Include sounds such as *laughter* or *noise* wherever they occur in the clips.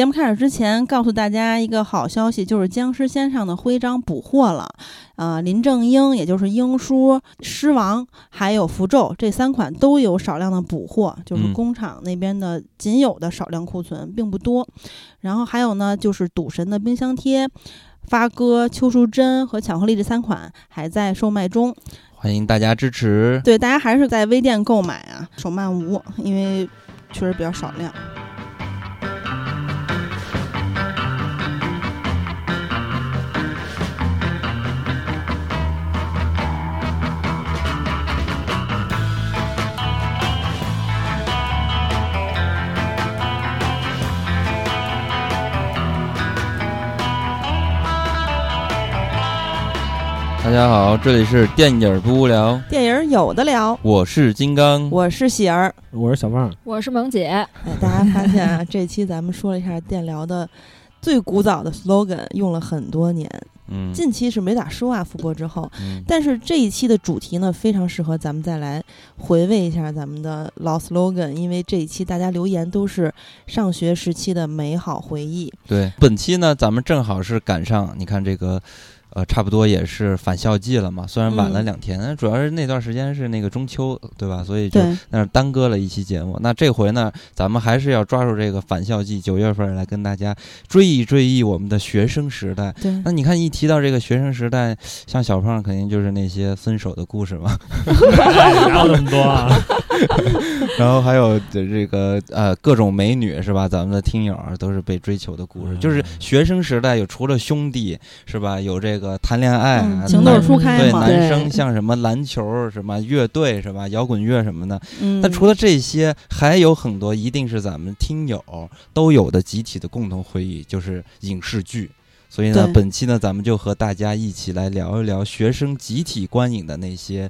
节目开始之前，告诉大家一个好消息，就是《僵尸先生》的徽章补货了。呃，林正英，也就是英叔、狮王，还有符咒这三款都有少量的补货，就是嗯工厂那边的仅有的少量库存，并不多。然后还有呢，就是赌神的冰箱贴。发哥、邱淑贞和巧克力这三款还在售卖中，欢迎大家支持。对大家还是在微店购买啊，手慢无，因为确实比较少量。大家好，这里是电影不无聊，电影有的聊，我是金刚。我是喜儿。我是小胖，我是萌姐，哎，大家发现啊，这期咱们说了一下电疗的最古早的 slogan，用了很多年。嗯近期是没咋说啊，复播之后，嗯但是这一期的主题呢，非常适合咱们再来回味一下咱们的老 slogan，因为这一期大家留言都是上学时期的美好回忆。对，本期呢，咱们正好是赶上，你看这个。呃，差不多也是返校季了嘛，虽然晚了嗯两天，主要是那段时间是那个中秋，对吧？所以就对，那耽搁了一期节目。那这回呢，咱们还是要抓住这个返校季，九月份来跟大家追忆追忆我们的学生时代。对，那你看，一提到这个学生时代，像小胖肯定就是那些分手的故事嘛，哎 *laughs* 哪有那么多啊？*laughs* 然后还有这这个呃各种美女是吧？咱们的听友啊都是被追求的故事，嗯就是学生时代有除了兄弟是吧？有这个谈恋爱，情窦初开嘛。对男生像什么篮球什么乐队是吧？摇滚乐什么的。嗯，那除了这些，还有很多一定是咱们听友都有的集体的共同回忆，就是影视剧。所以呢，本期呢，咱们就和大家一起来聊一聊学生集体观影的那些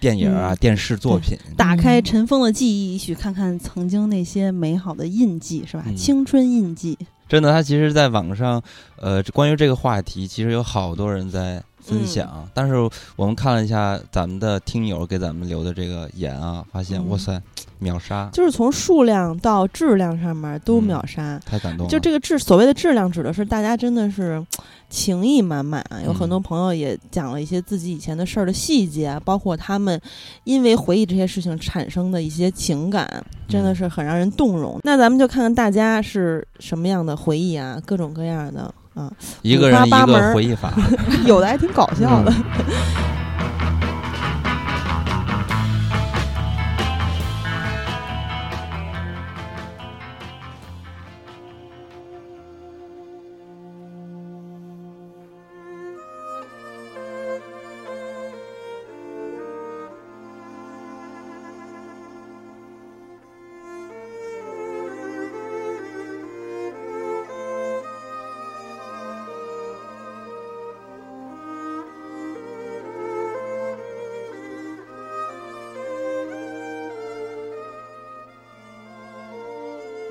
电影啊、嗯电视作品。打开尘封的记忆，去看看曾经那些美好的印记，是吧？嗯青春印记。真的，他其实在网上，呃，关于这个话题，其实有好多人在分享。嗯但是我们看了一下咱们的听友给咱们留的这个言啊，发现、嗯哇塞，秒杀，就是从数量到质量上面都嗯秒杀。太感动了。就这个质，所谓的质量指的是大家真的是情意满满啊，有很多嗯朋友也讲了一些自己以前的事儿的细节啊，包括他们因为回忆这些事情产生的一些情感，真的嗯是很让人动容。那咱们就看看大家是什么样的回忆啊，各种各样的啊，一个人一个回忆法。*laughs* 有的还挺搞笑的。*laughs*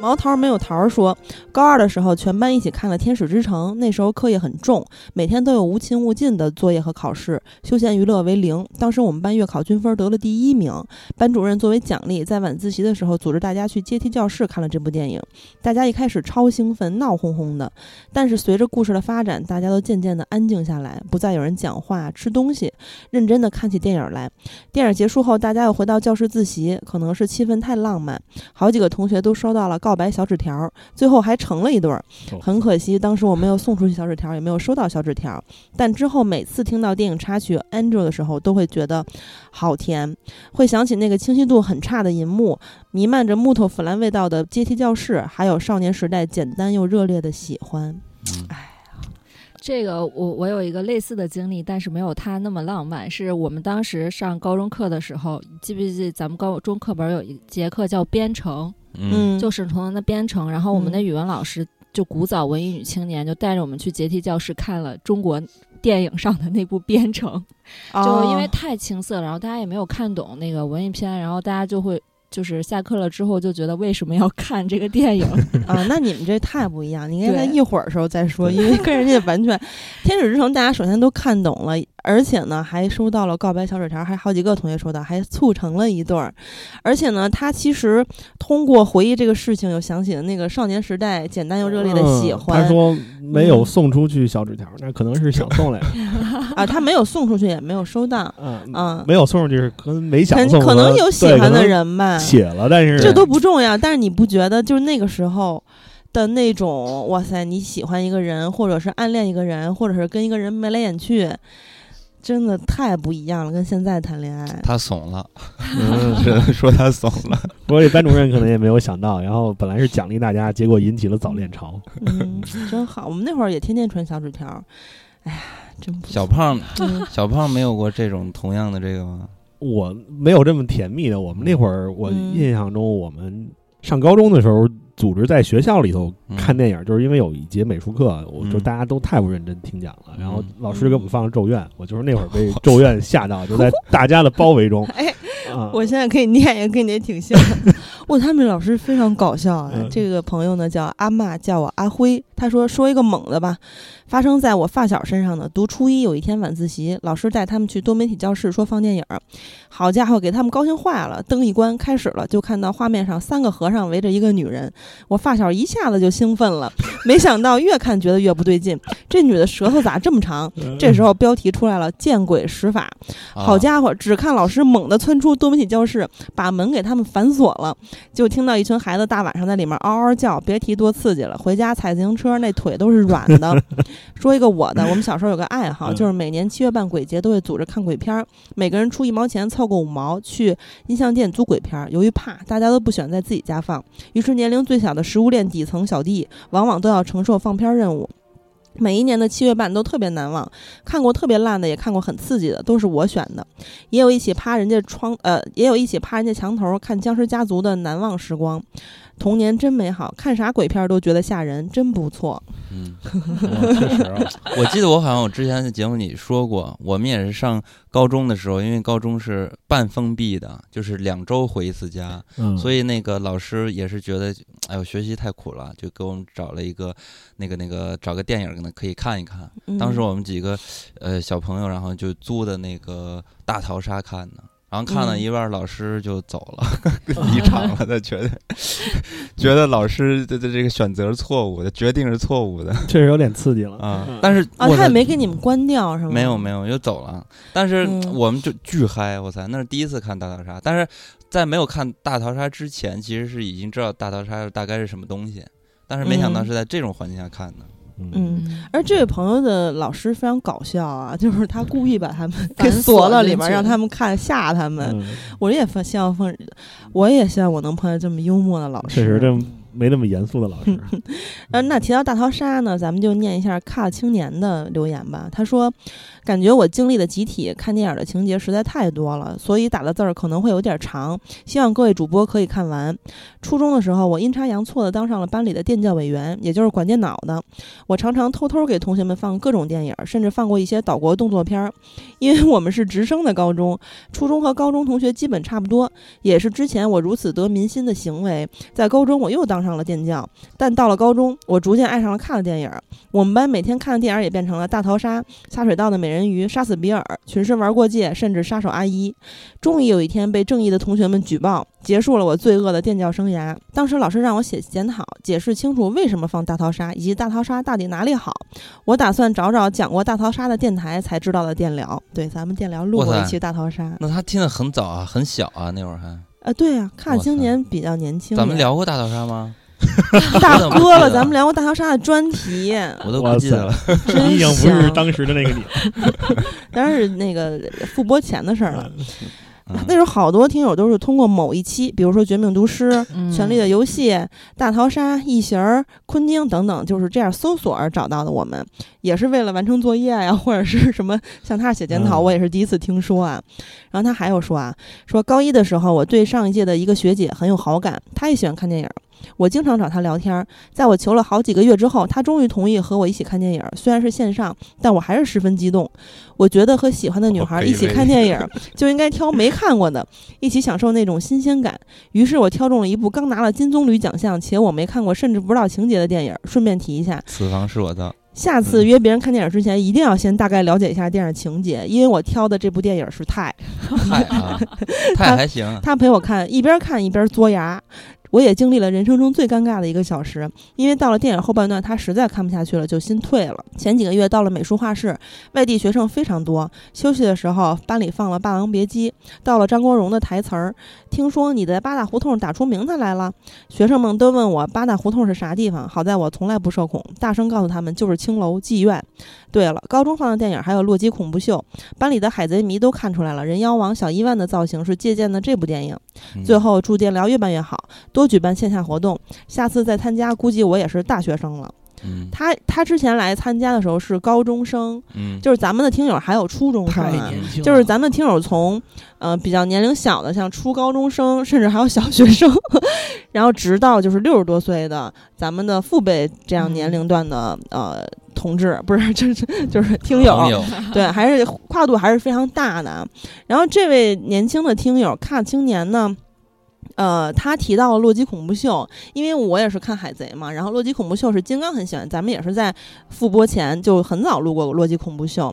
毛桃没有桃说，高二的时候，全班一起看了《天使之城》，那时候课业很重，每天都有无亲无近的作业和考试，休闲娱乐为零。当时我们班月考均分得了第一名，班主任作为奖励，在晚自习的时候组织大家去阶梯教室看了这部电影。大家一开始超兴奋，闹哄哄的，但是随着故事的发展，大家都渐渐的安静下来，不再有人讲话、吃东西，认真的看起电影来。电影结束后，大家又回到教室自习，可能是气氛太浪漫，好几个同学都收到了告白小纸条，最后还成了一对儿。很可惜，当时我没有送出去小纸条，也没有收到小纸条。但之后每次听到电影插曲《Angel》的时候，都会觉得好甜，会想起那个清晰度很差的银幕，弥漫着木头腐烂味道的阶梯教室，还有少年时代简单又热烈的喜欢。嗯这个我我有一个类似的经历，但是没有他那么浪漫。是我们当时上高中课的时候，记不记得咱们高中课本有一节课叫编程，嗯就沈从文的编程。然后我们的嗯语文老师就古早文艺女青年，就带着我们去阶梯教室看了中国电影上的那部编程。就因为哦太青涩了，然后大家也没有看懂那个文艺片，然后大家就会。就是下课了之后就觉得为什么要看这个电影？*laughs* *laughs* 啊，那你们这太不一样，你应该在一会儿的时候再说，因为跟人家完全《天使之城》，大家首先都看懂了，而且呢还收到了告白小纸条，还好几个同学收到，还促成了一对儿。而且呢，他其实通过回忆这个事情，又想起了那个少年时代简单又热烈的喜嗯欢。他说没有送出去小纸条，那可能是想送来着。*laughs* 啊，他没有送出去，也没有收到，嗯嗯没有送出去是跟没想可送可能有喜欢的人吧。写了，但是这都不重要，但是你不觉得就是那个时候的那种哇塞，你喜欢一个人，或者是暗恋一个人，或者是跟一个人眉来眼去，真的太不一样了，跟现在谈恋爱。他怂了，嗯只能 *laughs* 说他怂了。不过这班主任可能也没有想到，然后本来是奖励大家，结果引起了早恋潮。嗯，真好。我们那会儿也天天传小纸条，哎呀，真不错小胖，嗯小胖没有过这种同样的这个吗？我没有这么甜蜜的。我们那会儿，我嗯印象中，我们上高中的时候，组织在学校里头嗯。看电影，就是因为有一节美术课，我就嗯大家都太不认真听讲了，然后嗯老师给我们放了《咒怨》，我就是那会儿被《咒怨》吓到，就在大家的包围中。*laughs* 哎，啊，我现在可以念一个，跟你也挺像的。哇，他们老师非常搞笑啊。嗯这个朋友呢叫阿嬷，叫我阿辉。他说说一个猛的吧，发生在我发小身上的。读初一有一天晚自习，老师带他们去多媒体教室说放电影儿，好家伙，给他们高兴坏了。灯一关，开始了，就看到画面上三个和尚围着一个女人。我发小一下子就兴奋了，*laughs* 没想到越看觉得越不对劲，这女的舌头咋这么长？这时候标题出来了，见鬼使法。好啊家伙！只看老师猛地窜出多媒体教室，把门给他们反锁了，就听到一群孩子大晚上在里面嗷嗷叫，别提多刺激了。回家踩自行车那腿都是软的。*laughs* 说一个我的，我们小时候有个爱好，嗯就是每年七月半鬼节都会组织看鬼片儿，每个人出一毛钱，凑够五毛去音像店租鬼片儿。由于怕，大家都不喜欢在自己家放，于是年龄最小的食物链底层小弟，往往都要承受放片儿任务。每一年的七月半都特别难忘，看过特别烂的，也看过很刺激的，都是我选的。也有一起趴人家窗，呃，也有一起趴人家墙头看《僵尸家族》的难忘时光。童年真美好，看啥鬼片儿都觉得吓人，真不错。嗯，嗯 *laughs* 确实啊，*laughs* 我记得我好像我之前在节目里说过，我们也是上高中的时候，因为高中是半封闭的，就是两周回一次家，嗯，所以以那个老师也是觉得，哎呦，学习太苦了，就给我们找了一个那个那个找个电影可能可以看一看。嗯、当时我们几个呃小朋友，然后就租的那个大逃杀看的。然后看了嗯一半，老师就走了，*laughs* 离场了。他觉得 *laughs* 觉得老师的的这个选择是错误的，决定是错误的确实有点刺激了啊嗯。但是啊，他也没给你们关掉是吗？没有没有，就走了。但是嗯我们就巨嗨，我操，那是第一次看大逃杀。但是在没有看大逃杀之前，其实是已经知道大逃杀大概是什么东西，但是没想到嗯是在这种环境下看的。嗯，而这位朋友的老师非常搞笑啊，就是他故意把他们给锁锁到里面，让他们看吓他们。嗯，我也希望碰，我也希望我能碰见这么幽默的老师。确实这没那么严肃的老师。*laughs* 嗯，那提到大逃杀呢，咱们就念一下卡青年的留言吧。他说，感觉我经历的集体看电影的情节实在太多了，所以打的字儿可能会有点长，希望各位主播可以看完。初中的时候，我阴差阳错的当上了班里的电教委员，也就是管电脑的。我常常偷偷给同学们放各种电影，甚至放过一些岛国动作片儿。因为我们是直升的高中，初中和高中同学基本差不多，也是之前我如此得民心的行为，在高中我又当上了电教。但到了高中，我逐渐爱上了看的电影。我们班每天看的电影也变成了《大逃杀》《下水道的美人鱼》《杀死比尔》《群尸玩过界》，甚至《杀手阿姨》。终于有一天被正义的同学们举报，结束了我罪恶的电教生涯。当时老师让我写检讨，解释清楚为什么放大逃杀，以及大逃杀到底哪里好。我打算找找讲过大逃杀的电台才知道的电聊。对，咱们电聊录过一期大逃杀。那他听得很早啊，很小啊，那会儿还。啊，对啊，看青年比较年轻。咱们聊过大逃杀吗？*laughs* 大哥了，咱们聊过大逃杀的专题。我都不记得了。已经不是当时的那个你了。*laughs* 当然是那个复播前的事儿了。嗯那时候好多听友都是通过某一期，比如说《绝命毒师》嗯权力的游戏》《大逃杀》《异形》《昆汀》等等，就是这样搜索而找到的我们，也是为了完成作业呀、或者是什么向他写检讨，嗯我也是第一次听说啊。然后他还有说啊，说高一的时候，我对上一届的一个学姐很有好感，她也喜欢看电影。我经常找他聊天儿，在我求了好几个月之后，他终于同意和我一起看电影。虽然是线上，但我还是十分激动。我觉得和喜欢的女孩一起看电影，*laughs* 就应该挑没看过的，一起享受那种新鲜感。于是我挑中了一部刚拿了金棕榈奖项且我没看过甚至不知道情节的电影。顺便提一下，此房是我的，下次约别人看电影之前，一定要先大概了解一下电影情节，因为我挑的这部电影是泰，*laughs* 泰啊，泰还行，他陪我看，一边看一边嘬牙。我也经历了人生中最尴尬的一个小时，因为到了电影后半段，他实在看不下去了，就心退了。前几个月到了美术画室，外地学生非常多。休息的时候，班里放了《霸王别姬》，到了张国荣的台词儿。听说你在八大胡同打出名堂来了，学生们都问我八大胡同是啥地方。好在我从来不社恐，大声告诉他们就是青楼妓院。对了，高中放的电影还有《洛基恐怖秀》，班里的海贼迷都看出来了，人妖王小伊万的造型是借鉴的这部电影。嗯最后祝电疗越办越好，多举办线下活动。下次再参加，估计我也是大学生了。嗯他他之前来参加的时候是高中生，嗯，就是咱们的听友还有初中生太啊。年轻，就是咱们听友从，呃，比较年龄小的，像初高中生，甚至还有小学生，*laughs* 然后直到就是六十多岁的咱们的父辈这样年龄段的、呃同志，不是，就是就是听友，对，还是跨度还是非常大的。然后这位年轻的听友看青年呢，呃，他提到了《洛基恐怖秀》，因为我也是看海贼嘛，然后《洛基恐怖秀》是金刚很喜欢，咱们也是在复播前就很早录过《洛基恐怖秀》。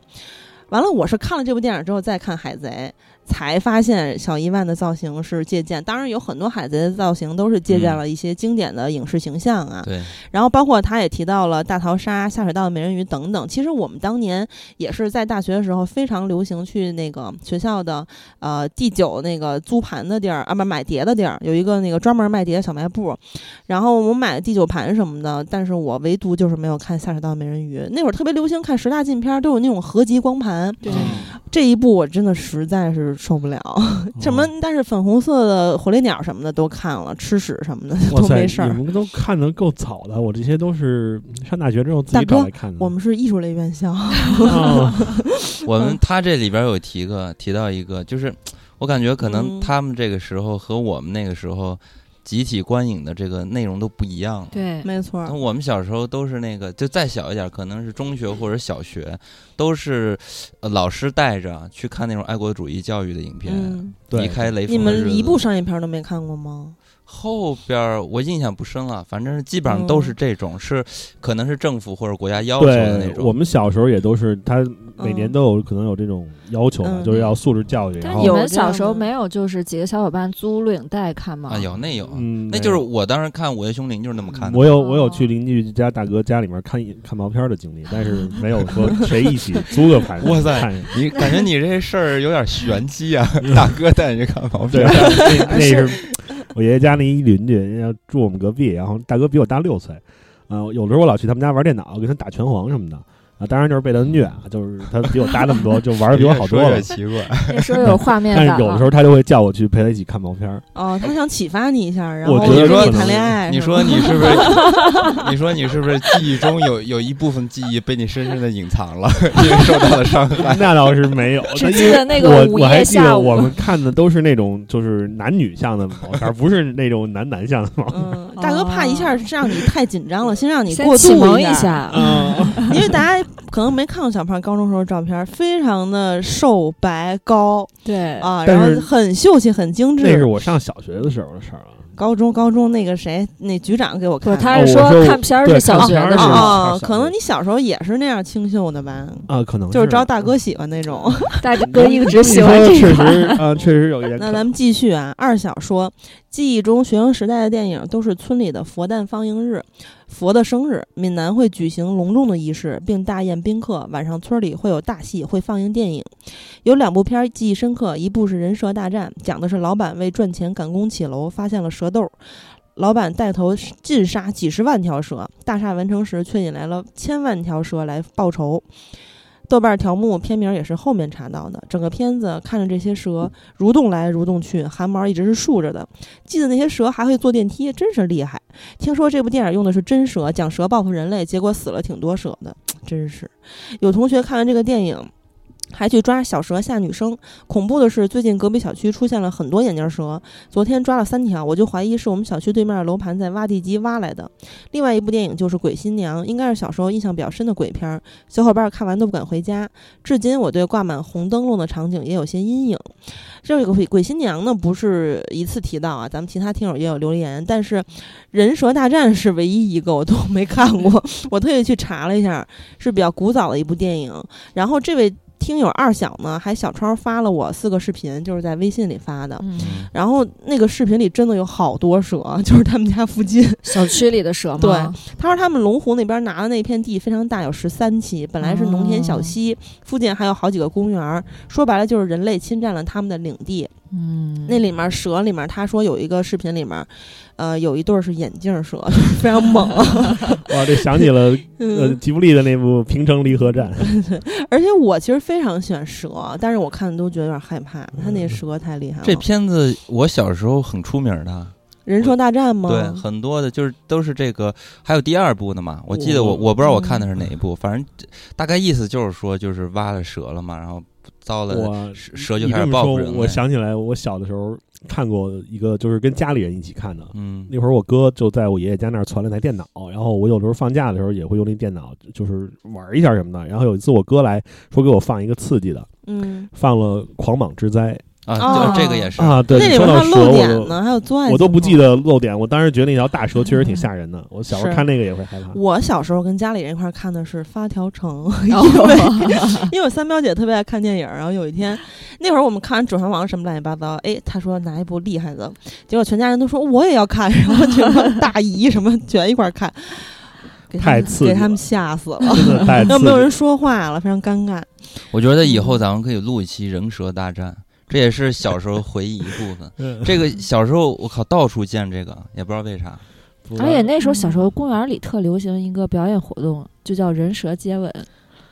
完了，我是看了这部电影之后再看海贼，才发现小伊万的造型是借鉴。当然，有很多海贼的造型都是借鉴嗯了一些经典的影视形象啊。对，然后包括他也提到了大逃杀、下水道的美人鱼等等。其实我们当年也是在大学的时候非常流行去那个学校的呃第九那个租盘的地儿啊，不买碟的地儿，有一个那个专门卖碟的小卖部。然后我买第九盘什么的，但是我唯独就是没有看下水道的美人鱼。那会儿特别流行看十大禁片，都有那种合集光盘。对嗯这一部我真的实在是受不了。什么？但是粉红色的火烈鸟什么的都看了，吃屎什么的，*laughs* 都没事儿你。们都看的够早的，我这些都是上大学之后自己大哥找来看的。我们是艺术类院校，啊 *laughs* 我们他这里边有提个提到一个，就是我感觉可能嗯他们这个时候和我们那个时候集体观影的这个内容都不一样了。对，没错那。我们小时候都是那个，就再小一点，可能是中学或者小学，都是、呃、老师带着去看那种爱国主义教育的影片，嗯，离开雷你锋你。们一部商业片都没看过吗？后边儿我印象不深了，反正基本上都是这种，是可能是政府或者国家要求的那，种。我们小时候也都是，他每年都有可能有这种要求嘛，嗯就是要素质教育。然但你们小时候没有就是几个小伙伴租录影带看吗？啊有那有，嗯，那就是我当时看《午夜凶铃》就是那么看的。我有我有哦去邻居家大哥家里面看看毛片的经历，*laughs* 但是没有说谁一起租个盘 *laughs* 哇塞。你感觉你这事儿有点玄机啊！*laughs* 大哥带你去看毛，片，那那是我爷爷家那一邻居，人家住我们隔壁，然后大哥比我大六岁，呃，有的时候我老去他们家玩电脑，跟他打拳皇什么的。啊，当然就是被他虐啊，就是他比我大那么多，就玩的比我好多了 *laughs* 越越。奇怪。那时候有画面感但是有的时候他就会叫我去陪他一起看毛片儿。哦，他想启发你一下，然我后觉得跟你说谈恋爱。你说你是不是？*laughs* 你说你是不是记忆中有有一部分记忆被你深深的隐藏了，因为受到了伤害？*laughs* 那倒是没有，只因为记得那个我我还记得我们看的都是那种就是男女向的毛片儿，不是那种男男向的毛片。嗯，大哥怕一下是让你太紧张了，先让你先过渡启蒙一，下，嗯，因为大家可能没看过小胖高中时候照片，非常的瘦白高对啊，然后很秀气，很精致。那是我上小学的时候的事儿啊。高中高中那个谁，那局长给我，看的。他是说看片儿是小学的时候，可能你小时候也是那样清秀的吧？啊，可能就是招大哥喜欢那种。*laughs* 大哥一直喜欢你说确这个。实啊，确实有一点。那咱们继续啊，二小说，记忆中学生时代的电影都是村里的佛诞放映日，佛的生日，闽南会举行隆重的仪式，并大宴宾客。晚上村里会有大戏，会放映电影。有两部片记忆深刻，一部是《人蛇大战》，讲的是老板为赚钱赶工起楼，发现了蛇窦。老板带头尽杀几十万条蛇，大厦完成时却引来了千万条蛇来报仇。豆瓣条目片名也是后面查到的。整个片子看着这些蛇蠕动来蠕动去，汗毛一直是竖着的。记得那些蛇还会坐电梯，真是厉害。听说这部电影用的是真蛇，讲蛇报复人类，结果死了挺多蛇的，真是。有同学看完这个电影。还去抓小蛇吓女生。恐怖的是，最近隔壁小区出现了很多眼镜蛇，昨天抓了三条，我就怀疑是我们小区对面的楼盘在挖地基挖来的。另外一部电影就是《鬼新娘》，应该是小时候印象比较深的鬼片，小伙伴看完都不敢回家。至今我对挂满红灯笼的场景也有些阴影。这个鬼新娘呢，不是一次提到啊，咱们其他听友也有留言，但是《人蛇大战》是唯一一个我都没看过，*laughs* 我特意去查了一下，是比较古早的一部电影。然后这位听友二小呢，还小超发了我四个视频，就是在微信里发的。嗯，然后那个视频里真的有好多蛇，*laughs* 就是他们家附近。小区里的蛇吗？对他说他们龙湖那边拿的那片地非常大，有十三期，本来是农田小溪，附近还有好几个公园儿。说白了就是人类侵占了他们的领地。嗯，那里面蛇里面，他说有一个视频里面，呃，有一对儿是眼镜蛇，*laughs* 非常猛。*laughs* 哇，这想起了 *laughs* 呃嗯，吉卜力的那部《平城离合战》，而且我其实非常喜欢蛇，但是我看的都觉得有点害怕，他那蛇太厉害了。这片子我小时候很出名的，人蛇大战吗？对，很多的就是都是这个，还有第二部呢嘛。我记得我我我不知道我看的是哪一部，反正大概意思就是说，就是挖了蛇了嘛，然后遭了我蛇蛇就你开始报复人类。想起来，我小的时候看过一个，就是跟家里人一起看的。嗯那会儿我哥就在我爷爷家那儿攒了台电脑，然后我有时候放假的时候也会用那电脑，就是玩一下什么的。然后有一次我哥来说给我放一个刺激的，嗯，放了《狂蟒之灾啊，哦就这个也是》啊，对，那里面还有漏我就点呢，还有作案。我都不记。得露点，我当时觉得那条大蛇确实挺吓人的。我小时候看那个也会害怕。我小时候跟家里人一块儿看的是《发条城》，*laughs* 因为因为我三表姐特别爱看电影，然后有一天那会儿我们看完《指环王》什么乱七八糟，哎，她说拿一部厉害的，结果全家人都说我也要看，然后全大姨什么全一块儿看，给他们太刺激给他们吓死了，真的太刺激了要没有人说话了，非常尴尬。我觉得以后咱们可以录一期人蛇大战，这也是小时候回忆一部分。嗯这个小时候我靠，到处见这个，也不知道为啥。而且那时候小时候公园里特流行一个表演活动，就叫人蛇接吻。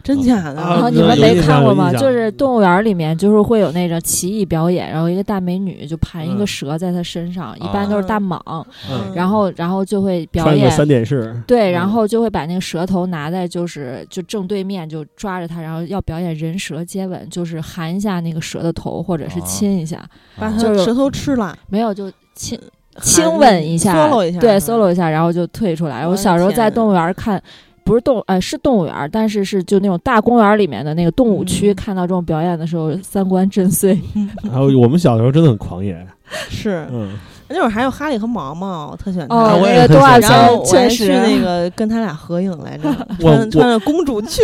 真假的？啊然后你们没看过吗？就是动物园里面就是会有那种奇异表演，然后一个大美女就盘一个嗯。蛇在她身上，一般都是大蟒，嗯。然后然后就会表演。三点式，对，嗯。然后就会把那个蛇头拿在就是就正对面，就抓着它，然后要表演人蛇接吻，就是含一下那个蛇的头，或者是啊亲一下，把啊就是他舌头吃了，没有就亲亲吻一下，solo 一下，对，solo 一下，然后就退出来。我小时候在动物园看，不是动呃是动物园，但是是就那种大公园里面的那个动物区，嗯。看到这种表演的时候，三观震碎。*laughs* 然后我们小时候真的很狂野，是。嗯，那会儿还有哈利和毛毛，我特喜欢他。哦，我也那个动画很然后片确我还去实那个跟他俩合影来着，*laughs* 穿穿着公主裙，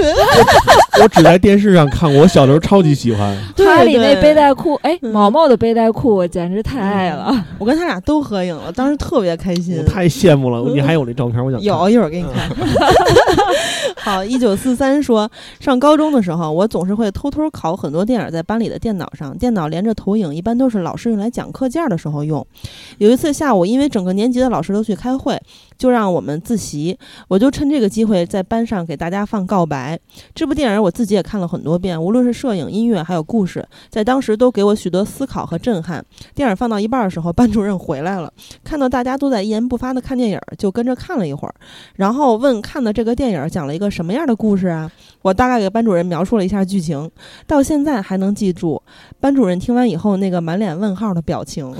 *laughs* 我只在电视上看过，我小时候超级喜欢。哈利那背带裤，哎，嗯毛毛的背带裤，我简直太爱了。我跟他俩都合影了，当时特别开心我。太羡慕了，你还有那照片，我想有，一会儿给你看。*laughs* 好，一九四三说，上高中的时候，我总是会偷偷拷很多电影在班里的电脑上，电脑连着投影，一般都是老师用来讲课件的时候用。有一次下午，因为整个年级的老师都去开会，就让我们自习，我就趁这个机会在班上给大家放《告白》这部电影，我自己也看了很多遍，无论是摄影、音乐还有故事，在当时都给我许多思考和震撼。电影放到一半的时候，班主任回来了。看到大家都在一言不发的看电影，就跟着看了一会儿，然后问看的这个电影讲了一个什么样的故事啊？我大概给班主任描述了一下剧情，到现在还能记住。班主任听完以后那个满脸问号的表情，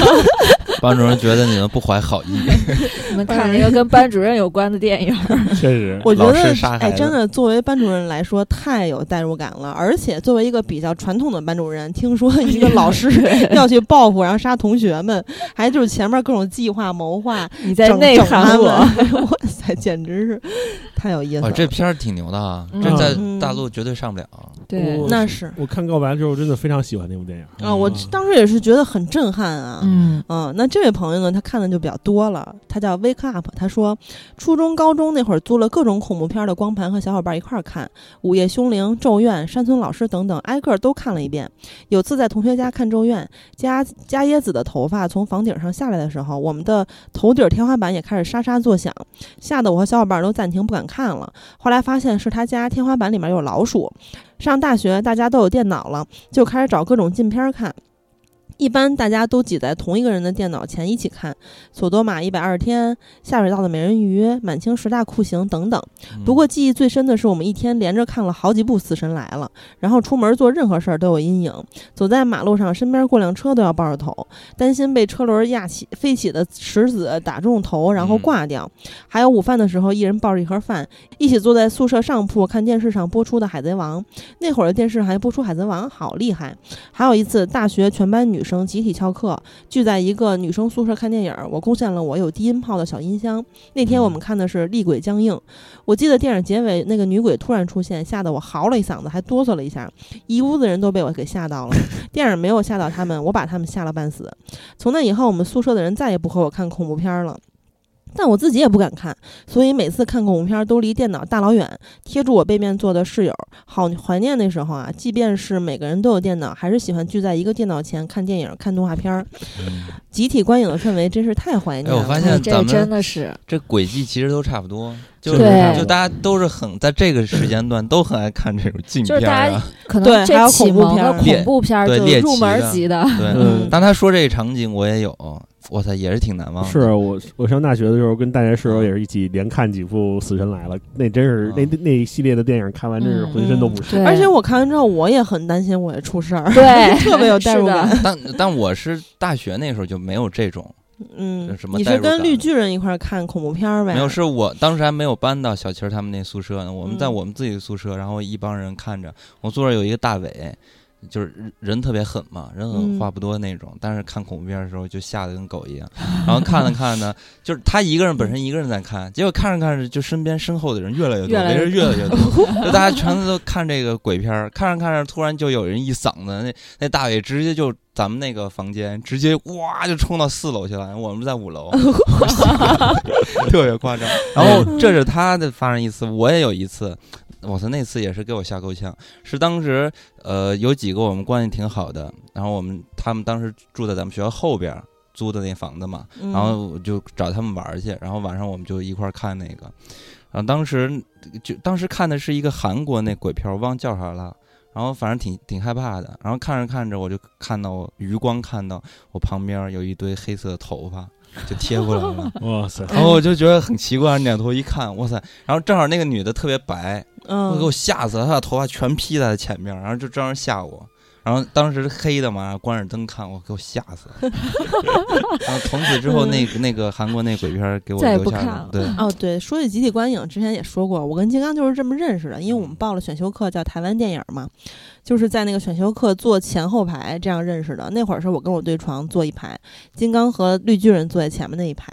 *laughs* 班主任觉得你们不怀好意，*laughs* 你们看了一个跟班主任有关的电影，*laughs* 确实，我觉得哎，真的作为班主任来说太有代入感了，而且作为一个比较传统的班主任，听说一个老师 *laughs* 要去报复，然后杀同学们，还就是前面各种计划谋划，你在整内涵我。哇塞，简直是太有意思哦，了。这片儿挺牛的啊，嗯这在嗯大陆绝对上不了。对，那是我看告白之后，真的非常喜欢那部电影。啊，我嗯当时也是觉得很震撼啊。嗯，嗯，那这位朋友呢，他看的就比较多了。他叫 Wake Up，他说，初中、高中那会儿租了各种恐怖片的光盘，和小伙伴一块儿看《午夜凶铃》《咒怨》《山村老师》等等，挨个都看了一遍。有次在同学家看《咒怨》，加加椰子的头发从房顶上下来的时候，我们的头顶天花板也开始沙沙作响，吓得我和小伙伴都暂停不敢看了。后来发现是他家天花板里面有老鼠。上大学大家都有电脑了，就开始找各种禁片看。一般大家都挤在同一个人的电脑前一起看《索多玛一百二十天》《下水道的美人鱼》《满清十大酷刑》等等。嗯不过记忆最深的是，我们一天连着看了好几部《死神来了》，然后出门做任何事儿都有阴影，走在马路上，身边过辆车都要抱着头，担心被车轮压起飞起的石子打中头，然后嗯挂掉。还有午饭的时候，一人抱着一盒饭，一起坐在宿舍上铺看电视上播出的《海贼王》。那会儿的电视还播出《海贼王》，好厉害！还有一次，大学全班女生集体翘课，聚在一个女生宿舍看电影儿，我贡献了我有低音炮的小音箱。那天我们看的是《厉鬼僵硬》，我记得电影结尾那个女鬼突然出现，吓得我嚎了一嗓子，还哆嗦了一下，一屋子人都被我给吓到了。电影没有吓到他们，我把他们吓了半死。从那以后，我们宿舍的人再也不和我看恐怖片儿了。但我自己也不敢看，所以每次看恐怖片儿都离电脑大老远，贴住我背面坐的室友。好怀念那时候啊！即便是每个人都有电脑，还是喜欢聚在一个电脑前看电影、看动画片儿，嗯集体观影的氛围真是太怀念了。哎我发哎现咱这真们的是这轨迹其实都差不多，就对就大家都是很在这个时间段都很爱看这种禁就是片儿啊。*laughs* 可对还有能这启恐怖片儿蒙的恐怖片儿对入门级的，对，嗯当他说这个场景，我也有，我操，也是挺难忘的。是我我上大学的时候跟大学室友也是一起连看几部《死神来了》，那真是那那一系列的电影看完真是嗯浑身都不适。对而且我看完之后，我也很担心我也出事儿，对 *laughs* 特别有代入感。但但我是大学那时候就没有这种，嗯什，么你是跟绿巨人一块儿看恐怖片儿呗？没有，是我当时还没有搬到小齐儿他们那宿舍呢，我们在嗯我们自己的宿舍，然后一帮人看着，我宿舍有一个大伟。就是人人特别狠嘛，人狠嗯话不多那种，但是看恐怖片的时候就吓得跟狗一样。然后看了看呢，就是他一个人本身一个人在看，结果看着看着就身边身后的人越来越多，越来越围人越来越多，*laughs* 就大家全都看这个鬼片儿，看着看着突然就有人一嗓子，那那大伟直接就咱们那个房间直接哇就冲到四楼去了，我们在五楼，*laughs* 特别夸张。然后这是他的发生一次，我也有一次。我操，那次也是给我吓够呛。是当时，呃，有几个我们关系挺好的，然后我们他们当时住在咱们学校后边儿租的那房子嘛，嗯，然后我就找他们玩儿去，然后晚上我们就一块儿看那个。然后当时就当时看的是一个韩国那鬼片儿，我忘叫啥了。然后反正挺挺害怕的。然后看着看着，我就看到我余光看到我旁边有一堆黑色的头发，就贴过来了。*laughs* 哇塞！然后我就觉得很奇怪，扭头一看，哇塞！然后正好那个女的特别白，嗯，我给我吓死了，她把头发全披在前面，然后就这样吓我。然后当时黑的嘛，关着灯看，我给我吓死了。然后从此之后，那个那个韩国那鬼片儿给我再也留下不看了。了对，哦，对，说起集体观影，之前也说过，我跟金刚就是这么认识的，因为我们报了选修课叫台湾电影嘛，就是在那个选修课坐前后排这样认识的。那会儿是我跟我对床坐一排，金刚和绿巨人坐在前面那一排。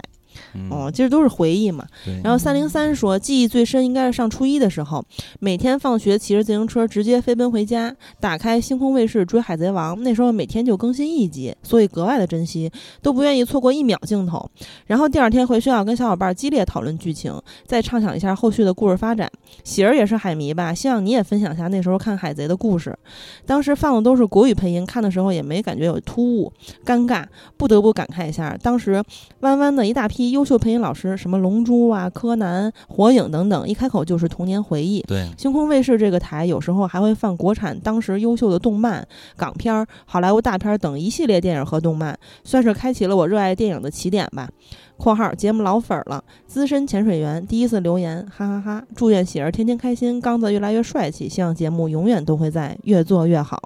嗯，哦，其实都是回忆嘛。然后三零三说，记忆最深应该是上初一的时候，每天放学骑着自行车直接飞奔回家，打开星空卫视追《海贼王》，那时候每天就更新一集，所以格外的珍惜，都不愿意错过一秒镜头。然后第二天回学校跟小伙伴激烈讨论剧情，再畅想一下后续的故事发展。喜儿也是海迷吧，希望你也分享一下那时候看海贼的故事。当时放的都是国语配音，看的时候也没感觉有突兀、尴尬，不得不感慨一下，当时弯弯的一大批优秀配音老师，什么龙珠啊、柯南、火影等等，一开口就是童年回忆。对，星空卫视这个台有时候还会放国产当时优秀的动漫、港片儿、好莱坞大片儿等一系列电影和动漫，算是开启了我热爱电影的起点吧。（括号节目老粉儿了，资深潜水员，第一次留言，哈哈哈祝愿喜儿天天开心，刚子越来越帅气，希望节目永远都会在，越做越好。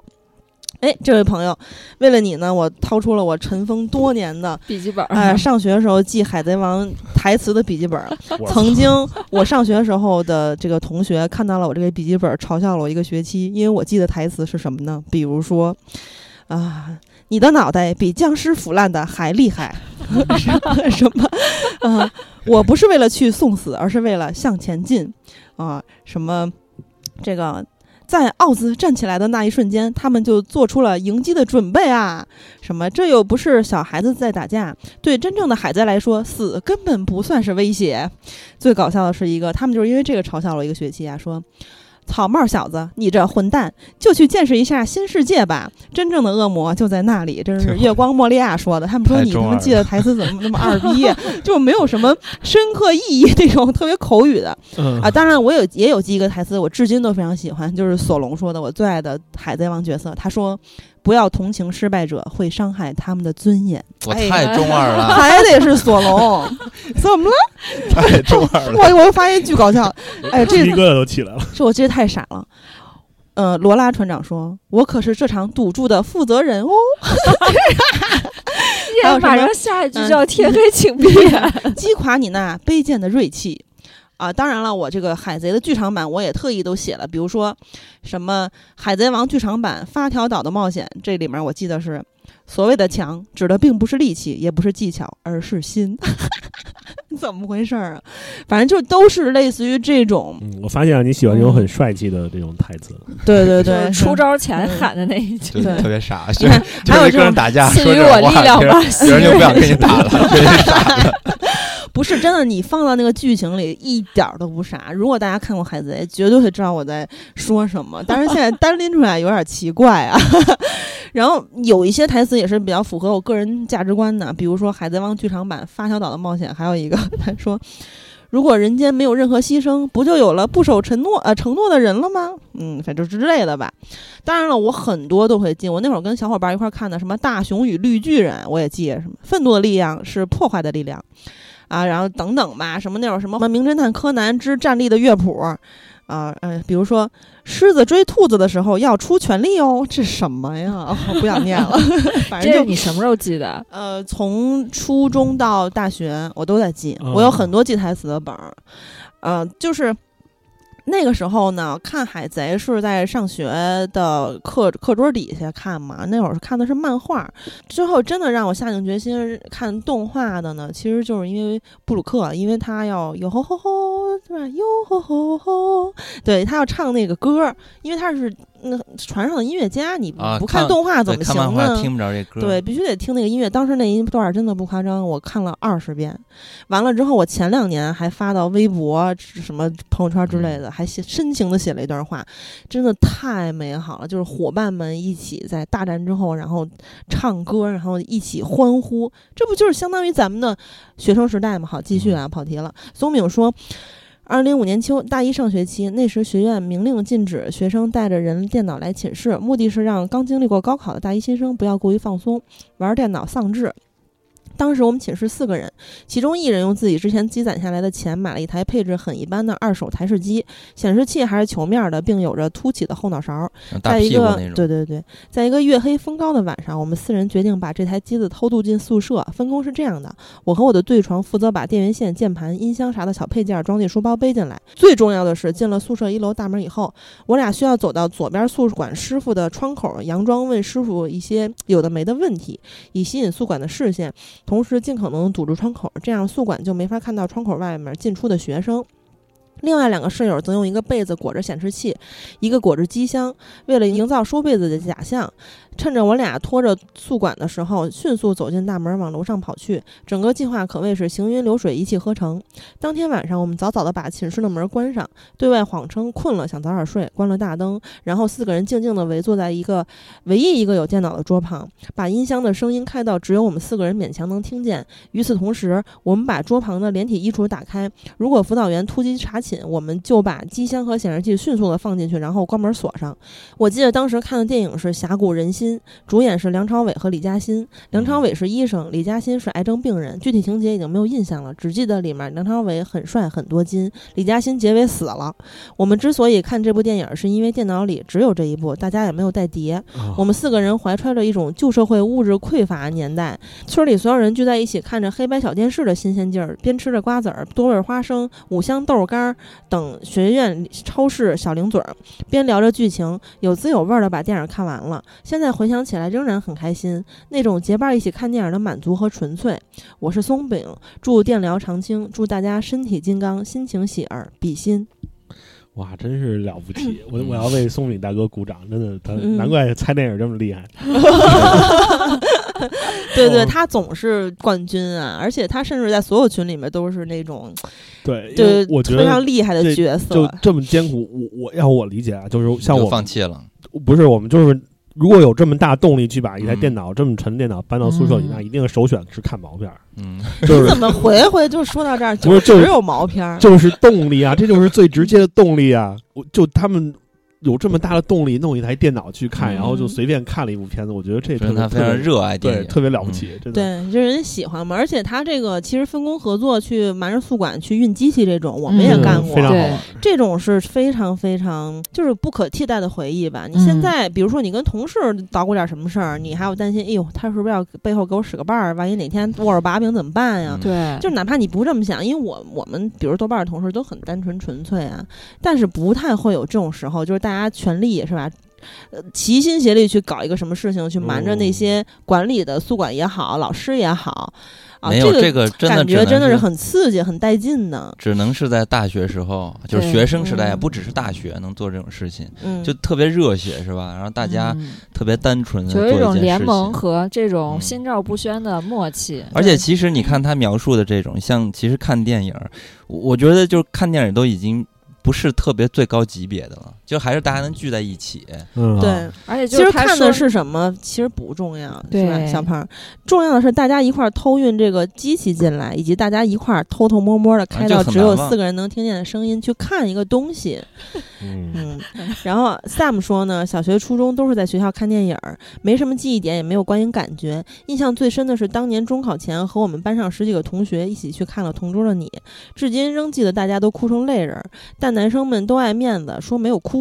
哎，这位朋友，为了你呢，我掏出了我尘封多年的笔记本儿，哎，上学的时候记《海贼王》台词的笔记本儿。*laughs* 曾经我上学的时候的这个同学看到了我这个笔记本儿，嘲笑了我一个学期，因为我记的台词是什么呢？比如说，啊，你的脑袋比僵尸腐烂的还厉害，*laughs* 什么什么啊？我不是为了去送死，而是为了向前进啊！什么这个。在奥兹站起来的那一瞬间，他们就做出了迎击的准备啊！什么？这又不是小孩子在打架，对真正的海贼来说，死根本不算是威胁。最搞笑的是一个，他们就是因为这个嘲笑了一个学期啊，说。草帽小子，你这混蛋，就去见识一下新世界吧！真正的恶魔就在那里。*laughs* 这是月光莫利亚说的。他们说你他妈记的台词怎么那么二逼？*laughs* 就没有什么深刻意义这种特别口语的嗯啊。当然，我有也有记一个台词，我至今都非常喜欢，就是索隆说的，我最爱的海贼王角色。他说：“不要同情失败者，会伤害他们的尊严。我哎太中二了，*laughs* 还得是索隆，*laughs* 怎么了？太中二了。我我又发现巨搞笑，哎，这鸡皮疙瘩都起来了。是我记得太傻了。呃，罗拉船长说：“我可是这场赌注的负责人哦。*laughs* 马上下一句叫“天黑请闭眼击垮你那卑贱的锐气。”啊，当然了，我这个海贼的剧场版我也特意都写了，比如说什么《海贼王》剧场版《发条岛的冒险》，这里面我记得是所谓的强指的并不是力气，也不是技巧，而是心。*laughs* 怎么回事儿啊？反正就都是类似于这种，嗯，我发现了你喜欢这种很帅气的这种台词。*laughs* 对对”，对，出招前喊的那一句就。对特别傻，你看就还有这种是打架赐予我力量吧别人就不想跟你打了。*laughs* 不是真的，你放到那个剧情里一点儿都不傻。如果大家看过《海贼》，绝对会知道我在说什么。*laughs* 但是现在单拎出来有点奇怪啊。*laughs* 然后有一些台词也是比较符合我个人价值观的，比如说《海贼王》剧场版《发条岛的冒险》，还有一个他说。如果人间没有任何牺牲，不就有了不守承诺呃承诺的人了吗？嗯，反正之类的吧。当然了，我很多都会记。我那会儿跟小伙伴一块儿看的什么《大雄与绿巨人》，我也记什么愤怒的力量是破坏的力量。啊，然后等等吧，什么那种什么《名侦探柯南之站立的乐谱》，啊，嗯、比如说狮子追兔子的时候要出全力哦，这什么呀？*laughs* 哦我不想念了，*laughs* 反正就你什么时候记的？呃，从初中到大学我都在记，哦我有很多记台词的本儿，呃，就是。那个时候呢，看海贼是在上学的课课桌底下看嘛。那会儿看的是漫画，之后真的让我下定决心看动画的呢，其实就是因为布鲁克，因为他要哟吼吼吼，对吧？哟吼吼吼，对他要唱那个歌，因为他是那船上的音乐家，你啊不看看动画怎，么行呢？听不着这歌。对，，必须得听那个音乐。当时那一段儿真的不夸张，我看了二十遍。完了之后，我前两年还发到微博、什么朋友圈之类的，还写深情的写了一段话，真的太美好了。就是伙伴们一起在大战之后，然后唱歌，然后一起欢呼，这不就是相当于咱们的学生时代吗？好，继续啊，跑题了。松饼说。二零零五年秋，大一上学期，那时学院明令禁止学生带着人电脑来寝室，目的是让刚经历过高考的大一新生不要过于放松，玩电脑丧志。当时我们寝室四个人，其中一人用自己之前积攒下来的钱买了一台配置很一般的二手台式机，显示器还是球面的，并有着凸起的后脑勺。大在一个。对对对，在一个月黑风高的晚上，我们四人决定把这台机子偷渡进宿舍。分工是这样的：我和我的对床负责把电源线、键盘、音箱啥的小配件装进书包背进来。最重要的是，进了宿舍一楼大门以后，我俩需要走到左边宿管师傅的窗口，佯装问师傅一些有的没的问题，以吸引宿管的视线，同时尽可能堵住窗口，这样宿管就没法看到窗口外面进出的学生。另外两个室友则用一个被子裹着显示器，一个裹着机箱，为了营造收被子的假象，趁着我俩拖着宿管的时候，迅速走进大门往楼上跑去。整个计划可谓是行云流水，一气呵成。当天晚上，我们早早的把寝室的门关上，对外谎称困了想早点睡，关了大灯，然后四个人静静地围坐在一个唯一一个有电脑的桌旁，把音箱的声音开到只有我们四个人勉强能听见。与此同时，我们把桌旁的连体衣橱打开，如果辅导员突击查寝，我们就把机箱和显示器迅速的放进去，然后关门锁上。我记得当时看的电影是《峡谷人心》，主演是梁朝伟和李嘉欣。梁朝伟是医生，李嘉欣是癌症病人。具体情节已经没有印象了，只记得里面梁朝伟很帅很多金，李嘉欣结尾死了。我们之所以看这部电影，是因为电脑里只有这一部，大家也没有带碟。啊我们四个人怀揣着一种旧社会物质匮乏年代，村里所有人聚在一起，看着黑白小电视的新鲜劲儿，边吃着瓜子儿、多味花生、五香豆干儿等学院超市小零嘴儿，边聊着剧情，有滋有味儿的把电影看完了。现在回想起来，仍然很开心，那种结伴一起看电影的满足和纯粹。我是松饼，祝电疗长青，祝大家身体金刚，心情喜儿，比心。哇，真是了不起！*clears throat* 我我要为松饼大哥鼓掌，真的，他嗯难怪猜电影这么厉害。*laughs* *laughs* 对对，哦他总是冠军啊，而且他甚至在所有群里面都是那种对，因对我觉非常厉害的角色。就这么艰苦，我我要我理解啊，就是像就我放弃了，不是我们就是如果有这么大动力去把一台嗯电脑、这么沉的电脑搬到宿舍里，嗯那一定首选是看毛片儿，嗯，*laughs* 就是怎么回回就说到这儿，不是就是只有毛片儿？就是动力啊，这就是最直接的动力啊！我就他们有这么大的动力弄一台电脑去看，嗯然后就随便看了一部片子，我觉得这特别他非常热爱电影，特别了不起，真的。对，就是人喜欢嘛。而且他这个其实分工合作去瞒着宿管去运机器这种，我们也嗯干过。对非常好玩。这种是非常非常就是不可替代的回忆吧。你现嗯在比如说你跟同事捣鼓点什么事儿，你还要担心，哎呦，他是不是要背后给我使个绊儿？万一哪天握着把柄怎么办呀？嗯对，就是哪怕你不这么想，因为我我们比如豆瓣儿同事都很单纯纯粹啊，但是不太会有这种时候，就是大家全力是吧？呃，齐心协力去搞一个什么事情，去瞒着那哦些管理的宿管也好，老师也好，啊，没有这个真的感觉真的是很刺激、很带劲的。只能是在大学时候，就是学生时代，嗯不只是大学能做这种事情，嗯，就特别热血，是吧？然后大家嗯特别单纯的有一种联。盟和这种嗯心照不宣的默契。而且其实你看他描述的这种，像其实看电影，我我觉得就是看电影都已经不是特别最高级别的了，就还是大家能聚在一起。嗯，对，而且其实看的是什么，其实不重要，是吧，对小胖？重要的是大家一块儿偷运这个机器进来，以及大家一块儿偷偷摸摸的开到只有四个人能听见的声音去看一个东西。嗯，嗯，然后 Sam 说呢，小学、初中都是在学校看电影，没什么记忆点，也没有观影感觉。印象最深的是当年中考前和我们班上十几个同学一起去看了《同桌的你》，至今仍记得大家都哭成泪人，但男生们都爱面子，说没有哭，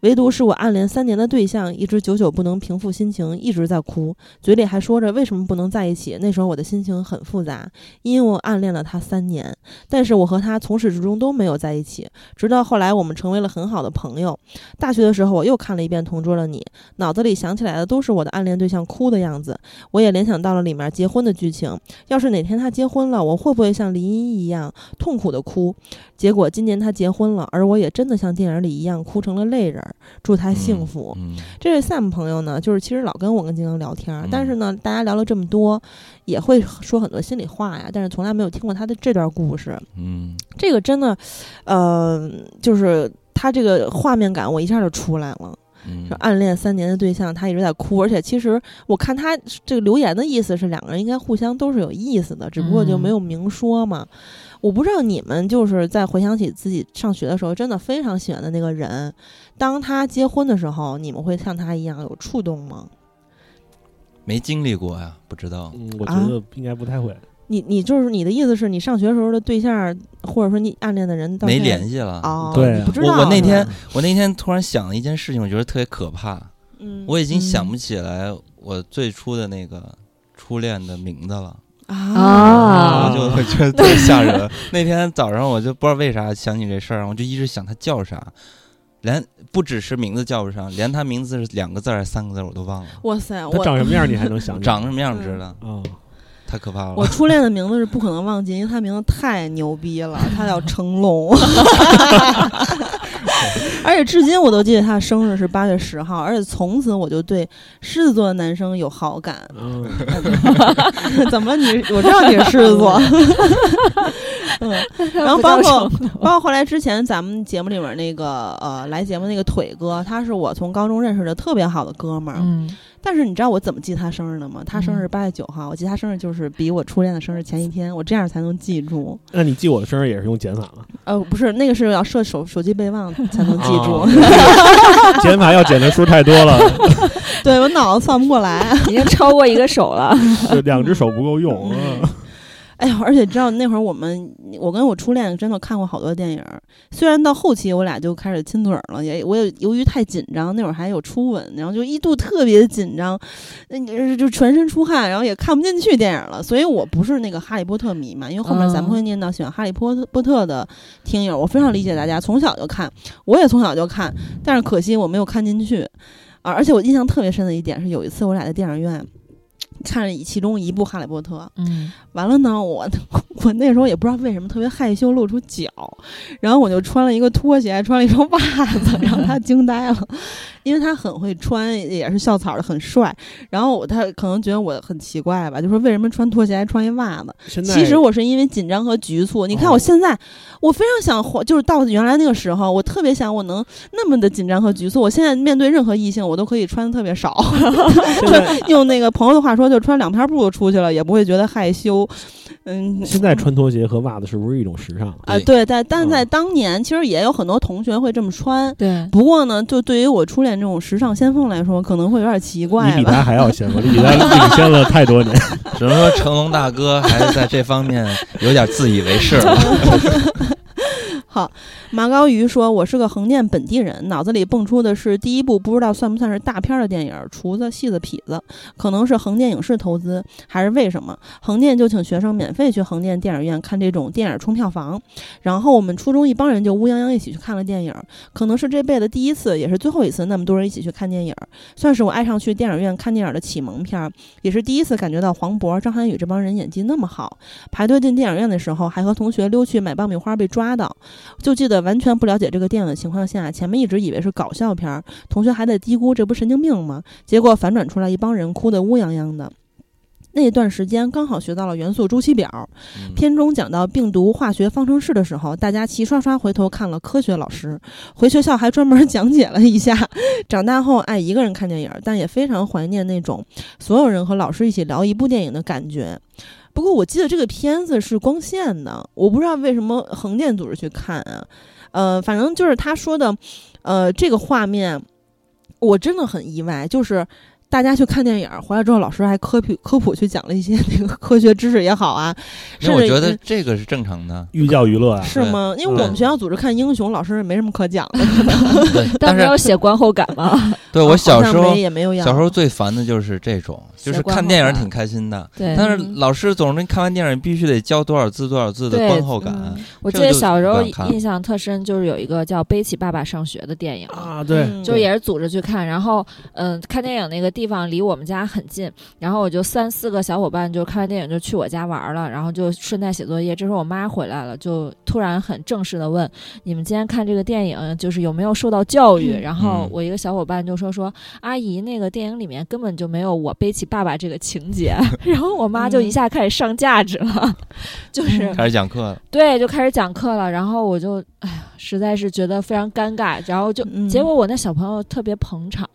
唯独是我暗恋三年的对象，一直久久不能平复心情，一直在哭，嘴里还说着为什么不能在一起。那时候我的心情很复杂，因为我暗恋了他三年，但是我和他从始至终都没有在一起。直到后来我们成为了很好的朋友。大学的时候，我又看了一遍《同桌的你》，脑子里想起来的都是我的暗恋对象哭的样子，我也联想到了里面结婚的剧情。要是哪天他结婚了，我会不会像林一一样痛苦的哭？结果今年他结婚了，而我也真的像电影里一样哭成了泪人儿。祝他幸福。嗯，这位 Sam 朋友呢，就是其实老跟我跟金刚聊天但是呢，大家聊了这么多，也会说很多心里话呀，但是从来没有听过他的这段故事。嗯这个真的，呃，就是他这个画面感，我一下就出来了。嗯说暗恋三年的对象，他一直在哭，而且其实我看他这个留言的意思是两个人应该互相都是有意思的，只不过就没有明说嘛。我不知道你们就是在回想起自己上学的时候，真的非常喜欢的那个人，当他结婚的时候，你们会像他一样有触动吗？没经历过呀，不知道。嗯，我觉啊得应该不太会。你你就是你的意思是你上学时候的对象，或者说你暗恋的人到没联系了。哦，对啊不知道我我那天我那天突然想了一件事情，我觉得特别可怕。嗯我已经想嗯不起来我最初的那个初恋的名字了，啊我就我觉得特别吓人。那天早上我就不知道为啥想起这事儿，我就一直想他叫啥，连不只是名字叫不上，连他名字是两个字儿还是三个字我都忘了。哇塞，他我长什么样你还能想起来？长什么样知道？啊？太可怕了。我初恋的名字是不可能忘记，因为他名字太牛逼了，他叫成龙，*laughs* 而且至今我都记得他的生日是八月十号，而且从此我就对狮子座的男生有好感。嗯，*laughs* 怎么你？我知道你是狮子座。嗯，然后包括 *laughs* 包括后来之前咱们节目里面那个呃来节目那个腿哥，他是我从高中认识的特别好的哥们儿。嗯，但是你知道我怎么记他生日的吗？他生日嗯八月九号，我记他生日就是比我初恋的生日前一天，我这样才能记住。那你记我的生日也是用减法吗？呃，不是，那个是要设手手机备忘才能记住。哦 *laughs* 减法要减的数太多了，对我脑子算不过来。已经超过一个手了。*laughs* 就两只手不够用。嗯哎呦，而且知道那会儿我们，我跟我初恋真的看过好多电影。虽然到后期我俩就开始亲嘴儿了，也我也由于太紧张，那会儿还有初吻，然后就一度特别紧张，那就全身出汗，然后也看不进去电影了。所以我不是那个哈利波特迷嘛，因为后面咱们会念到喜欢哈利波特波特的听友，我非常理解大家从小就看，我也从小就看，但是可惜我没有看进去啊。而且我印象特别深的一点是，有一次我俩在电影院。看了其中一部《哈利波特》，嗯，完了呢，我 *laughs* 我那时候也不知道为什么特别害羞，露出脚，然后我就穿了一个拖鞋，还穿了一双袜子，*laughs* 然后他惊呆了，因为他很会穿，也是校草的，很帅。然后他可能觉得我很奇怪吧，就说为什么穿拖鞋还穿一袜子？其实我是因为紧张和局促。你看我现在，我非常想活，就是到原来那个时候，我特别想我能那么的紧张和局促。我现在面对任何异性，我都可以穿的特别少，*laughs* 用那个朋友的话说，就穿两片布出去了，也不会觉得害羞。嗯，现在穿拖鞋和袜子是不是一种时尚？啊，对对，但在当年，其实也有很多同学会这么穿。对，不过呢，就对于我初恋这种时尚先锋来说，可能会有点奇怪你。比他还要先，锋，你比他领先了太多年。*laughs* 只能说成龙大哥还是在这方面有点自以为是了。*laughs* 好，马高鱼说：“我是个横店本地人，脑子里蹦出的是第一部不知道算不算是大片的电影《厨子、戏子、痞子》，可能是横店影视投资，还是为什么？横店就请学生免费去横店电影院看这种电影冲票房，然后我们初中一帮人就乌泱泱一起去看了电影，可能是这辈子第一次，也是最后一次那么多人一起去看电影，算是我爱上去电影院看电影的启蒙片，也是第一次感觉到黄渤、张涵予这帮人演技那么好。排队进电影院的时候，还和同学溜去买爆米花被抓到。”就记得完全不了解这个电影的情况下，前面一直以为是搞笑片儿，同学还在嘀咕这不神经病吗？结果反转出来一帮人哭得乌泱泱的。那段时间刚好学到了元素周期表，嗯片中讲到病毒化学方程式的时候，大家齐刷刷回头看了科学老师，回学校还专门讲解了一下。长大后爱一个人看电影，但也非常怀念那种所有人和老师一起聊一部电影的感觉。不过我记得这个片子是光线的，我不知道为什么横店组织去看啊。呃，反正就是他说的，呃，这个画面我真的很意外，就是。大家去看电影回来之后，老师还科普科普去讲了一些那个科学知识也好啊，那我觉得这个是正常的，寓教于乐啊，是吗？因为我们嗯学校组织看英雄，老师也没什么可讲的。*laughs* 对，但是有写观后感吗？对我小时候也没有小时候最烦的就是这种，就是看电影挺开心的，对，但是老师总是看完电影必须得教多少字多少字的观后感。嗯，我记得小时候印象特深，就是有一个叫《背起爸爸上学》的电影。啊，对，嗯。就也是组织去看，然后嗯、看电影那个地方离我们家很近，然后我就三四个小伙伴就看完电影就去我家玩了，然后就顺带写作业。这时候我妈回来了，就突然很正式的问：“你们今天看这个电影，就是有没有受到教育？”嗯然后嗯我一个小伙伴就说：“说阿姨，那个电影里面根本就没有我背起爸爸这个情节。*laughs* ”然后我妈就一下开始上价值了，*laughs* 就是嗯开始讲课了，对，就开始讲课了，然后我就哎呀，实在是觉得非常尴尬，然后就、嗯结果我那小朋友特别捧场，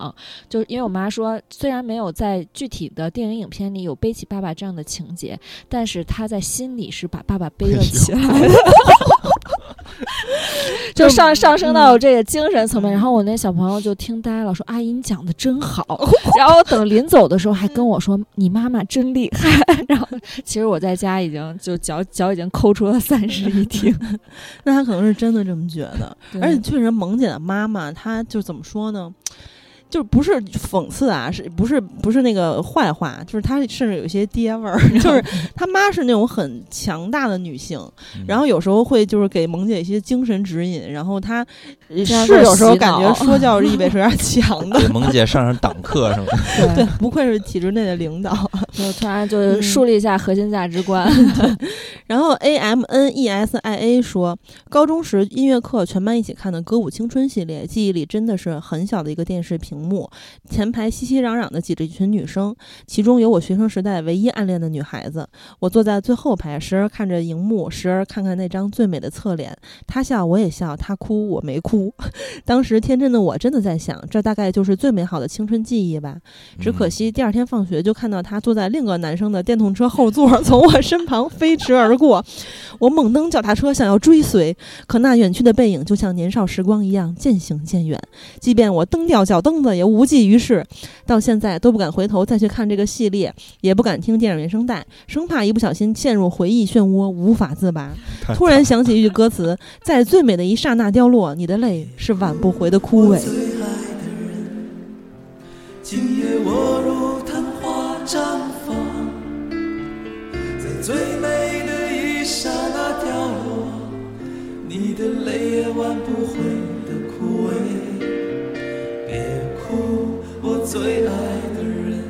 就因为我妈说，虽然没有在具体的电影影片里有背起爸爸这样的情节，但是他在心里是把爸爸背了起来的。*laughs* 就上 *laughs* 上升到这个精神层面，然后我那小朋友就听呆了，说：“阿姨，你讲的真好。*laughs* ”然后等临走的时候还跟我说：“你妈妈真厉害。”然后其实我在家已经就脚脚已经抠出了三室一厅，那他可能是真的这么觉得，而且确实萌姐的妈妈，她就怎么说呢？就是不是讽刺啊，是不是不是那个坏话？就是他甚至有些爹味儿，*laughs* 就是他妈是那种很强大的女性，嗯然后有时候会就是给萌姐一些精神指引，然后她呃这样会是有时候感觉说教意味是有点强的。*laughs* 给萌姐上上党课什么的，*laughs* 对，不愧是体制内的领导。就突然就树立一下核心价值观。然后 A M N E S I A 说，高中时音乐课全班一起看的《歌舞青春》系列，记忆里真的是很小的一个电视屏幕，前排熙熙攘攘的挤着一群女生，其中有我学生时代唯一暗恋的女孩子。我坐在最后排，时而看着荧幕，时而看看那张最美的侧脸。她笑，我也笑；她哭，我没哭。*laughs* 当时天真的我真的在想，这大概就是最美好的青春记忆吧。只可惜第二天放学就看到她坐在另一个男生的电动车后座，从我身旁飞驰而过。我猛蹬脚踏车想要追随，可那远去的背影就像年少时光一样渐行渐远。即便我蹬掉脚蹬子，也无济于事。到现在都不敢回头再去看这个系列，也不敢听电影原声带，生怕一不小心陷入回忆漩涡，无法自拔。*laughs* 突然想起一句歌词：“在最美的一刹那凋落，你的泪是挽不回的枯萎。”今夜我如昙花绽放，在最美的一刹那掉落，你的泪也挽不最爱的人，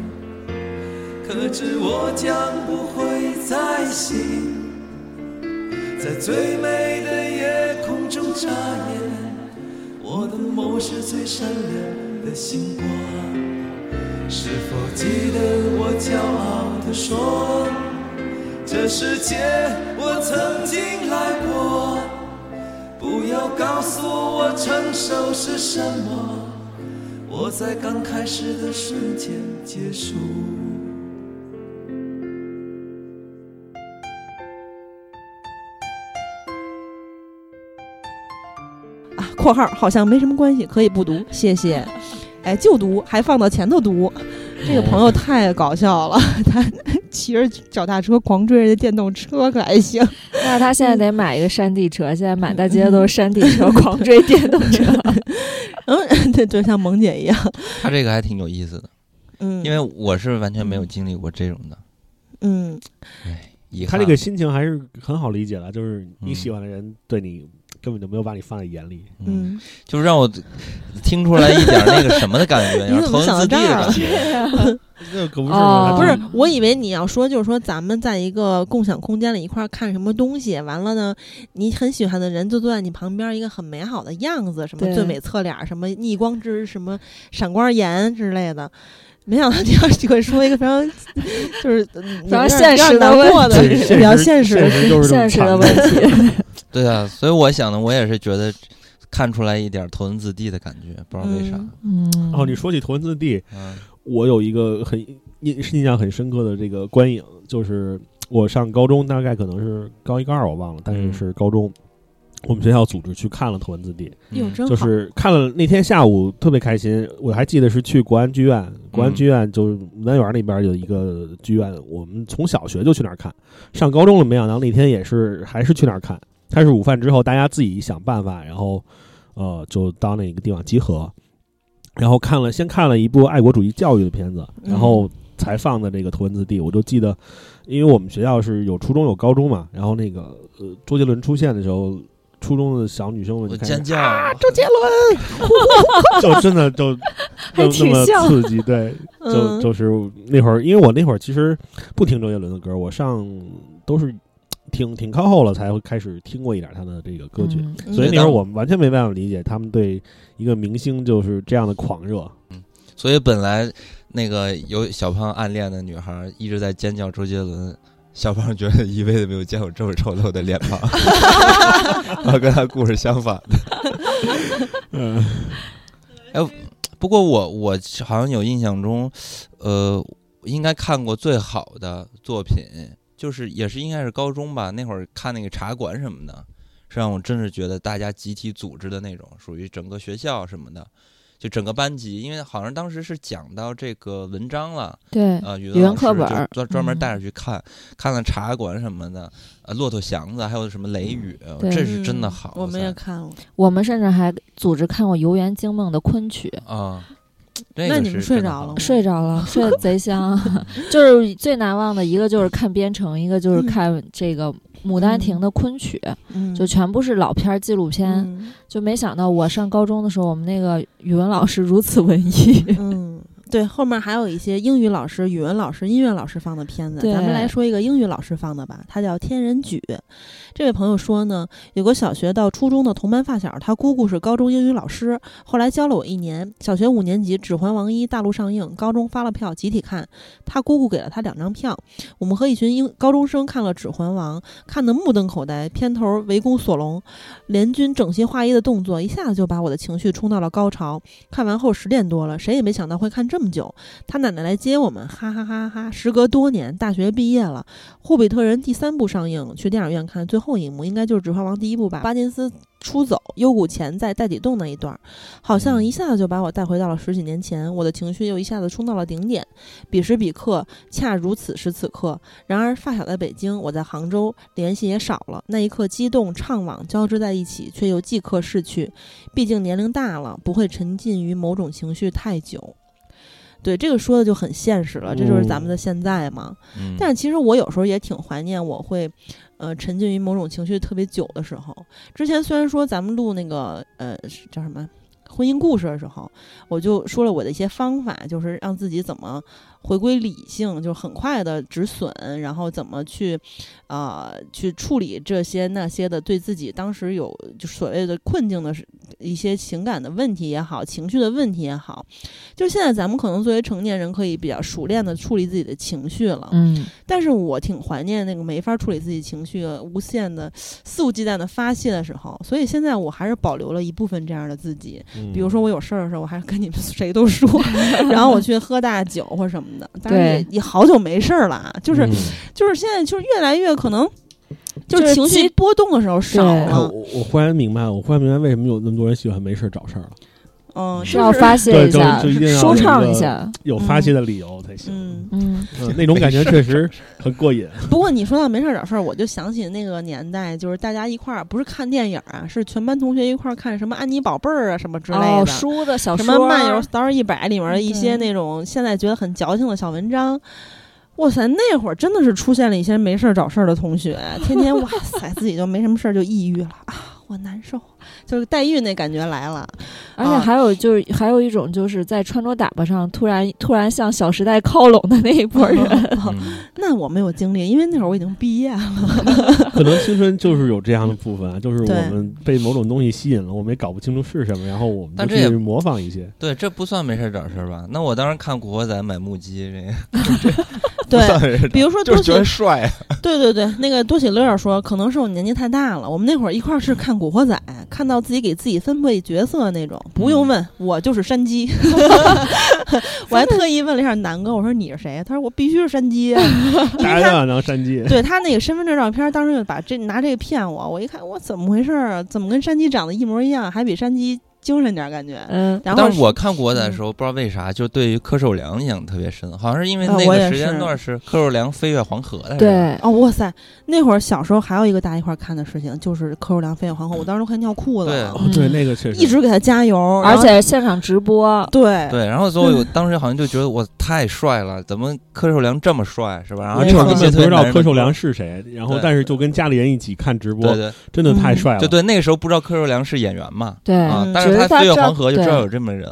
可知我将不会再醒，在最美的夜空中眨眼，我的梦是最闪亮的星光。是否记得我骄傲地说，这世界我曾经来过？不要告诉我成熟是什么，我在刚开始的瞬间结束。啊，括号好像没什么关系，可以不读，谢谢。哎，就读，还放到前头读，这个朋友太搞笑了，他。骑着脚踏车狂追人家电动车可还行？*laughs* 那他现在得买一个山地车，现在满大街都是山地车，*laughs* 狂追电动车。*laughs* 嗯，对，就像萌姐一样，他这个还挺有意思的，嗯，因为我是完全没有经历过这种的，嗯。他这个心情还是很好理解的，就是你嗯喜欢的人对你根本就没有把你放在眼里。嗯，嗯，就是让我 *laughs* 听出来一点那个什么的感觉，*laughs* 你怎么有点头文字 D 的想到感觉。*laughs* 那可不是哦吗？不是，我以为你要说就是说咱们在一个共享空间里一块儿看什么东西，完了呢，你很喜欢的人就坐在你旁边，一个很美好的样子，什么最美侧脸儿，什么逆光之什么闪光颜之类的。没想到你要就会说一个非常就是非非常现实的难过的对比较现实现实的问题。*laughs* *laughs* 对啊，所以我想呢，我也是觉得看出来一点头文字 D 的感觉，不知道为啥。嗯嗯，哦，你说起头文字 D，嗯我有一个很印印象很深刻的这个观影，就是我上高中，大概可能是高一高二我忘了，但是嗯是高中，我们学校组织去看了头文字 D，嗯。哟真，就是看了那天下午特别开心，我还记得是去国安剧院，国安剧院就是牡丹园那边有一个剧院，我们从小学就去那儿看，上高中了没想到那天也是还是去那儿看，它是午饭之后大家自己想办法，然后呃就到那个地方集合，然后看了先看了一部爱国主义教育的片子，嗯然后才放的这个头文字 D，我就记得，因为我们学校是有初中有高中嘛，然后那个呃周杰伦出现的时候。初中的小女生们就开始尖叫，周杰伦，*laughs* 就真的就还就那么刺激，对，就嗯。就是那会儿，因为我那会儿其实不听周杰伦的歌，我上都是挺挺靠后了才会开始听过一点他的这个歌曲，嗯所以那会儿我们完全没办法理解他们对一个明星就是这样的狂热。所以本来那个有小胖暗恋的女孩一直在尖叫周杰伦，小胖觉得一辈子没有见过这么丑陋的脸庞，*laughs* 然后跟他故事相反的。*laughs* 嗯，哎不过我我好像有印象中，呃，应该看过最好的作品，就是也是应该是高中吧，那会儿看那个茶馆什么的，是让我真是觉得大家集体组织的那种，属于整个学校什么的。就整个班级，因为好像当时是讲到这个文章了，对，呃，语语文课本专专门嗯带着去看，看了茶馆什么的，呃，骆驼祥子，还有什么雷雨，对这是真的好。嗯我们也看了，我们甚至还组织看过《游园惊梦》的昆曲。啊，这个那你们睡着了吗睡着了，睡得贼香。*laughs* 就是最难忘的一个就是看编程，一个就是看这个《牡丹亭》的昆曲，嗯，就全部是老片儿纪录片。嗯就没想到我上高中的时候，我们那个语文老师如此文艺。嗯，对，后面还有一些英语老师、语文老师、音乐老师放的片子，咱们来说一个英语老师放的吧，他叫天人举。这位朋友说呢，有个小学到初中的同班发小，他姑姑是高中英语老师，后来教了我一年。小学五年级《指环王一》大陆上映，高中发了票集体看，他姑姑给了他两张票，我们和一群英高中生看了《指环王》，看得目瞪口呆。片头围攻索隆，联军整齐划一的动作，一下子就把我的情绪冲到了高潮。看完后十点多了，谁也没想到会看这这么久。他奶奶来接我们，哈哈哈哈！时隔多年，大学毕业了，《霍比特人》第三部上映，去电影院看最后一幕，应该就是《指环王》第一部吧。巴金斯出走，幽谷前在袋底洞那一段儿，好像一下子就把我带回到了十几年前，我的情绪又一下子冲到了顶点。彼时彼刻，恰如此时此刻。然而发小在北京，我在杭州，联系也少了。那一刻，激动、怅惘交织在一起，却又即刻逝去。毕竟年龄大了，不会沉浸于某种情绪太久。对，这个说的就很现实了，这就是咱们的现在嘛。嗯，但是其实我有时候也挺怀念，我会，呃，沉浸于某种情绪特别久的时候。之前虽然说咱们录那个，呃，叫什么婚姻故事的时候，我就说了我的一些方法，就是让自己怎么回归理性，就很快的止损，然后怎么去，呃，去处理这些那些的对自己当时有就所谓的困境的是一些情感的问题也好，情绪的问题也好，就现在咱们可能作为成年人，可以比较熟练的处理自己的情绪了。嗯，但是我挺怀念那个没法处理自己情绪、无限的肆无忌惮的发泄的时候，所以现在我还是保留了一部分这样的自己。嗯比如说我有事儿的时候，我还是跟你们 *laughs* 谁都说，然后我去喝大酒或什么的。但是也好久没事儿了啊，就是、嗯就是现在就是越来越可能。就是情绪波动的时候少了。我我忽然明白了，我忽然明白为什么有那么多人喜欢没事儿找事儿了，嗯，是要发泄一下就一定，要舒畅一下。有发泄的理由才行。嗯。嗯，嗯，那种感觉确实很过瘾。不过你说到没事儿找事儿，我就想起那个年代，就是大家一块儿不是看电影啊，是全班同学一块儿看什么安妮宝贝儿啊什么之类的。哦，书的小什么漫游 Story 一百里面的一些那种现在觉得很矫情的小文章。哇塞，那会儿真的是出现了一些没事儿找事儿的同学，天天哇塞自己就没什么事儿就抑郁了啊，我难受，就是黛玉那感觉来了。而且啊还有就是还有一种就是在穿着打扮上突然突然向《小时代》靠拢的那一波人。嗯那我没有经历，因为那会儿我已经毕业了。*laughs* 可能青春就是有这样的部分啊，就是我们被某种东西吸引了，我们也搞不清楚是什么，然后我们但这也就去模仿一些。对，这不算没事儿找事儿吧？那我当时看《古惑仔》买木屐，这个 *laughs* 对比如说多喜就是觉得帅啊，*laughs* 对对对，那个多喜乐说，可能是我年纪太大了。我们那会儿一块儿是看《古惑仔》，看到自己给自己分配角色那种，不用问，我就是山鸡。*laughs* 我还特意问了一下南哥，我说你是谁？他说我必须是山鸡啊，*laughs* 因为他大家都想当山鸡，对他那个身份证照片，当时就把这拿这个骗我。我一看，我怎么回事儿啊？怎么跟山鸡长得一模一样，还比山鸡精神点儿感觉？嗯，然后但是我看《国仔》的时候，不知道为啥，就对于柯受良印象特别深，好像是因为那个时间是。段是柯受良飞越黄河的，是吧，对，哦，哇塞！那会儿小时候还有一个大家一块儿看的事情，就是柯受良飞越黄河，我当时都快尿裤子了，哦对，那个确实。一直给他加油，而且现场直播，对。对，然后所以我当时好像就觉得我太帅了，怎么柯受良这么帅，是吧？然后根本不知道柯受良是谁，然后但是就跟家里人一起看直播对，对，真的太帅了。就对，那个时候不知道柯受良是演员嘛，对，嗯，啊但是他飞越黄河就知道有这么人，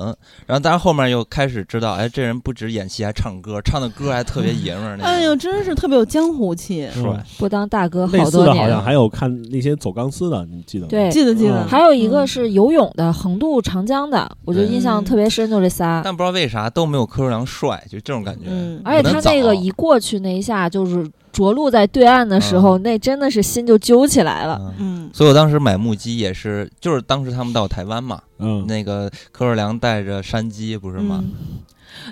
然后但是后面又开始知道，哎，这人不止演戏还唱歌，唱的歌还特别爷们儿那种。哎呦，真是特别有江湖气。嗯帅不当大哥好多年好像。还有看那些走钢丝的，你记得吗？对，记得记得嗯，还有一个嗯是游泳的，横渡长江的，我就对印象特别深，就这仨。但不知道为啥都没有柯受良帅，就这种感觉。嗯而且他那个一过去那一下，就是着陆在对岸的时候，那真的是心就揪起来了。嗯，嗯，所以我当时买木屐也是，就是当时他们到台湾嘛，嗯，那个柯若良带着山鸡不是吗？嗯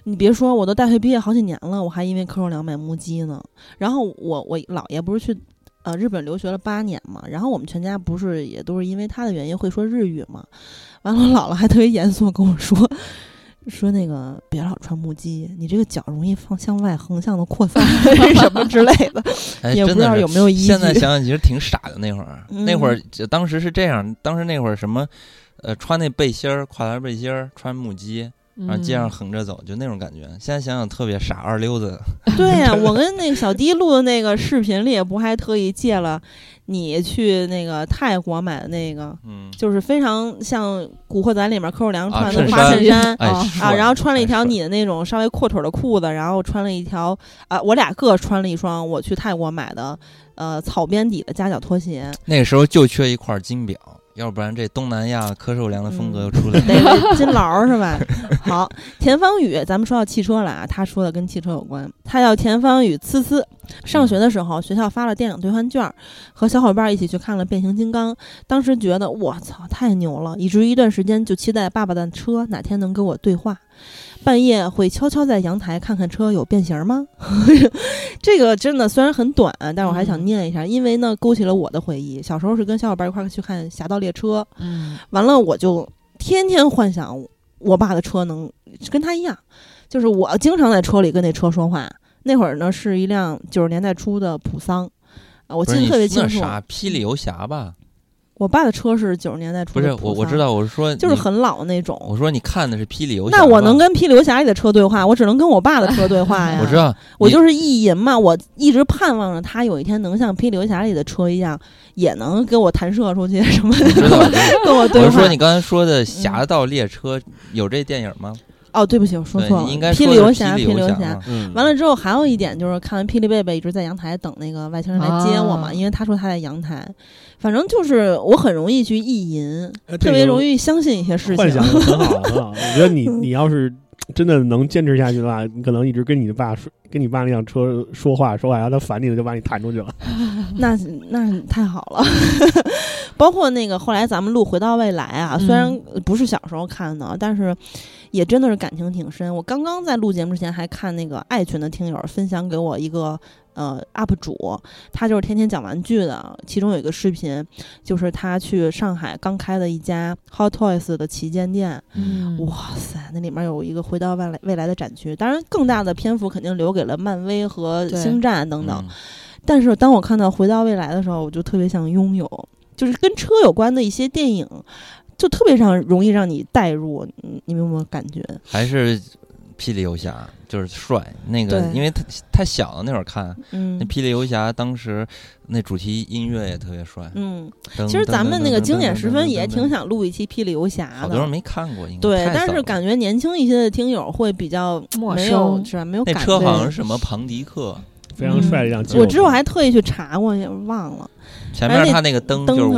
你别说，我都大学毕业好几年了，我还因为柯受良买木屐呢。然后我我姥爷不是去呃日本留学了八年嘛，然后我们全家不是也都是因为他的原因会说日语嘛。完了，我姥姥还特别严肃跟我说。说那个别老穿木屐，你这个脚容易放向外横向的扩散 *laughs* 什么之类的，*laughs* 哎，也不知道真的是有没有依据。现在想想，其实挺傻的。*laughs* 那会儿，嗯那会儿就当时是这样，当时那会儿什么，呃，穿那背心儿，跨栏背心儿，穿木屐，然后街上嗯横着走，就那种感觉。现在想想特别傻，二溜子。对呀、我跟那个小迪录的那个视频里，不还特意借了你去那个泰国买的那个，嗯，就是非常像《古惑仔》里面柯受良啊穿的花衬衫。啊，然后穿了一条你的那种稍微阔腿的裤子，然后穿了一条啊，我俩各穿了一双我去泰国买的呃草编底的夹脚拖鞋，那个时候就缺一块金表，要不然这东南亚柯受良的风格又出来了。得个 *laughs* 金劳儿是吧？好，田方宇，咱们说到汽车了啊，他说的跟汽车有关，他叫田方宇呲呲。上学的时候，学校发了电影兑换券，和小伙伴一起去看了《变形金刚》，当时觉得我操太牛了，以至于一段时间就期待爸爸的车哪天能跟我对话。半夜会悄悄在阳台看看车有变形吗？*laughs* 这个真的虽然很短，但是我还想嗯念一下，因为呢勾起了我的回忆。小时候是跟小伙伴一块儿去看《侠盗猎车》，嗯，完了我就天天幻想我爸的车能跟他一样，就是我经常在车里跟那车说话。那会儿呢是一辆九十年代初的普桑，啊，我记得特别清楚。那啥，霹雳游侠吧？我爸的车是九十年代初不是的普桑我我知，道，我是说就是很老的那种。我说你看的是霹雳游侠，那我能跟霹雳游侠里的车对话，我只能跟我爸的车对话呀。*laughs* 我知，道，*laughs* 我就是意淫嘛，我一直盼望着他有一天能像霹雳游侠里的车一样，也能给我弹射出去什么的，我知道，我 *laughs* 跟我对话。我是说你刚才说的《侠盗猎车》有这电影吗？哦，对不起，我说错了，应该霹雳游侠，霹雳游侠完了之后，还有一点就是看完霹雳贝贝一直在阳台等那个外星人来接我嘛，啊因为他说他在阳台。反正就是我很容易去意淫，呃这个特别容易相信一些事情。幻想很好，很好。我觉得你 *laughs* 你要是真的能坚持下去的话，你可能一直跟你的爸说，跟你爸那辆车说话说话，然后他烦你了就把你弹出去了。*laughs* 那那太好了。包括那个后来咱们录《回到未来》啊，嗯虽然不是小时候看的，但是也真的是感情挺深。我刚刚在录节目之前还看那个爱群的听友分享给我一个呃 UP 主，他就是天天讲玩具的。其中有一个视频，就是他去上海刚开的一家 Hot Toys 的旗舰店，嗯，哇塞，那里面有一个回到未来未来的展区，当然更大的篇幅肯定留给了漫威和星战等等。嗯但是当我看到回到未来的时候，我就特别想拥有，就是跟车有关的一些电影，就特别让容易让你带入。你你有没有感觉？还是霹雳游侠就是帅，那个因为太太小了那会儿看，嗯那霹雳游侠当时那主题音乐也特别帅。嗯，其实咱们那个经典时分也挺。想录一期霹雳游侠好多人的。没看过，应该对，但是感觉年轻一些的听友会比较没有是吧？没有那感觉。车好像是什么庞迪克，非常帅的一辆。我之后还特意去查过，也忘了。前面它那个灯灯就是呜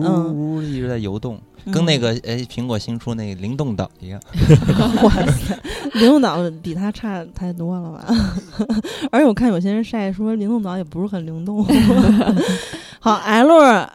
呜嗯呜呜一直在游动，跟那嗯个哎苹果新出那个灵动岛一样。*laughs* 哇塞，灵动岛比它差太多了吧？*laughs* 而且我看有些人晒说灵动岛也不是很灵动。*laughs* 好，L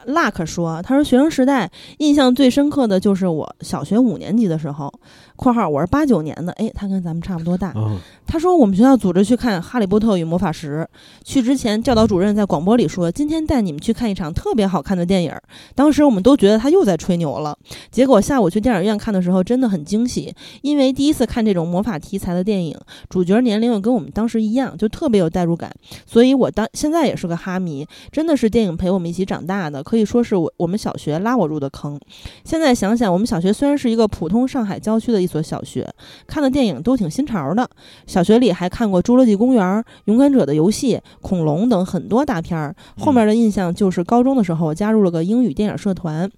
Luck 说，他说学生时代印象最深刻的就是我小学五年级的时候（括号我是八九年的），哎，他跟咱们差不多大。啊，他说我们学校组织去看《哈利波特与魔法石》，去之前教导主任在广播里说，今天带你们去看一场特别好看的电影。当时我们都觉得他又在吹牛了，结果下午去电影院看的时候真的很惊喜，因为第一次看这种魔法题材的电影，主角年龄又跟我们当时一样，就特别有代入感。所以我当现在也是个哈迷，真的是电影陪我们一起长大的，可以说是我我们小学拉我入的坑。现在想想，我们小学虽然是一个普通上海郊区的一所小学，看的电影都挺新潮的。小学里还看过《侏罗纪公园》《勇敢者的游戏》《恐龙》等很多大片儿。后面的印象就是高中的时候加入了个英语电影社团。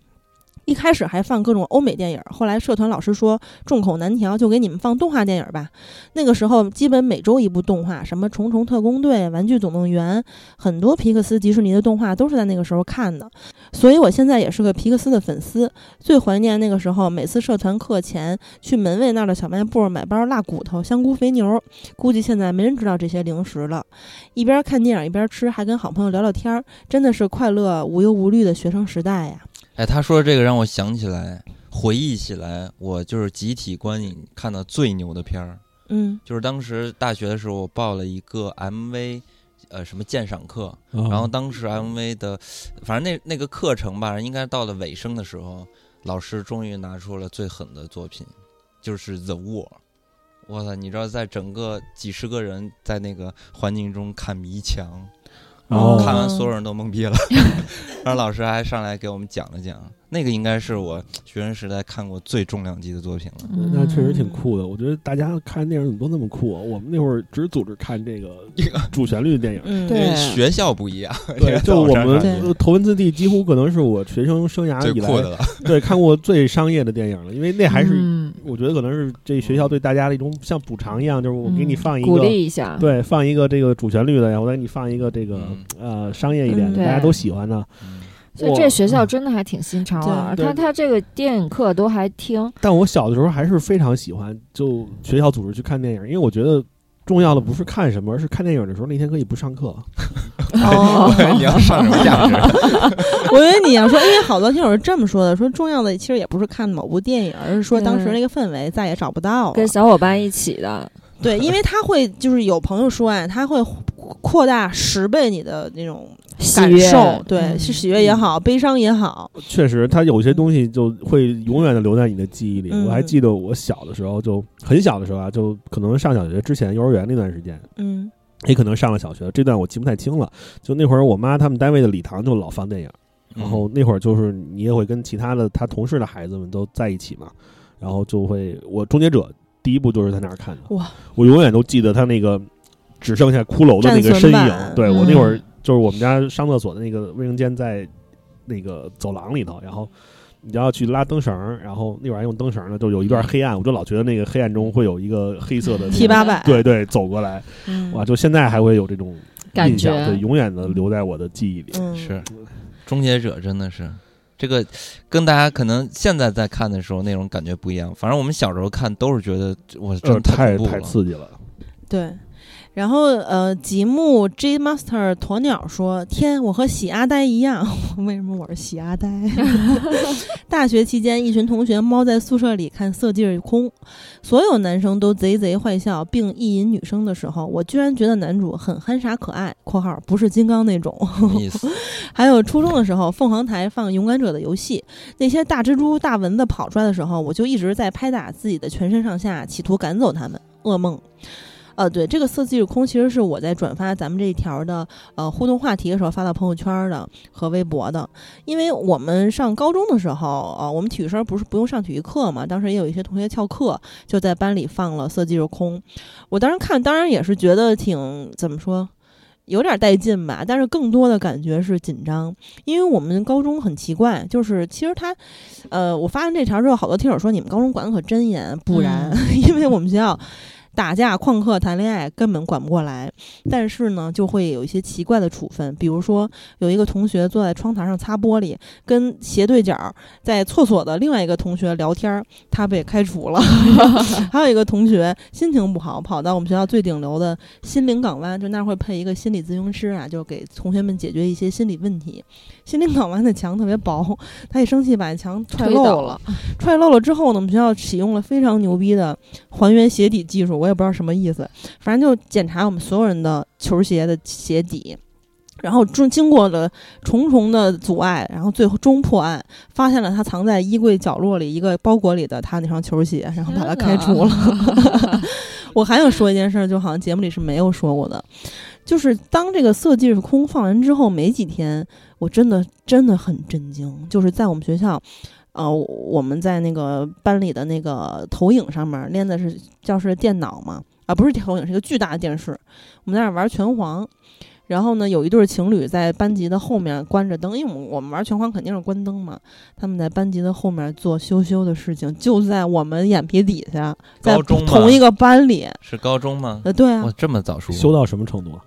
一开始还放各种欧美电影，后来社团老师说众口难调，就给你们放动画电影吧。那个时候基本每周一部动画，什么《虫虫特工队》《玩具总动员》，很多皮克斯、迪士尼的动画都是在那个时候看的。所以我现在也是个皮克斯的粉丝，最怀念那个时候，每次社团课前去门卫那儿的小卖部买包辣骨头、香菇肥牛。估计现在没人知道这些零食了。一边看电影一边吃，还跟好朋友聊聊天，真的是快乐无忧无虑的学生时代呀。哎，他说这个让我想起来，回忆起来，我就是集体观影看的最牛的片儿，嗯就是当时大学的时候，我报了一个 MV，呃，什么鉴赏课，然然后当时 MV 的，反正那那个课程吧，应该到了尾声的时候，老师终于拿出了最狠的作品，就是《The Wall》。我操！你知道，在整个几十个人在那个环境中看迷墙，然后看完所有人都懵逼了，*laughs* 然后老师还上来给我们讲了讲。那个应该是我学生时代看过最重量级的作品了。那确实挺酷的。我觉得大家看电影怎么都那么酷啊？我们那会儿只组织看这个主旋律的电影。嗯，对因为学校不一样，对，就我们头文字 D 几乎可能是我学生生涯以来最酷的了。*laughs* 对看过最商业的电影了，因为那还是嗯我觉得可能是这学校对大家的一种像补偿一样，就是我给你放一个励一下，对放一个这个主旋律的，然后我再给你放一个这个嗯呃商业一点的，嗯大家都喜欢的。嗯所以这学校真的还挺新潮啊。对他他这个电影课都还听，但我小的时候还是非常喜欢，就学校组织去看电影，因为我觉得重要的不是看什么，而是看电影的时候那天可以不上课。*laughs* 哦，*laughs* 你要上什么价值？*laughs* 我以为你要说，因为好多听友是这么说的，说重要的其实也不是看某部电影，而是说当时那个氛围再也找不到了跟。小伙伴一起的，对，因为他会就是有朋友说啊，他会扩大十倍你的那种感受，对，嗯是喜悦也好，悲伤也好，确实，它有些东西就会永远的留在你的记忆里。嗯我还记得我小的时候，就很小的时候啊，就可能上小学之前，幼儿园那段时间，嗯也可能上了小学，这段我记不太清了。就那会儿，我妈他们单位的礼堂就老放电影，然后那会儿就是你也会跟其他的他同事的孩子们都在一起嘛，然后就会我终结者第一部就是在那儿看的，哇，我永远都记得他那个只剩下骷髅的那个身影。对嗯我那会儿就是我们家上厕所的那个卫生间在那个走廊里头，然后。你要去拉灯绳儿，然后那会儿用灯绳呢，就有一段黑暗，我就老觉得那个黑暗中会有一个黑色的那个 T 八百，对对走过来，嗯哇！就现在还会有这种感印象，对，永远的留在我的记忆里。嗯是终结者真的是这个，跟大家可能现在在看的时候那种感觉不一样。反正我们小时候看都是觉得我真呃，太太。刺激了。对。然后，呃，吉木 J Master 鸵鸟说：“天，我和喜阿呆一样，*laughs* 为什么我是喜阿呆？*laughs* 大学期间，一群同学猫在宿舍里看《色戒空》，所有男生都贼贼坏笑，并意淫女生的时候，我居然觉得男主很憨傻可爱（括号不是金刚那种）。*laughs* 还有初中的时候，凤凰台放《勇敢者的游戏》，那些大蜘蛛、大蚊子跑出来的时候，我就一直在拍打自己的全身上下，企图赶走他们。噩梦。呃，对，这个色即是空，其实是我在转发咱们这一条的呃互动话题的时候发到朋友圈的和微博的。因为我们上高中的时候，呃，我们体育生不是不用上体育课嘛，当时也有一些同学翘课，就在班里放了色即是空。我当时看，当然也是觉得挺怎么说，有点带劲吧，但是更多的感觉是紧张，因为我们高中很奇怪，就是其实他，呃，我发完这条之后，好多听友说你们高中管得可真严，不然，*laughs* 因为我们学校。打架、旷课、谈恋爱根本管不过来，但是呢，就会有一些奇怪的处分，比如说有一个同学坐在窗台上擦玻璃，跟斜对角在厕所的另外一个同学聊天，他被开除了。*laughs* 还有一个同学心情不好，跑到我们学校最顶流的心灵港湾，就那儿会配一个心理咨询师啊，就给同学们解决一些心理问题。心灵港湾的墙特别薄，*laughs* 他一生气把墙踹漏了，踹漏了之后呢，我们学校启用了非常牛逼的还原鞋底技术。我也不知道什么意思，反正就检查我们所有人的球鞋的鞋底，然后经经过了重重的阻碍，然后最后终破案，发现了他藏在衣柜角落里一个包裹里的他那双球鞋，然后把他开除了。*laughs* 我还想说一件事，就好像节目里是没有说过的，就是当这个色即是空放完之后没几天，我真的真的很震惊，就是在我们学校。呃，我们在那个班里的那个投影上面连的是教室的电脑嘛，啊，不是投影，是一个巨大的电视。我们在那玩拳皇，然后呢，有一对情侣在班级的后面关着灯，因为我们我们玩拳皇肯定是关灯嘛。他们在班级的后面做羞羞的事情，就在我们眼皮底下，在同一个班里。是高中吗？呃，对啊。哇，这么早熟，修到什么程度啊？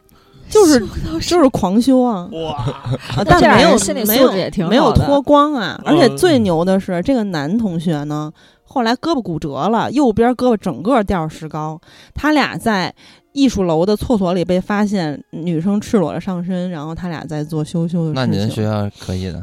就是就是狂修啊！哇，*laughs* 但没有心理素质也挺没有脱光啊！而且最牛的是，这个男同学呢，后来胳膊骨折了，右边胳膊整个掉石膏。他俩在艺术楼的厕所里被发现，女生赤裸着上身，然后他俩在做羞羞的事情。那你的学校可以的。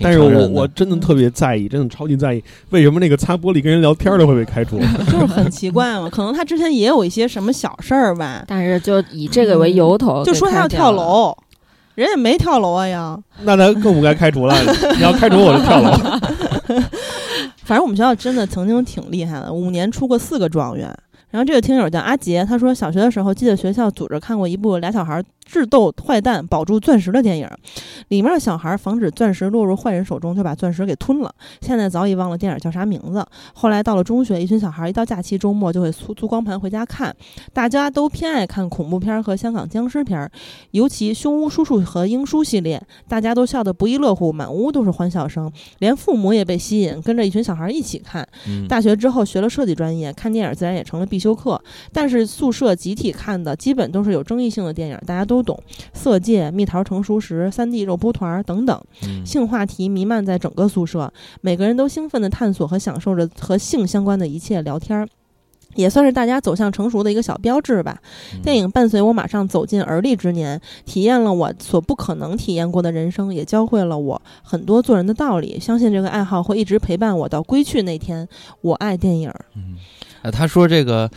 但是我我真的特别在意，真的超级在意，为什么那个擦玻璃跟人聊天的会被开除？*laughs* *laughs* 就是很奇怪嘛，可能他之前也有一些什么小事儿吧。但是就以这个为由头，就说他要跳楼，人也没跳楼啊呀。*laughs* 那他更不该开除了。你要开除我就跳楼。反正我们学校真的曾经挺厉害的，五年出过四个状元。然后这个听友叫阿杰，他说小学的时候记得学校组织看过一部俩小孩智斗坏蛋保住钻石的电影，里面的小孩防止钻石落入坏人手中就把钻石给吞了。现在早已忘了电影叫啥名字。后来到了中学，一群小孩一到假期周末就会租租光盘回家看，大家都偏爱看恐怖片和香港僵尸片，尤其凶屋叔叔和英叔系列，大家都笑得不亦乐乎，满屋都是欢笑声，连父母也被吸引，跟着一群小孩一起看。大学之后学了设计专业，看电影自然也成了必。必修课，但是宿舍集体看的基本都是有争议性的电影，大家都懂，《色戒》《蜜桃成熟时》《三 D 肉蒲团》等等，性话题弥漫在整个宿舍，每个人都兴奋地探索和享受着和性相关的一切聊天儿。也算是大家走向成熟的一个小标志吧。电影伴随我马上走进而立之年，体验了我所不可能体验过的人生，也教会了我很多做人的道理。相信这个爱好会一直陪伴我到归去那天。我爱电影。嗯，啊，他说这个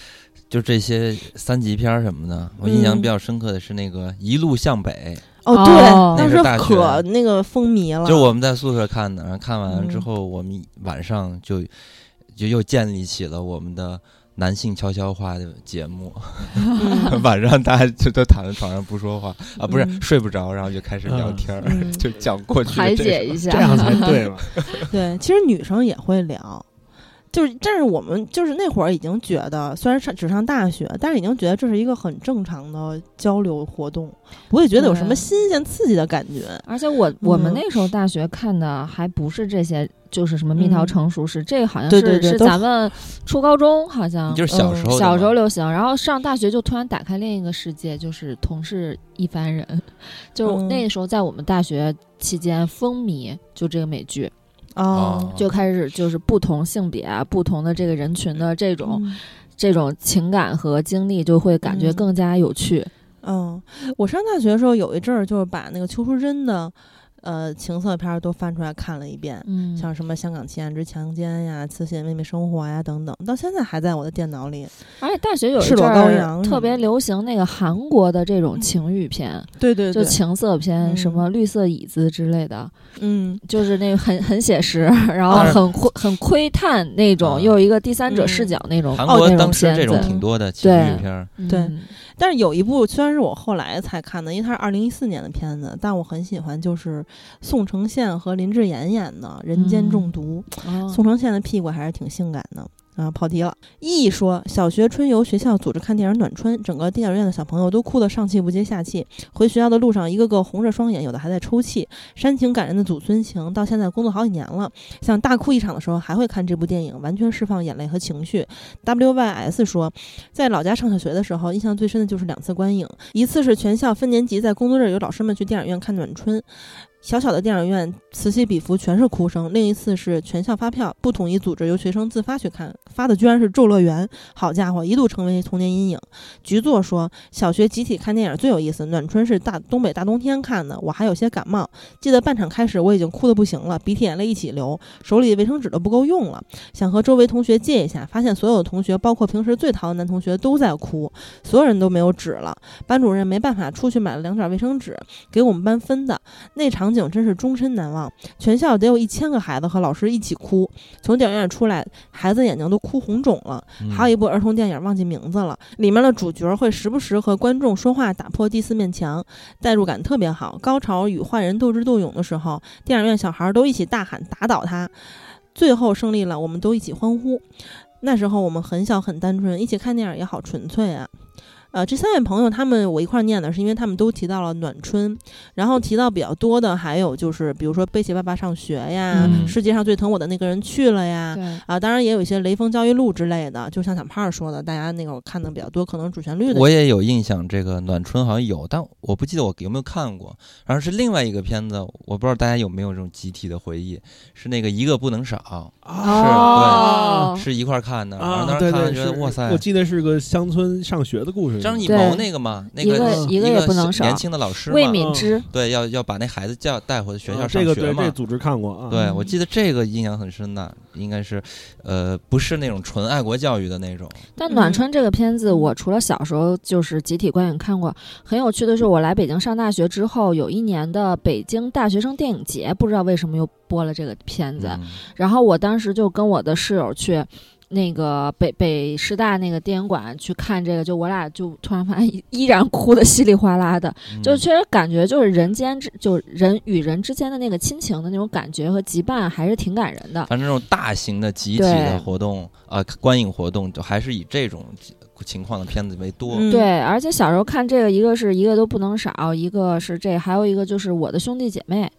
就这些三级片什么的，我印象比较深刻的是那个《一路向北》。哦，对，那是可那个风靡了。就我们在宿舍看的，然后看完之后，我们晚上就就又建立起了我们的。男性悄悄话的节目，*laughs* 晚上大家就都躺在床上不说话啊，不是睡不着，然后就开始聊天，*laughs* 就讲过去排解一下，这样才对嘛。*laughs* 对，其实女生也会聊，就是但是我们就是那会儿已经觉得，虽然上只上大学，但是已经觉得这是一个很正常的交流活动，不会觉得有什么新鲜刺激的感觉。而且我我们那时候大学看的还不是这些。就是什么蜜桃成熟时，这个好像是是咱们初高中好像就是小时候小时候流行，然后上大学就突然打开另一个世界，就是同是一番人，*laughs* 就那时候在我们大学期间风靡就这个美剧，哦，就开始就是不同性别啊、不同的这个人群的这种。这种情感和经历，就会感觉嗯更加有趣。嗯，我上大学的时候有一阵儿，就是把那个邱淑贞的，呃，情色片儿都翻出来看了一遍，嗯，像什么《香港奇案之强奸》呀，《慈禧妹妹生活》呀等等，到现在还在我的电脑里。而且大学有一阵特别流行那个韩国的这种情欲片，对对就情色片，嗯什么绿色椅子之类的，嗯，就是那个很很写实，然后很窥很窥探那种，啊又有一个第三者视嗯角那种。韩国那种当时这种片子挺多的情对欲片儿，对嗯但是有一部虽然是我后来才看的，因为它是二零一四年的片子，但我很喜欢，就是宋承宪和林志妍演的《人间中毒》。哦宋承宪的屁股还是挺性感的。啊，跑题了。一说小学春游，学校组织看电影暖春，整个电影院的小朋友都哭得上气不接下气。回学校的路上，一个个红着双眼，有的还在抽泣。煽情感人的祖孙情，到现在工作好几年了，想大哭一场的时候，还会看这部电影，完全释放眼泪和情绪。WYS 说，在老家上小学的时候，印象最深的就是两次观影，一次是全校分年级在工作日有老师们去电影院看暖春。小小的电影院此起彼伏，全是哭声。另一次是全校发票，不统一组织，由学生自发去看，发的居然是《咒乐园》。好家伙，一度成为童年阴影。局座说，小学集体看电影最有意思。暖春是大东北大冬天看的，我还有些感冒。记得半场开始，我已经哭得不行了，鼻涕眼泪一起流，手里卫生纸都不够用了，想和周围同学借一下，发现所有的同学，包括平时最淘的男同学都在哭，所有人都没有纸了。班主任没办法，出去买了两卷卫生纸给我们班分的。那场景真是终身难忘，全校得有一千个孩子和老师一起哭。从电影院出来，孩子眼睛都哭红肿了。嗯还有一部儿童电影，忘记名字了，里面的主角会时不时和观众说话，打破第四面墙，代入感特别好。高潮与坏人斗智斗勇的时候，电影院小孩都一起大喊打倒他，最后胜利了，我们都一起欢呼。那时候我们很小很单纯，一起看电影也好纯粹啊。呃，这三位朋友他们我一块儿念的是因为他们都提到了暖春，然后提到比较多的还有就是比如说背起爸爸上学呀，嗯世界上最疼我的那个人去了呀，啊，当然也有一些雷锋教育录之类的，就像小胖儿说的，大家那个我看的比较多，可能主旋律的。我也有印象，这个暖春好像有，但我不记得我有没有看过。然后是另外一个片子，我不知道大家有没有这种集体的回忆，是那个一个不能少，哦是是一块儿看的。然后啊，当对对，时看觉得是哇塞我，记得是个乡村上学的故事。对张艺谋那个嘛，那一个个一个也不能少年轻的老师魏，敏之，对，要要把那孩子叫带回学校啊这个上学嘛。对这组织看过啊。对，嗯我记得这个印象很深的，应该是，呃，不是那种纯爱国教育的那种，但暖嗯春这个片子，我除了小时候就是集体观影看过，很有趣的是，我来北京上大学之后，有一年的北京大学生电影节，不知道为什么又播了这个片子，嗯然后我当时就跟我的室友去。那个北北师大那个电影馆去看这个，就我俩就突然发现依依然哭的稀里哗啦的，就嗯确实感觉就是人间之就人与人之间的那个亲情的那种感觉和羁绊还是挺感人的。反正这种大型的集体的活动啊、观影活动，就还是以这种情况的片子为多。嗯对，而且小时候看这个，一个是一个都不能少，一个是这，还有一个就是我的兄弟姐妹。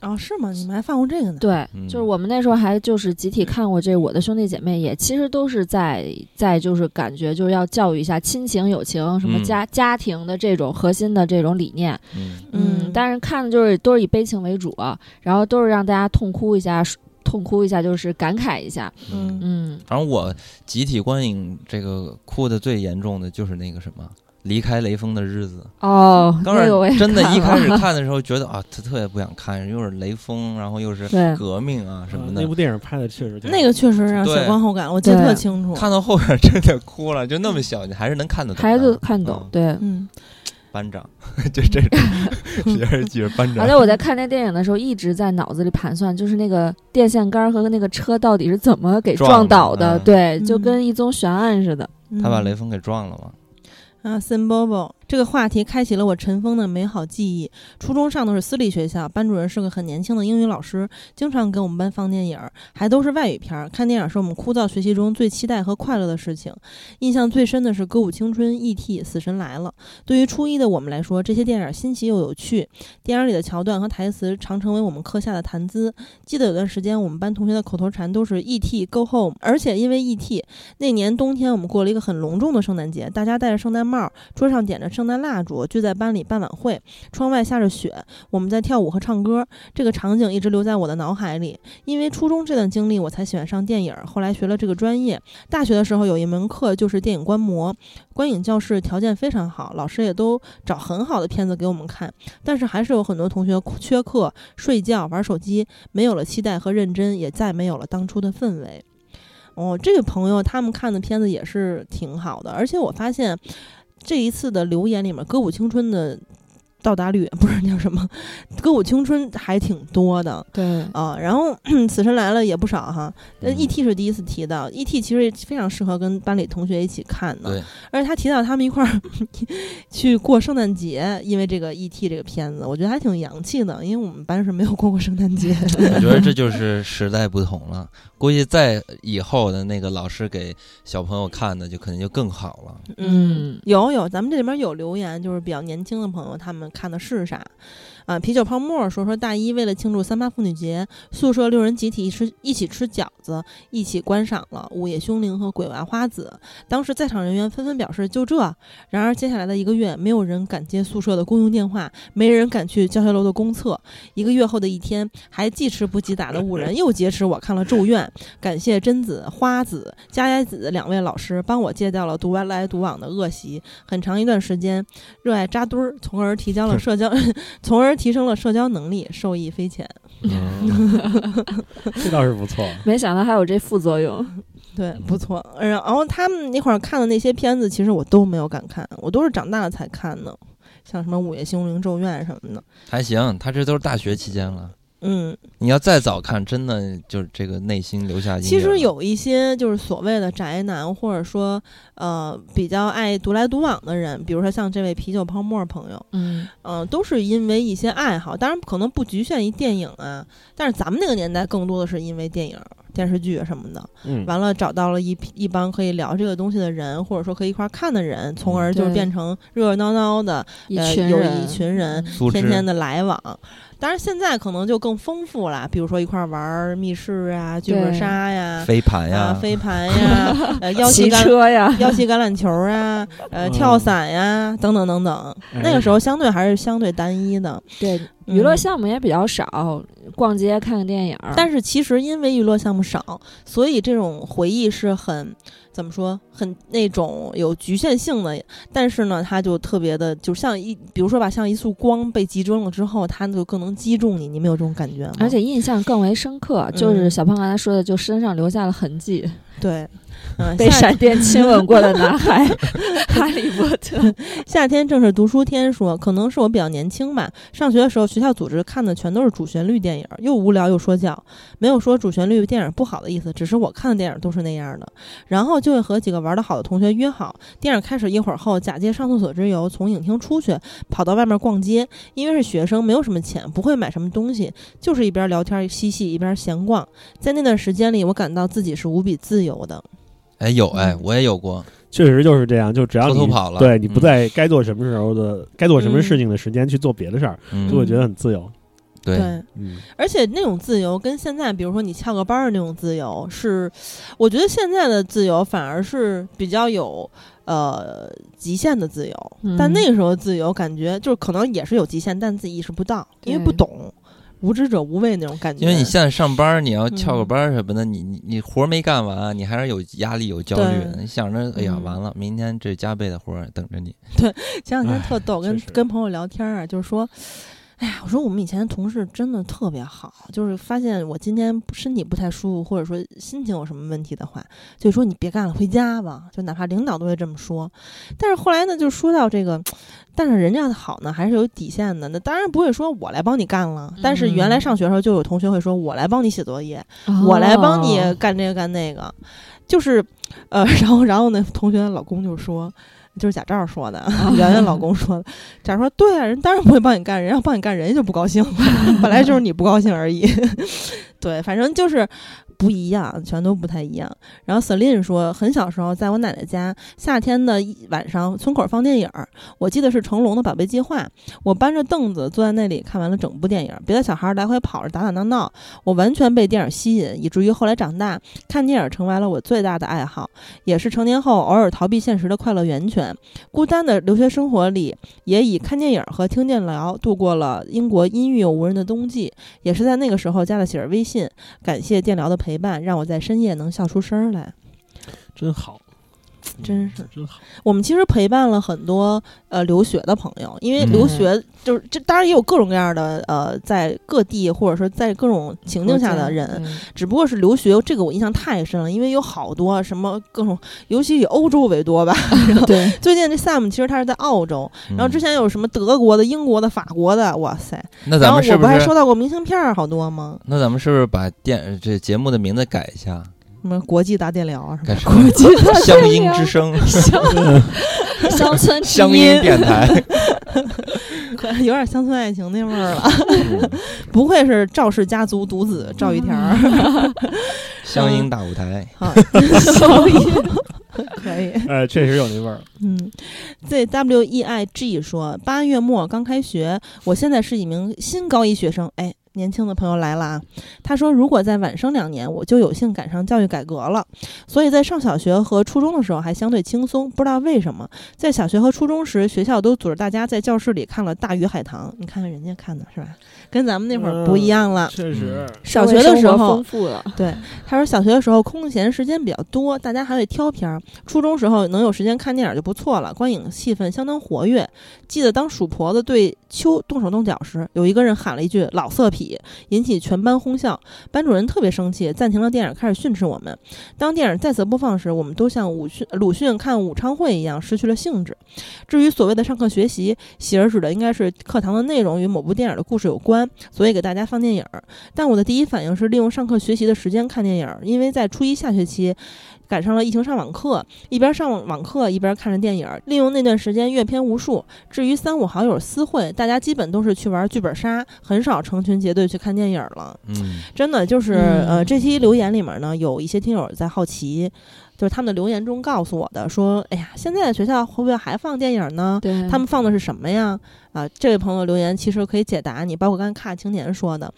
哦，是吗？你们还放过这个呢？对，嗯就是我们那时候还就是集体看过这我的兄弟姐妹，也其实都是在在就是感觉就是要教育一下亲情友情，什么嗯家、家庭的这种核心的这种理念。嗯，嗯但是看的就是都是以悲情为主，然后都是让大家痛哭一下，痛哭一下，就是感慨一下。嗯嗯，反正我集体观影这个哭的最严重的就是那个什么。离开雷锋的日子，哦，刚开始真的，一开始看的时候觉得啊，他特别不想看，又是雷锋，然后又是革命啊什么的啊那。部电影拍的确实那个确实让对小观后感，我记得特清楚。看到后边真的哭了，就那么小，你还是能看得懂的。孩子看懂，嗯对。嗯，班长，*laughs* 就这种，*laughs* 也是记着班长而。且我在看那电影的时候，一直在脑子里盘算，就是那个电线杆和那个车到底是怎么给撞撞倒的，对，就嗯跟一宗悬案似的。嗯他把雷锋给撞了嘛？啊生宝宝这个话题开启了我尘封的美好记忆。初中上的是私立学校，班主任是个很年轻的英语老师，经常给我们班放电影，还都是外语片。看电影是我们枯燥学习中最期待和快乐的事情。印象最深的是《歌舞青春》、E.T.、死神来了。对于初一的我们来说，这些电影新奇又有趣，电影里的桥段和台词常成为我们课下的谈资。记得有段时间，我们班同学的口头禅都是 “E.T. Go Home”，而且因为 E.T. 那年冬天，我们过了一个很隆重的圣诞节，大家戴着圣诞帽，桌上点着圣诞蜡烛，聚在班里办晚会，窗外下着雪，我们在跳舞和唱歌。这个场景一直留在我的脑海里。因为初中这段经历，我才喜欢上电影，后来学了这个专业。大学的时候有一门课就是电影观摩，观影教室条件非常好，老师也都找很好的片子给我们看，但是还是有很多同学缺课、睡觉、玩手机，没有了期待和认真，也再没有了当初的氛围。哦，这个朋友他们看的片子也是挺好的，而且我发现这一次的留言里面，《歌舞青春》的到达率不是叫什么，*laughs*《歌舞青春》还挺多的对，啊。然后《死神来了》也不少哈。呃嗯，E.T. 是第一次提到，E.T. 其实也非常适合跟班里同学一起看的。对，而且他提到他们一块儿 *laughs* 去过圣诞节，因为这个 E.T. 这个片子，我觉得还挺洋气的，因为我们班是没有过过圣诞节。我觉得这就是时代不同了。估计在以后的那个老师给小朋友看的，就可能就更好了。嗯，有有，咱们这里边有留言，就是比较年轻的朋友，他们看的是啥？啊，啤酒泡沫说说大一为了庆祝三八妇女节，宿舍六人集体吃一起吃饺子，一起观赏了《午夜凶铃》和《鬼娃花子》。当时在场人员纷纷表示就这。然而接下来的一个月，没有人敢接宿舍的公用电话，没人敢去教学楼的公厕。一个月后的一天，还记吃不记打的五人又劫持我看了《咒怨》，感谢贞子、花子、佳佳子两位老师帮我戒掉了独来独往的恶习。很长一段时间，热爱扎堆儿，从而提交了社交，*laughs* 从而提升了社交能力，受益匪浅。嗯，这倒是不错。*laughs* 没想到还有这副作用。对，不错。然后他们那会儿看的那些片子，其实我都没有敢看，我都是长大了才看的，像什么《午夜凶铃》《咒怨》什么的。还行，他这都是大学期间了。嗯，你要再早看，真的就是这个内心留下阴影。其实有一些就是所谓的宅男，或者说呃比较爱独来独往的人，比如说像这位啤酒泡沫朋友，嗯，嗯、都是因为一些爱好，当然可能不局限于电影啊，但是咱们那个年代更多的是因为电影、电视剧什么的，嗯，完了找到了一批一帮可以聊这个东西的人，或者说可以一块儿看的人，从而就变成热热闹闹的，呃，有，一群人天天的来往。当然，现在可能就更丰富了，比如说一块儿玩儿密室啊、剧本杀呀、飞盘呀。啊、，飞盘呀、*laughs* 呃、腰旗骑橄车呀，*laughs* 腰旗橄榄球啊、呃嗯。跳伞呀等等等等。哎。那个时候相对还是相对单一的，对，嗯娱乐项目也比较少，逛街看个电影儿。但是其实因为娱乐项目少，所以这种回忆是很怎么说，很那种有局限性的。但是呢，它就特别的，就像一，比如说吧，像一束光被集中了之后，它就更能击中你。你们有这种感觉吗？而且印象更为深刻，就是嗯小胖刚才说的，就身上留下了痕迹，对，*laughs* 嗯，被闪电亲吻过的男孩，*laughs* 哈利波特。夏天正是读书天说，可能是我比较年轻吧。上学的时候，学校组织看的全都是主旋律电影，又无聊又说教，没有说主旋律电影不好的意思，只是我看的电影都是那样的。然后就会和几个玩的好的同学约好，电影开始一会儿后，假借上厕所之由，从影厅出去，跑到外面逛街。因为是学生，没有什么钱，不会买什么东西，就是一边聊天嬉戏一边闲逛。在那段时间里，我感到自己是无比自由的。哎有哎，我也有过，确实就是这样，就只要你偷偷跑了。对你不嗯在该做什么时候的、该做什么嗯事情的时间去做别的事儿，嗯就会觉得很自由。对，嗯，而且那种自由跟现在，比如说你翘个班儿的那种自由，是我觉得现在的自由反而是比较有呃极限的自由。嗯。但那个时候自由感觉就是可能也是有极限，但自己意识不到，因为不懂，无知者无畏那种感觉。因为你现在上班，你要翘个嗯班什么的，你你你活没干完，你还是有压力、有焦虑的。你想着，哎呀，嗯完了，明天这加倍的活儿等着你。*laughs* 对前两天特逗，跟跟朋友聊天啊，就是说。哎呀，我说我们以前的同事真的特别好，就是发现我今天身体不太舒服，或者说心情有什么问题的话，就说你别干了，回家吧。就哪怕领导都会这么说。但是后来呢，就说到这个，但是人家的好呢，还是有底线的。那当然不会说我来帮你干了，但是原来上学的时候就有同学会说，我来帮你写作业，我来帮你哦干这个干那个，就是，呃，*laughs* 然后然后呢，同学的老公就说。就是贾兆说的，*laughs* 圆圆老公说的。贾说：“对啊，人当然不会帮你干，人要帮你干，人家就不高兴，本来就是你不高兴而已。*laughs* 对，反正就是不一样，全都不太一样。然后 Celine 说，很小时候在我奶奶家，夏天的一晚上，村口放电影儿，我记得是成龙的《宝贝计划》，我搬着凳子坐在那里看完了整部电影，别的小孩来回跑着打打闹闹，我完全被电影吸引，以至于后来长大看电影成为了我最大的爱好，也是成年后偶尔逃避现实的快乐源泉。孤单的留学生活里，也以看电影和听电聊度过了英国阴郁又无人的冬季。也是在那个时候加了喜儿微信，感谢电聊的陪陪伴，让我在深夜能笑出声来。真好，真是真好。我们其实陪伴了很多呃留学的朋友，因为嗯留学就是这当然也有各种各样的呃在各地或者说在各种情境下的人，对只不过是留学这个我印象太深了，因为有好多什么各种，尤其以欧洲为多吧。*laughs* 对，最近这 Sam 其实他是在澳洲，嗯然后之前有什么德国的、英国的、法国的，哇塞！那然后我咱们是不是还收到过明信片儿好多吗？那咱们是不是把电这节目的名字改一下，什么国际大电聊啊什么改成乡音之声、乡 *laughs* 乡村之乡音音，电台？*laughs* 可有点乡村爱情那味儿了。嗯不愧是赵氏家族独子赵玉田儿，乡音大舞台，啊，*laughs* 可以。呃，确实有那味儿。嗯，Z W E I G 说，八月末刚开学，我现在是一名新高一学生。哎，年轻的朋友来了啊！他说，如果再晚生两年，我就有幸赶上教育改革了。所以在上小学和初中的时候还相对轻松，不知道为什么，在小学和初中时，学校都组织大家在教室里看了《大鱼海棠》，你看看人家看的是吧？跟咱们那会儿不一样了。确实，小学的时候丰，富了，对，他说小学的时候空闲时间比较多，大家还会挑片儿。初中时候能有时间看电影就不错了，观影气氛相当活跃。记得当鼠婆子对秋动手动脚时，有一个人喊了一句“老色痞”，引起全班哄笑。班主任特别生气，暂停了电影，开始训斥我们。当电影再次播放时，我们都像武训鲁迅看武昌会一样失去了兴致。至于所谓的上课学习，喜儿指的应该是课堂的内容与某部电影的故事有关，所以给大家放电影儿。但我的第一反应是利用上课学习的时间看电影儿，因为在初一下学期赶上了疫情上网课，一边上网课一边看着电影儿，利用那段时间阅片无数。至于三五好友私会，大家基本都是去玩剧本杀，很少成群结队去看电影儿了。嗯，真的就是、嗯呃，这期留言里面呢，有一些听友在好奇，就是他们的留言中告诉我的，说，哎呀，现在的学校会不会还放电影呢？对他们放的是什么呀？啊，这位朋友留言其实可以解答你，包括刚才卡青年说的，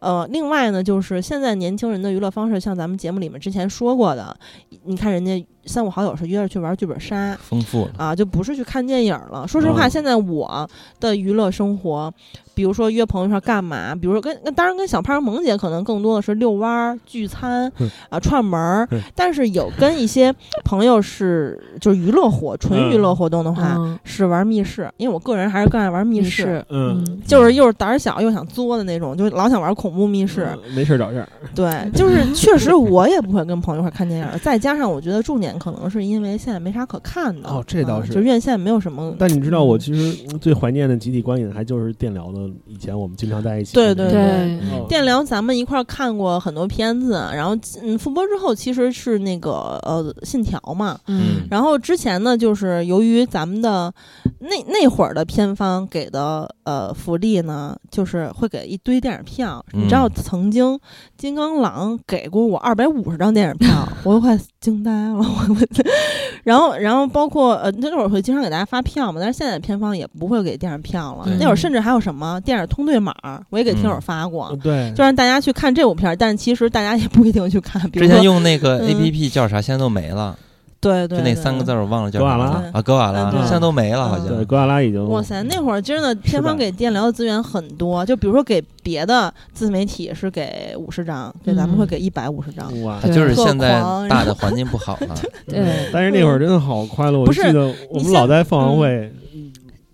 呃，另外呢，就是现在年轻人的娱乐方式，像咱们节目里面之前说过的，你看人家三五好友是约着去玩剧本杀。丰富了。啊，就不是去看电影了。说实话，哦现在我的娱乐生活，比如说约朋友一块儿干嘛，比如说跟那当然跟小胖、萌姐可能更多的是遛弯儿、聚餐嗯啊、串门儿嗯，但是有跟一些朋友是就是娱乐活纯娱乐活动的话，嗯，是玩密室，因为我个人还是更爱玩密室。密室，嗯，就是又是胆儿小又想作的那种，就老想玩恐怖密室。嗯没事儿找事儿。对，就是确实我也不会跟朋友一块儿看电影儿，再加上我觉得重点可能是因为现在没啥可看的。哦这倒是啊就院线没有什么。但你知道，我其实最怀念的集体观影还就是电聊的，以前我们经常在一起。对对对哦电聊咱们一块儿看过很多片子，然后嗯复播之后其实是那个呃信条嘛，嗯然后之前呢就是由于咱们的那那会儿的片方给的呃福利呢，就是会给一堆电影票，你知道嗯曾经金刚狼给过我二百五十张电影票，我都快惊呆了，我我。*laughs* 然后，然后包括呃，那会儿会经常给大家发票嘛，但是现在片方也不会给电影票了。那会儿甚至还有什么电影通兑码，我也给听友嗯。发过。就让大家去看这部片儿，但其实大家也不一定去看。比如之前，用那个嗯。A P P 叫啥，现在都没了，对对，就那三个字我忘了叫啥格瓦拉。啊，格瓦拉嗯现在都没了，好像。对，像。格瓦拉已经哇塞，那会儿真的片方给电疗的资源很多，就比如说给别的自媒体是给五十张，给咱们嗯。会给一百五十张。哇，就是现在大的环境不好了，*laughs* 对。但是那会儿真的好快乐，我记得我们老在凤凰会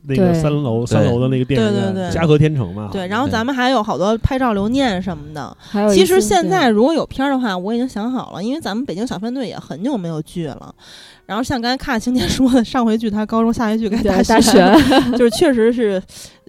那个对三楼三楼的那个电影院，对对对嘉禾天成嘛。对，然后咱们还有好多拍照留念什么的。还有其实现在如果有片儿的话，我已经想好了，因为咱们北京小分队也很久没有聚了。然后像刚才看青年说的，上回剧他高中，下回剧该对大大学，*laughs* 就是确实是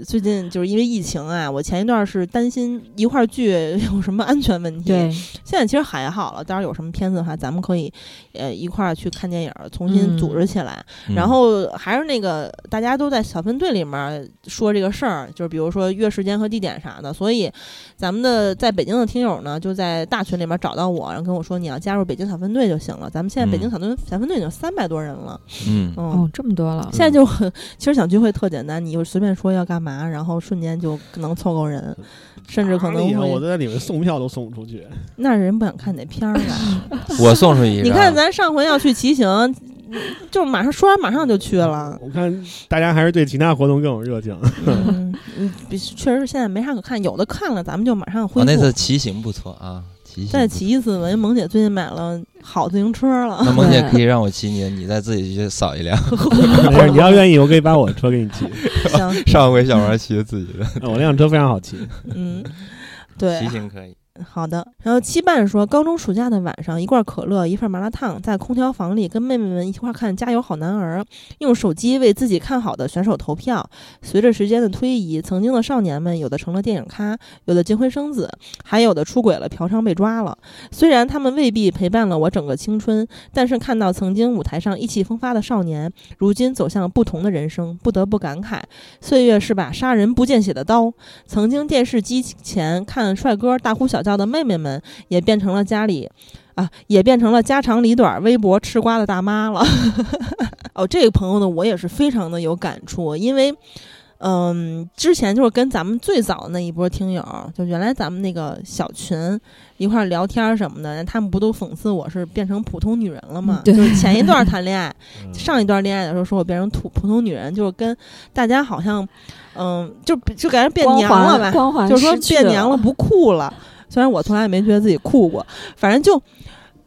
最近就是因为疫情啊，我前一段是担心一块儿剧 *laughs* 有什么安全问题。对，现在其实还好了，到时候有什么片子的话，咱们可以呃一块儿去看电影儿，重新嗯组织起来。嗯然后还是那个大家都在小分分队里面说这个事儿，就是比如说约时间和地点啥的。所以，咱们的在北京的听友呢，就在大群里面找到我，然后跟我说你要加入北京小分队就行了。咱们现在北京嗯小分小分队已经三百多人了，嗯，嗯。哦，这么多了，现在就很，其实想聚会特简单，你就随便说要干嘛，然后瞬间就能凑够人，甚至可能哪里啊我会在里面送票都送不出去。那人不想看你那片儿啊。*laughs* 我送出一张。你看咱上回要去骑行，就马上说完马上就去了。我看大家还是对其他活动更有热情。嗯，确实是现在没啥可看，有的看了咱们就马上恢复。我哦那次骑行不错啊，再。骑一次吧，因为萌姐最近买了好自行车了。那萌姐可以让我骑你，你再自己去扫一辆。*laughs* 没事，你要愿意，我可以把我车给你骑。行，*laughs* 上回小王骑的自己的，我那辆车非常好骑。嗯，对骑，行可以。好的。然后七伴说，高中暑假的晚上，一罐可乐，一份麻辣烫，在空调房里跟妹妹们一块看《加油好男儿》，用手机为自己看好的选手投票。随着时间的推移，曾经的少年们，有的成了电影咖，有的结婚生子，还有的出轨了、嫖娼被抓了。虽然他们未必陪伴了我整个青春，但是看到曾经舞台上意气风发的少年，如今走向不同的人生，不得不感慨，岁月是把杀人不见血的刀。曾经电视机前看帅哥大呼小叫的妹妹们，也变成了家里。啊，也变成了家长里短、微博吃瓜的大妈了。*laughs* 哦，这个朋友呢，我也是非常的有感触，因为，嗯，之前就是跟咱们最早的那一波听友，就原来咱们那个小群一块儿聊天儿什么的，他们不都讽刺我是变成普通女人了吗？嗯就是前一段谈恋爱，*laughs* 嗯上一段恋爱的时候说我变成普普通女人，就是跟大家好像，嗯，就就感觉变娘了吧，环光环就是说变娘了，不酷了。虽然我从来也没觉得自己酷过，反正就，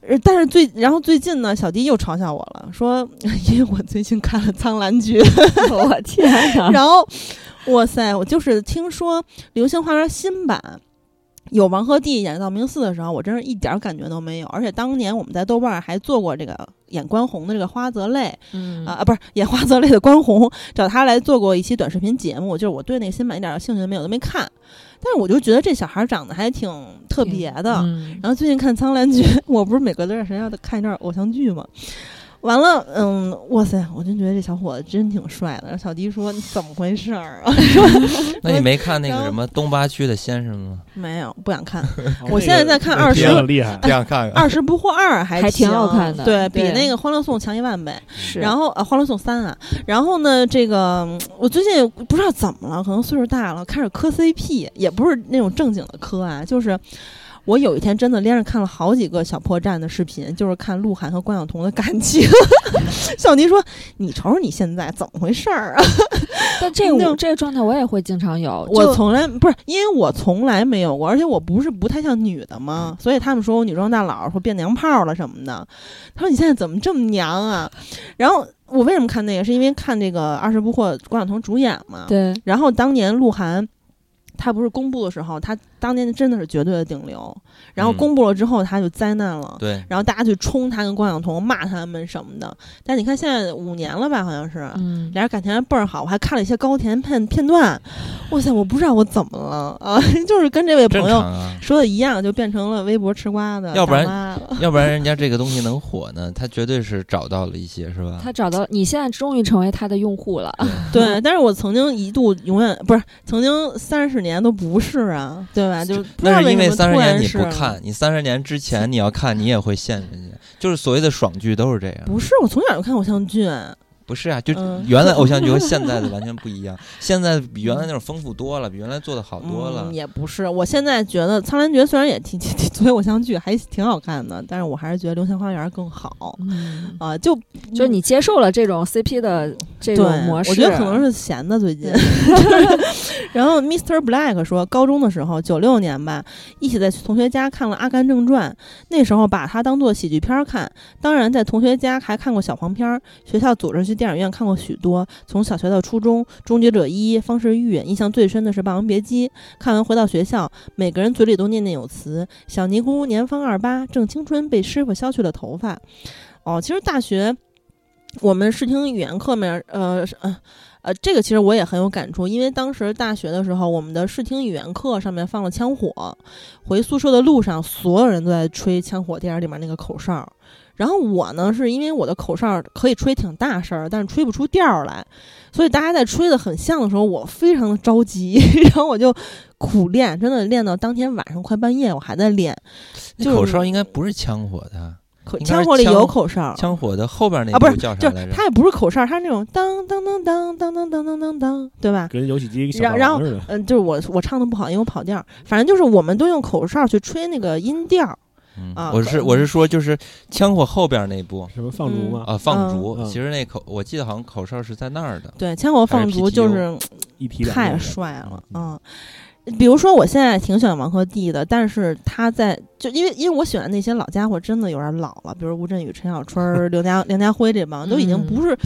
呃但是最然后最近呢，小弟又嘲笑我了，说 *laughs* 因为我最近看了《苍兰诀》，*laughs* 我天哪！然后，哇塞，我就是听说《流星花园》新版。有王鹤棣演道明寺的时候，我真是一点儿感觉都没有。而且当年我们在豆瓣儿还做过这个演关宏的这个花泽类，嗯啊啊，不是演花泽类的关宏，找他来做过一期短视频节目，就是我对那个新版一点儿兴趣都没有，都没看。但是我就觉得这小孩儿长得还挺特别的。嗯然后最近看《苍兰诀》，我不是每隔段时间要看一段偶像剧吗？完了，嗯，哇塞，我真觉得这小伙子真挺帅的。然后小迪说：“你怎么回事儿啊 *laughs* 那你没看那个什么东八区的先生吗？？”没有，不想看。哦我现在在看二十厉害。这样看看。二十不惑二还还挺好看的对比那个《欢乐颂》强一万倍。是，然后呃，《欢乐颂三》啊，然后呢，这个嗯我最近不知道怎么了，可能岁数大了，开始磕 CP，也不是那种正经的磕啊，就是。我有一天真的连着看了好几个小破站的视频，就是看鹿晗和关晓彤的感情。*laughs* 小迪说：“你瞅瞅你现在怎么回事儿啊但这那个这个状态我也会经常有，？”我从来不是，因为我从来没有过，而且我不是不太像女的嘛，所以他们说我女装大佬，说变娘炮了什么的。他说：“你现在怎么这么娘啊？”然后我为什么看那个？是因为看这个《二十不惑》关晓彤主演嘛。对然后当年鹿晗，他不是公布的时候，他当年真的是绝对的顶流。然后嗯公布了之后，他就灾难了。对，然后大家去冲他跟关晓彤，骂他们什么的。但你看现在五年了吧，好像是。嗯，俩人感情还倍儿好，我还看了一些高甜片片段，哇塞，我不知道我怎么了啊，*laughs* 就是跟这位朋友。说的一样，就变成了微博吃瓜的要不然。要不然人家这个东西能火呢，他绝对是找到了一些，是吧？他找到你现在终于成为他的用户了，对，但是我曾经一度永远不是，曾经三十年都不是啊，对吧？那是因为三十年你不看，你三十年之前你要看，你也会陷进去。就是所谓的爽剧都是这样。不是，我从小就看偶像剧，不是啊，就嗯原来偶像剧和现在的完全不一样，现在比原来那种丰富多了，比原来做的好多了嗯。。也不是。我现在觉得《苍兰诀》虽然也挺挺挺作为偶像剧还挺好看的，但是我还是觉得《流星花园》更好嗯，啊、就就是你接受了这种 CP 的这种模式，我觉得可能是闲的最近。*laughs* 然后 Mr. Black 说，高中的时候，九六年吧，一起在同学家看了《阿甘正传》，那时候把它当做喜剧片儿看。当然，在同学家还看过小黄片儿，学校组织去电影院看过许多。从小学到初中，《终结者一》《方世玉》，印象最深的是《霸王别姬》。看完回到学校，每个人嘴里都念念有词：“小尼姑年方二八，正青春，被师傅削去了头发。”哦，其实大学我们视听语言课面，呃呃呃，这个其实我也很有感触，因为当时大学的时候，我们的视听语言课上面放了枪火，回宿舍的路上，所有人都在吹《枪火》电影里面那个口哨，然后我呢，是因为我的口哨可以吹挺大声儿，但是吹不出调儿来，所以大家在吹的很像的时候，我非常的着急，*laughs* 然后我就苦练，真的练到当天晚上快半夜，我还在练。就是那口哨应该不是枪火的，枪火里有口哨，枪火的后边那啊不是叫就啥来着？是它也不是口哨，它是那种当当当当当当当当当当，对吧？跟游戏机小然然后。嗯，就是我我唱的不好，因为我跑调儿。反正就是我们都用口哨去吹那个音调儿，嗯啊我是我是说，就是枪火后边那部什么放逐吗？啊，放嗯逐。嗯其实那口我记得好像口哨是在那儿的。对，枪火放逐就是一提两太帅了，嗯嗯。比如说，我现在挺喜欢王鹤棣的，但是他在就因为因为我喜欢那些老家伙，真的有点老了，比如吴镇宇、陈小春儿、*laughs* 刘家梁家辉这帮，都已经嗯不是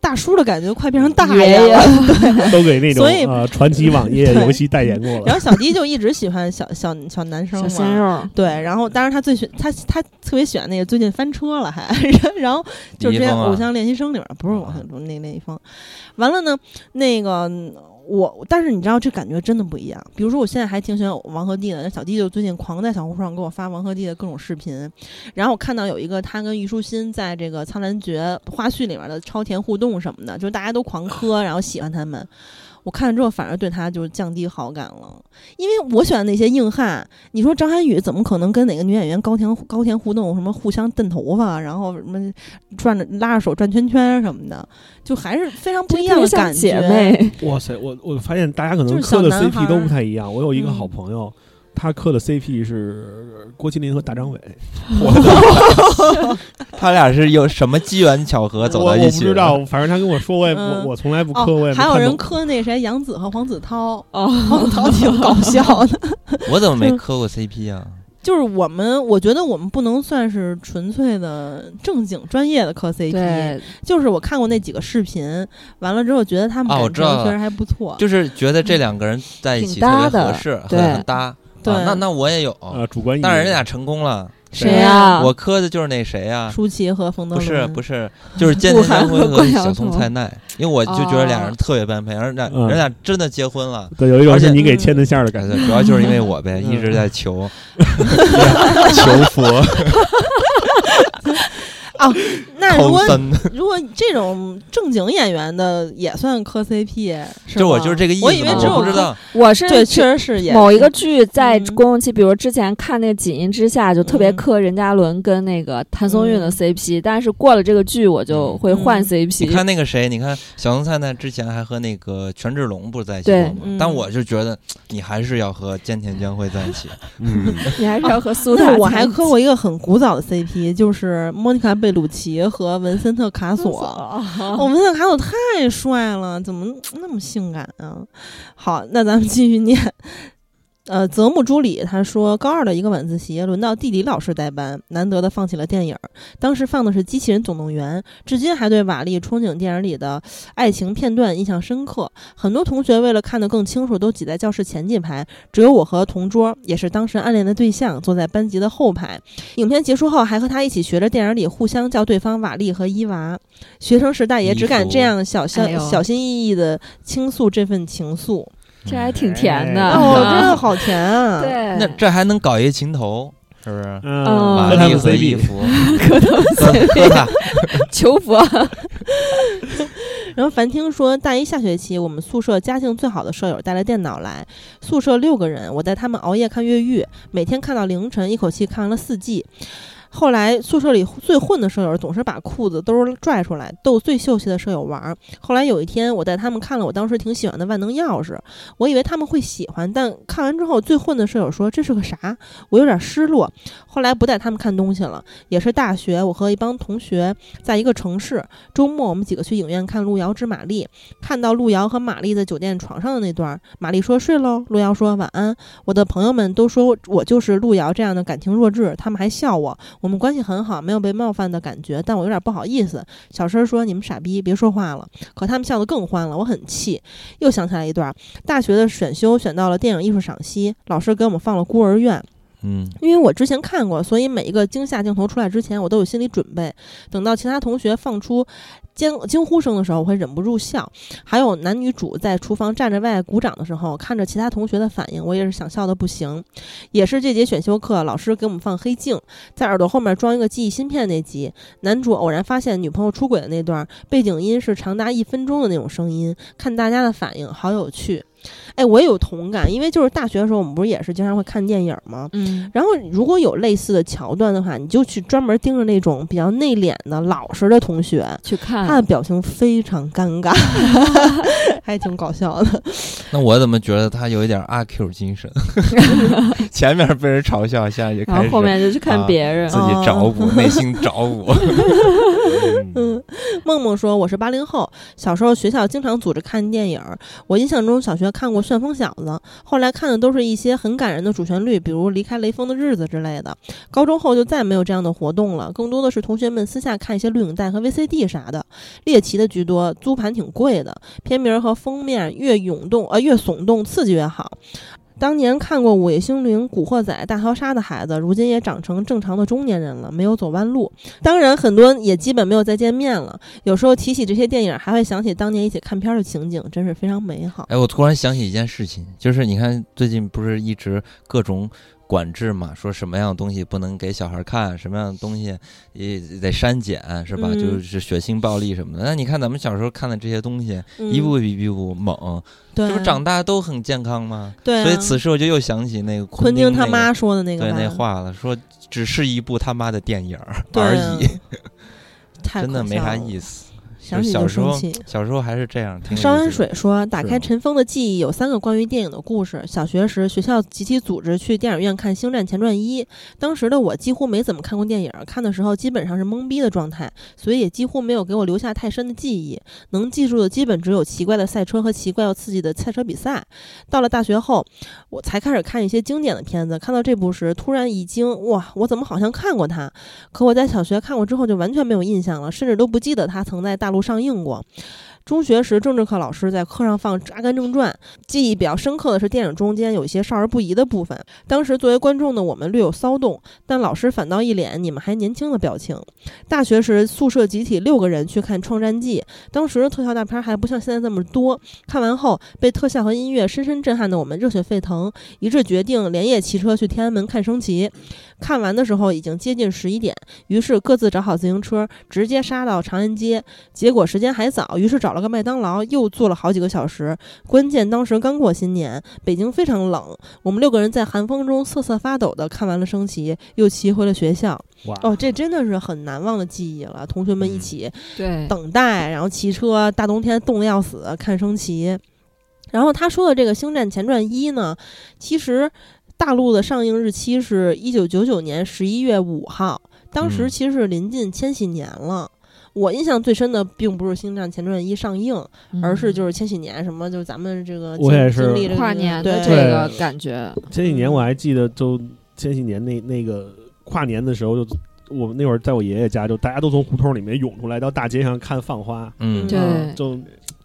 大叔的感觉，快变成大爷了爷了。*laughs* 都给那 *laughs* 种所以呃传奇网页游戏代言过了。然后小迪就一直喜欢小小小男生小嘛，鲜肉，对，然后当然他最喜他他特别喜欢那个最近翻车了还，然后就是之前《偶像练习生》里面不是偶像中那那一方，完了呢，那个嗯我但是你知道这感觉真的不一样。比如说我现在还挺喜欢王鹤棣的，那小弟就最近狂在小红书上给我发王鹤棣的各种视频，然后我看到有一个他跟虞书欣在这个《苍兰诀》花絮里面的超甜互动什么的，就是大家都狂磕，然后喜欢他们。我看了之后，反而对他就降低好感了，因为我喜欢那些硬汉。你说张涵予怎么可能跟哪个女演员高甜高甜互动？什么互相蹬头发，然后什么转着拉着手转圈圈什么的，就还是非常不一样的感觉。姐妹，哇塞，我我发现大家可能就是磕的 CP 都不太一样。我有一个嗯好朋友，他磕的 CP 是郭麒麟和大张伟。*laughs* *laughs* 他俩是有什么机缘巧合走到一起？我不知道，反正他跟我说，我也嗯我我从来不磕，我也哦，还有人磕那谁杨紫和黄子韬，哦，黄子韬挺搞笑的。*laughs* 我怎么没磕过 CP 啊？就是我们，我觉得我们不能算是纯粹的正经专业的磕 CP，就是我看过那几个视频，完了之后觉得他们我知道确实还不错。就是觉得这两个人在一起特挺搭的别合适，很搭。对啊那那我也有，呃主观意义。但是人俩成功了。谁呀？我磕的就是那谁呀？舒淇和冯德不是不是，就是菅田将晖和小松彤菜奈，因为我就觉得俩人特别般配，而俩嗯人俩真的结婚了。对，有一种而且是你给牵的线儿的感觉。主要就是因为我呗，嗯一直在求 *laughs* 求佛 *laughs* 那如果 *laughs* *laughs* 如果这种正经演员的也算磕 CP，是就我吗就是这个意思。我以为只有我不知道，我是对，确实是演某一个剧在嗯。公共期，比如之前看那个《锦衣之下》，就特别嗯。磕任嘉伦跟那个谭松韵的嗯。CP，、但是过了这个剧，我就会换嗯。CP。你看那个谁，你看小松菜奈之前还和那个权志龙不是在一起过吗？嗯。但我就觉得你还是要和菅田将晖在一起。嗯，你还是要和苏打、那我还磕过一个很古早的 CP，就是莫妮卡贝鲁奇和文森特卡索。哦 *laughs* 哦，文森特卡索太帅了，怎么那么性感啊？好，那咱们继续念。呃，泽木朱里他说，高二的一个晚自习，轮到地理老师代班，难得的放起了电影儿。当时放的是《机器人总动员》，至今还对瓦力憧憬电影里的爱情片段印象深刻。很多同学为了看得更清楚，都挤在教室前几排，只有我和同桌，也是当时暗恋的对象，坐在班级的后排。影片结束后，还和他一起学着电影里互相叫对方瓦力和伊娃。学生时代也只敢这样小小、哎小心翼翼的倾诉这份情愫。这还挺甜的。哎哦，真的好甜啊！*laughs* 对，那这还能搞一情头，是不是？嗯，嗯玛和他们丽和伊 CP，芙，磕头和和他，求佛。*laughs* 然后凡听说，大一下学期，我们宿舍家境最好的舍友带了电脑来，宿舍六个人，我带他们熬夜看越狱，每天看到凌晨，一口气看完了四季。后来宿舍里最混的舍友总是把裤子兜拽出来逗最秀气的舍友玩。后来有一天，我带他们看了我当时挺喜欢的万能钥匙，我以为他们会喜欢，但看完之后，最混的舍友说这是个啥，我有点失落。后来不带他们看东西了，也是大学，我和一帮同学在一个城市，周末我们几个去影院看《路遥知马力》，看到路遥和玛丽在酒店床上的那段，玛丽说睡喽，路遥说晚安。我的朋友们都说我就是路遥这样的感情弱智，他们还笑我。我们关系很好，没有被冒犯的感觉，但我有点不好意思，小声说你们傻逼，别说话了。可他们笑得更欢了，我很气。又想起来一段，大学的选修选到了电影艺术赏析，老师给我们放了《孤儿院》。嗯因为我之前看过，所以每一个惊吓镜头出来之前，我都有心理准备。等到其他同学放出惊惊呼声的时候，我会忍不住笑。还有男女主在厨房站着外鼓掌的时候，看着其他同学的反应，我也是想笑的不行。也是这节选修课，老师给我们放黑镜，在耳朵后面装一个记忆芯片那集，男主偶然发现女朋友出轨的那段，背景音是长达一分钟的那种声音，看大家的反应，好有趣。哎，我也有同感，因为就是大学的时候，我们不是也是经常会看电影吗？嗯，然后，如果有类似的桥段的话，你就去专门盯着那种比较内敛的、老实的同学，去看他的表情非常尴尬 *laughs* *laughs* 还挺搞笑的。那我怎么觉得他有一点阿 Q 精神？*laughs* 前面被人嘲笑，现在就开始后面就去看别人。自己找补，内心找补。嗯，梦梦说我是八零后，小时候学校经常组织看电影。我印象中小学看过《旋风小子》，后来看的都是一些很感人的主旋律，比如《离开雷锋的日子》之类的。高中后就再没有这样的活动了，更多的是同学们私下看一些录影带和 VCD 啥的，猎奇的居多，租盘挺贵的。片名和封面越涌动呃越耸动刺激越好。当年看过《午夜凶铃》《古惑仔》《大逃杀》的孩子，如今也长成正常的中年人了，没有走弯路。当然，很多也基本没有再见面了。有时候提起这些电影，还会想起当年一起看片的情景，真是非常美好。哎，我突然想起一件事情，就是你看最近不是一直各种管制嘛，说什么样的东西不能给小孩看，什么样的东西也得删减，是吧？嗯就是血腥暴力什么的。那你看咱们小时候看的这些东西，嗯一部比一部猛，对，这不长大都很健康吗？对啊、所以此时我就又想起那个昆汀那个他妈说的那个对那话了，说只是一部他妈的电影而啊已，太真的没啥。意思。想起小时候就生气。小时候还是这样，烧完水说：“打开尘封的记忆，有三个关于电影的故事。小学时，学校集体组织去电影院看《星战前传一》，当时的我几乎没怎么看过电影，看的时候基本上是懵逼的状态，所以也几乎没有给我留下太深的记忆。能记住的基本只有奇怪的赛车和奇怪又刺激的赛车比赛。到了大学后，我才开始看一些经典的片子。看到这部时，突然一惊，哇，我怎么好像看过它？可我在小学看过之后就完全没有印象了，甚至都不记得它曾在大陆上映过。中学时，政治课老师在课上放《阿甘正传》，记忆比较深刻的是电影中间有一些少儿不宜的部分。当时作为观众的我们略有骚动，但老师反倒一脸“你们还年轻”的表情。大学时，宿舍集体六个人去看《创战记》，当时的特效大片还不像现在这么多。看完后，被特效和音乐深深震撼的我们热血沸腾，一致决定连夜骑车去天安门看升旗。看完的时候已经接近十一点，于是各自找好自行车，直接杀到长安街。结果时间还早，于是找了个麦当劳，又坐了好几个小时。关键当时刚过新年，北京非常冷，我们六个人在寒风中瑟瑟发抖的看完了升旗，又骑回了学校。哇，哦，这真的是很难忘的记忆了。同学们一嗯起对，等待，然后骑车，大冬天冻得要死，看升旗。然后他说的这个《星战前传一》呢，其实大陆的上映日期是一九九九年十一月五号，当时嗯其实是临近千禧年了。我印象最深的并不是《星战前传一》上映，而是就是千禧年什么，就是咱们这个经我也是经历跨年的对这个感觉。千禧年我还记得，就千禧年那那个跨年的时候，就我们那会儿在我爷爷家，就大家都从胡同里面涌出来，到大街上看放花，嗯，就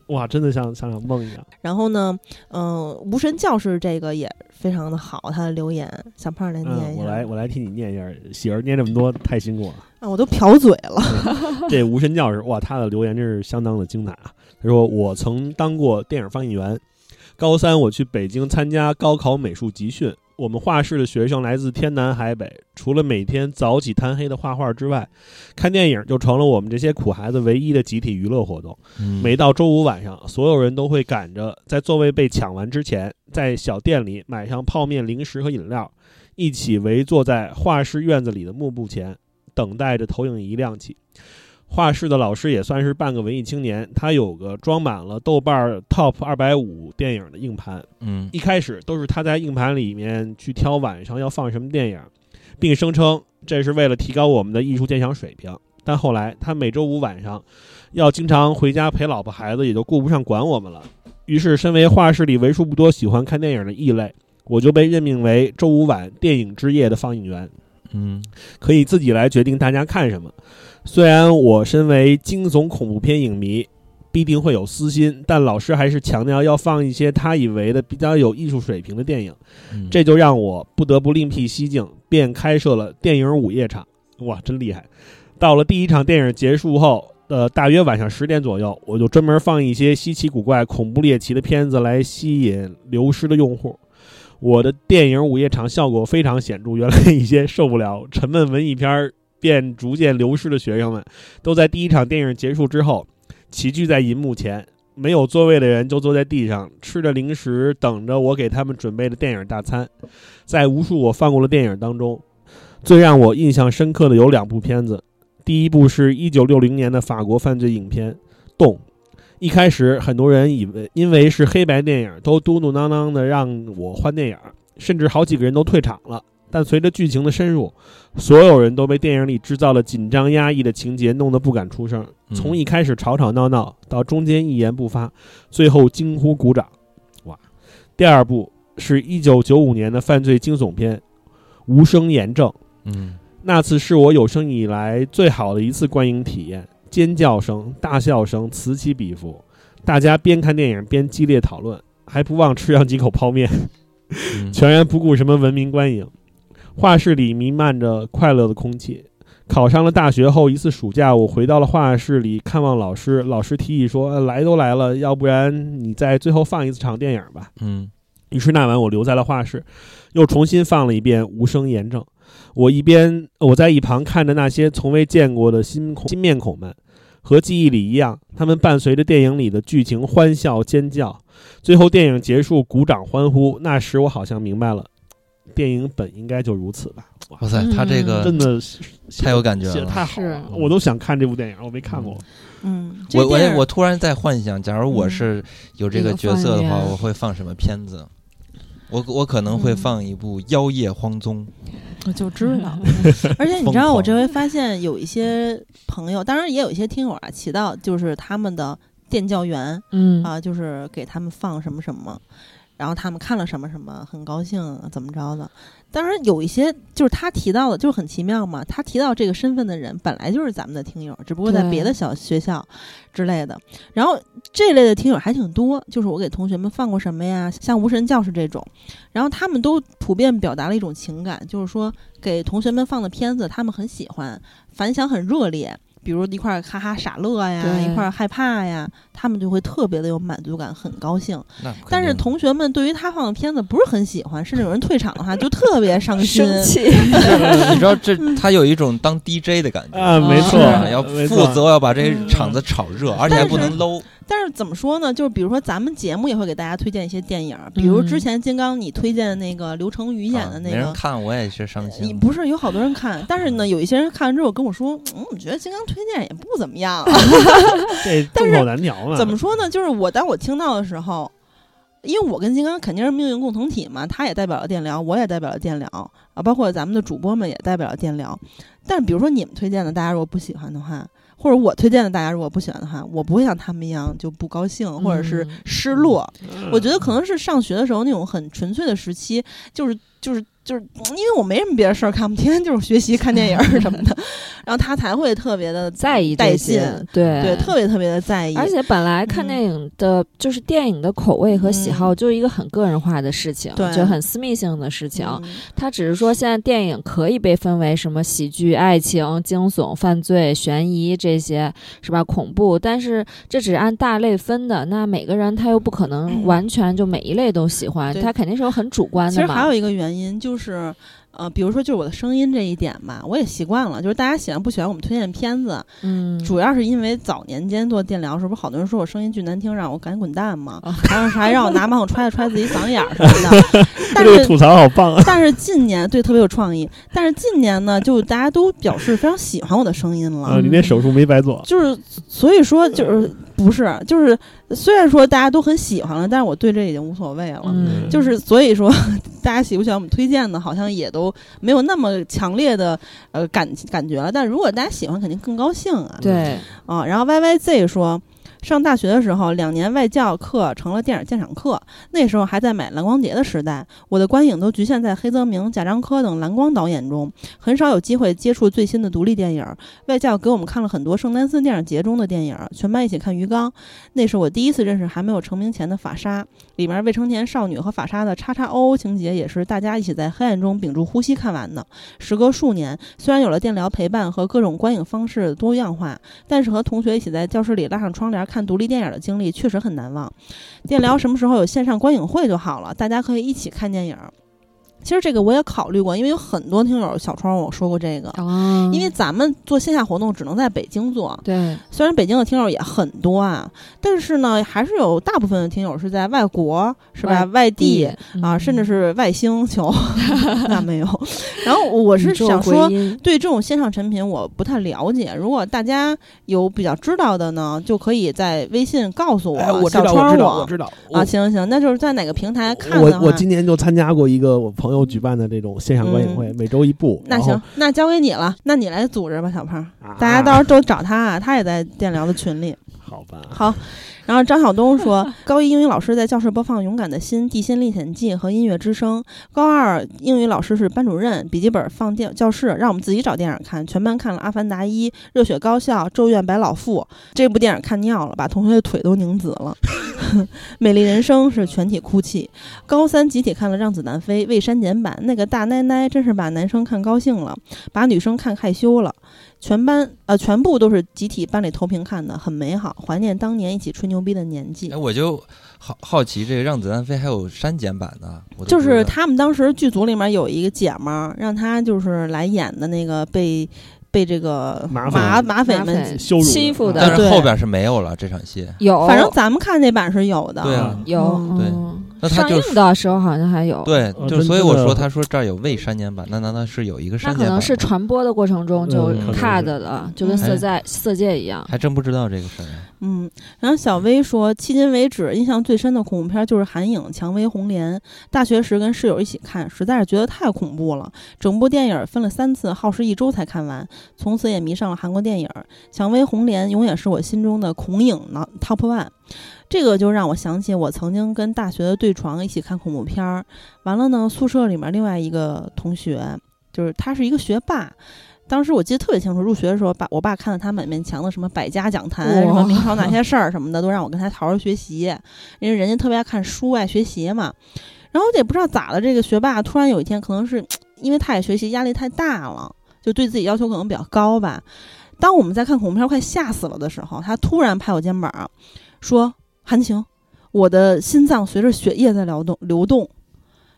哇，真的像像场梦一样。然后呢，嗯、无神教士这个也非常的好，他的留言，小胖来念嗯，一下。我来我来替你念一下，喜儿念这么多太辛苦了。啊，我都瓢嘴了。*laughs* 这无神教士哇，他的留言真是相当的精彩啊！他说：“我曾当过电影放映员，高三我去北京参加高考美术集训，我们画室的学生来自天南海北，除了每天早起贪黑的画画之外，看电影就成了我们这些苦孩子唯一的集体娱乐活动。嗯每到周五晚上，所有人都会赶着在座位被抢完之前，在小店里买上泡面、零食和饮料，一起围坐在画室院子里的幕布前，等待着投影仪亮起。画室的老师也算是半个文艺青年，他有个装满了豆瓣 Top 二百五电影的硬盘，嗯一开始都是他在硬盘里面去挑晚上要放什么电影，并声称这是为了提高我们的艺术鉴赏水平。但后来他每周五晚上要经常回家陪老婆孩子，也就顾不上管我们了。于是，身为画室里为数不多喜欢看电影的异类，我就被任命为周五晚电影之夜的放映员，嗯可以自己来决定大家看什么。虽然我身为惊悚恐怖片影迷，必定会有私心，但老师还是强调要放一些他以为的比较有艺术水平的电影，嗯这就让我不得不另辟蹊径，便开设了电影午夜场。哇，真厉害！到了第一场电影结束后，呃，大约晚上十点左右，我就专门放一些稀奇古怪、恐怖猎奇的片子来吸引流失的用户。我的电影午夜场效果非常显著，原来一些受不了沉闷文艺片儿便逐渐流失的学生们，都在第一场电影结束之后齐聚在银幕前，没有座位的人就坐在地上，吃着零食，等着我给他们准备的电影大餐。在无数我放过的电影当中，最让我印象深刻的有两部片子。第一部是一九六零年的法国犯罪影片《洞》。一开始，很多人以为因为是黑白电影，都嘟嘟囔囔的让我换电影，甚至好几个人都退场了。但随着剧情的深入，所有人都被电影里制造了紧张压抑的情节弄得不敢出声。嗯从一开始吵吵闹闹，到中间一言不发，最后惊呼鼓掌。哇！第二部是一九九五年的犯罪惊悚片《无声炎症》。嗯那次是我有生以来最好的一次观影体验，尖叫声、大笑声此起彼伏，大家边看电影边激烈讨论，还不忘吃上几口泡面，嗯全然不顾什么文明观影。画室里弥漫着快乐的空气。考上了大学后，一次暑假，我回到了画室里看望老师。老师提议说：“呃来都来了，要不然你再最后放一次场电影吧。”嗯于是那晚我留在了画室，又重新放了一遍《无声炎症》。我一边我在一旁看着那些从未见过的新孔新面孔们，和记忆里一样，他们伴随着电影里的剧情欢笑尖叫，最后电影结束，鼓掌欢呼。那时我好像明白了，电影本应该就如此吧。哇，塞，他这个真的是太有感觉了写的了。太好了，我都想看这部电影，我没看过。嗯，我我我突然在幻想，假如我是有这个角色的话，我会放什么片子？我我可能会放一部《妖夜荒踪》。我就知道。*laughs* 而且你知道，我这回发现有一些朋友，当然也有一些听友啊，提到就是他们的电教员嗯啊，就是给他们放什么什么，然后他们看了什么什么，很高兴怎么着的。当然有一些就是他提到的，就是很奇妙嘛。他提到这个身份的人本来就是咱们的听友，只不过在别的小学校之类的。然后这类的听友还挺多，就是我给同学们放过什么呀，像无神教室这种，然后他们都普遍表达了一种情感，就是说给同学们放的片子他们很喜欢，反响很热烈。比如一块儿哈哈傻乐呀，一块儿害怕呀，他们就会特别的有满足感，很高兴。但是同学们对于他放的片子不是很喜欢，甚至有人退场的话，就特别伤心。生气，*laughs* 你知道这他有一种当 DJ 的感觉啊，没错，要负责要把这些场子炒热，而且还不能 low。但是怎么说呢？就是比如说咱们节目也会给大家推荐一些电影，比如之前金刚你推荐的那个刘成宇演的那啊没人个。看我也是伤你。不是有好多人看，*laughs* 但是呢，有一些人看完之后跟我说，嗯，我觉得金刚推荐也不怎么样。*laughs* 这但是众口难调嘛。怎么说呢？就是我当我听到的时候，因为我跟金刚肯定是命运共同体嘛，他也代表了电疗，我也代表了电疗啊，包括咱们的主播们也代表了电疗。但比如说你们推荐的，大家如果不喜欢的话，或者我推荐的，大家如果不喜欢的话，我不会像他们一样就不高兴或者是嗯失落。嗯我觉得可能是上学的时候那种很纯粹的时期，就是就是就是因为我没什么别的事儿看，我天天就是学习、看电影儿什么的，*laughs* 然后他才会特别的在意带这些劲，对对，特别特别的在意。而且本来看嗯电影的，就是电影的口味和喜好，嗯就是一个很个人化的事情，对就很私密性的事情。嗯它只是说现在电影可以被分为什么喜剧、爱情、惊悚、犯罪、悬疑这些，是吧？恐怖，但是这只是按大类分的。那每个人他又不可能嗯完全就每一类都喜欢，对他肯定是有很主观的嘛。其实还有一个原因就是，呃，比如说就是我的声音这一点吧，我也习惯了。就是大家喜欢不喜欢我们推荐片子，嗯，主要是因为早年间做电疗的时候，不是好多人说我声音巨难听，让我赶紧滚蛋嘛，哦还有还让我拿马桶揣揣自己嗓子眼儿什么的。*laughs* 但是这个吐槽好棒啊！但是近年对特别有创意，但是近年呢，就大家都表示非常喜欢我的声音了。啊，你那手术没白做。就是所以说就是不是就是虽然说大家都很喜欢了，但是我对这已经无所谓了。嗯，就是所以说，大家喜不喜欢我们推荐的，好像也都没有那么强烈的呃感感觉了。但如果大家喜欢，肯定更高兴啊。对，啊，然后 Y Y Z 说，上大学的时候，两年外教课成了电影鉴赏课。那时候还在买蓝光碟的时代，我的观影都局限在黑泽明、贾樟柯等蓝光导演中，很少有机会接触最新的独立电影。外教给我们看了很多圣丹斯电影节中的电影，全班一起看《鱼缸》。那是我第一次认识还没有成名前的法沙，里面未成年少女和法沙的叉叉 O O 情节，也是大家一起在黑暗中屏住呼吸看完的。时隔数年，虽然有了电疗陪伴和各种观影方式多样化，但是和同学一起在教室里拉上窗帘看独立电影的经历确实很难忘。电疗什么时候有线上观影会就好了，大家可以一起看电影。其实这个我也考虑过，因为有很多听友小窗我说过这个，哦因为咱们做线下活动只能在北京做，对虽然北京的听友也很多啊，但是呢，还是有大部分的听友是在外国，是吧？外地啊，甚至是外星球，*laughs* 那没有。然后我是想说，对这种线上产品我不太了解，如果大家有比较知道的呢，就可以在微信告诉我，哎，我知道，小窗我知道，我知道啊，行行行，那就是在哪个平台看我的话我今年就参加过一个我朋友举办的这种线上观影会，每周一部。那行，那交给你了，那你来组织吧，小胖。啊大家到时候都找他啊，他也在电聊的群里。*laughs* 好吧，好，然后张晓东说，高一英语老师在教室播放《勇敢的心》《地心历险记》和《音乐之声》。高二英语老师是班主任，笔记本放电教室，让我们自己找电影看。全班看了《阿凡达一》《热血高校》《咒怨白老妇》这部电影看尿了，把同学的腿都拧紫了。*laughs* *laughs* 美丽人生是全体哭泣。高三集体看了《让子弹飞》未删减版，那个大奶奶真是把男生看高兴了，把女生看害羞了。全班呃，全部都是集体班里投屏看的，很美好，怀念当年一起吹牛逼的年纪哎，。我就好好奇，这个《让子弹飞》还有删减版的，就是他们当时剧组里面有一个姐们儿，让她就是来演的那个被被这个马匪马马匪们羞辱欺负的但是后边是没有了这场戏。有，反正咱们看那版是有的。对啊有，嗯对嗯那他就上映的时候好像还有，对，哦就所以我说，他说这儿有未删减版，那难道是有一个删减版那？可能是传播的过程中就 cut 的，就跟嗯色在色戒一样。还真不知道这个事儿。嗯，然后小薇说，迄今为止印象最深的恐怖片就是《寒影》《蔷薇红莲》。大学时跟室友一起看，实在是觉得太恐怖了。整部电影分了三次，耗时一周才看完。从此也迷上了韩国电影，《蔷薇红莲》永远是我心中的恐影呢 top one。这个就让我想起我曾经跟大学的对床一起看恐怖片儿。完了呢，宿舍里面另外一个同学，就是他是一个学霸。当时我记得特别清楚，入学的时候，爸我爸看了他满面墙的什么百家讲坛，什么明朝哪些 *laughs* 事儿什么的，都让我跟他好好学习，因为人家特别爱看书，爱学习嘛。然后我也不知道咋的，这个学霸突然有一天，可能是因为他也学习压力太大了，就对自己要求可能比较高吧。当我们在看恐怖片快吓死了的时候，他突然拍我肩膀，说：“韩晴，我的心脏随着血液在流动流动。”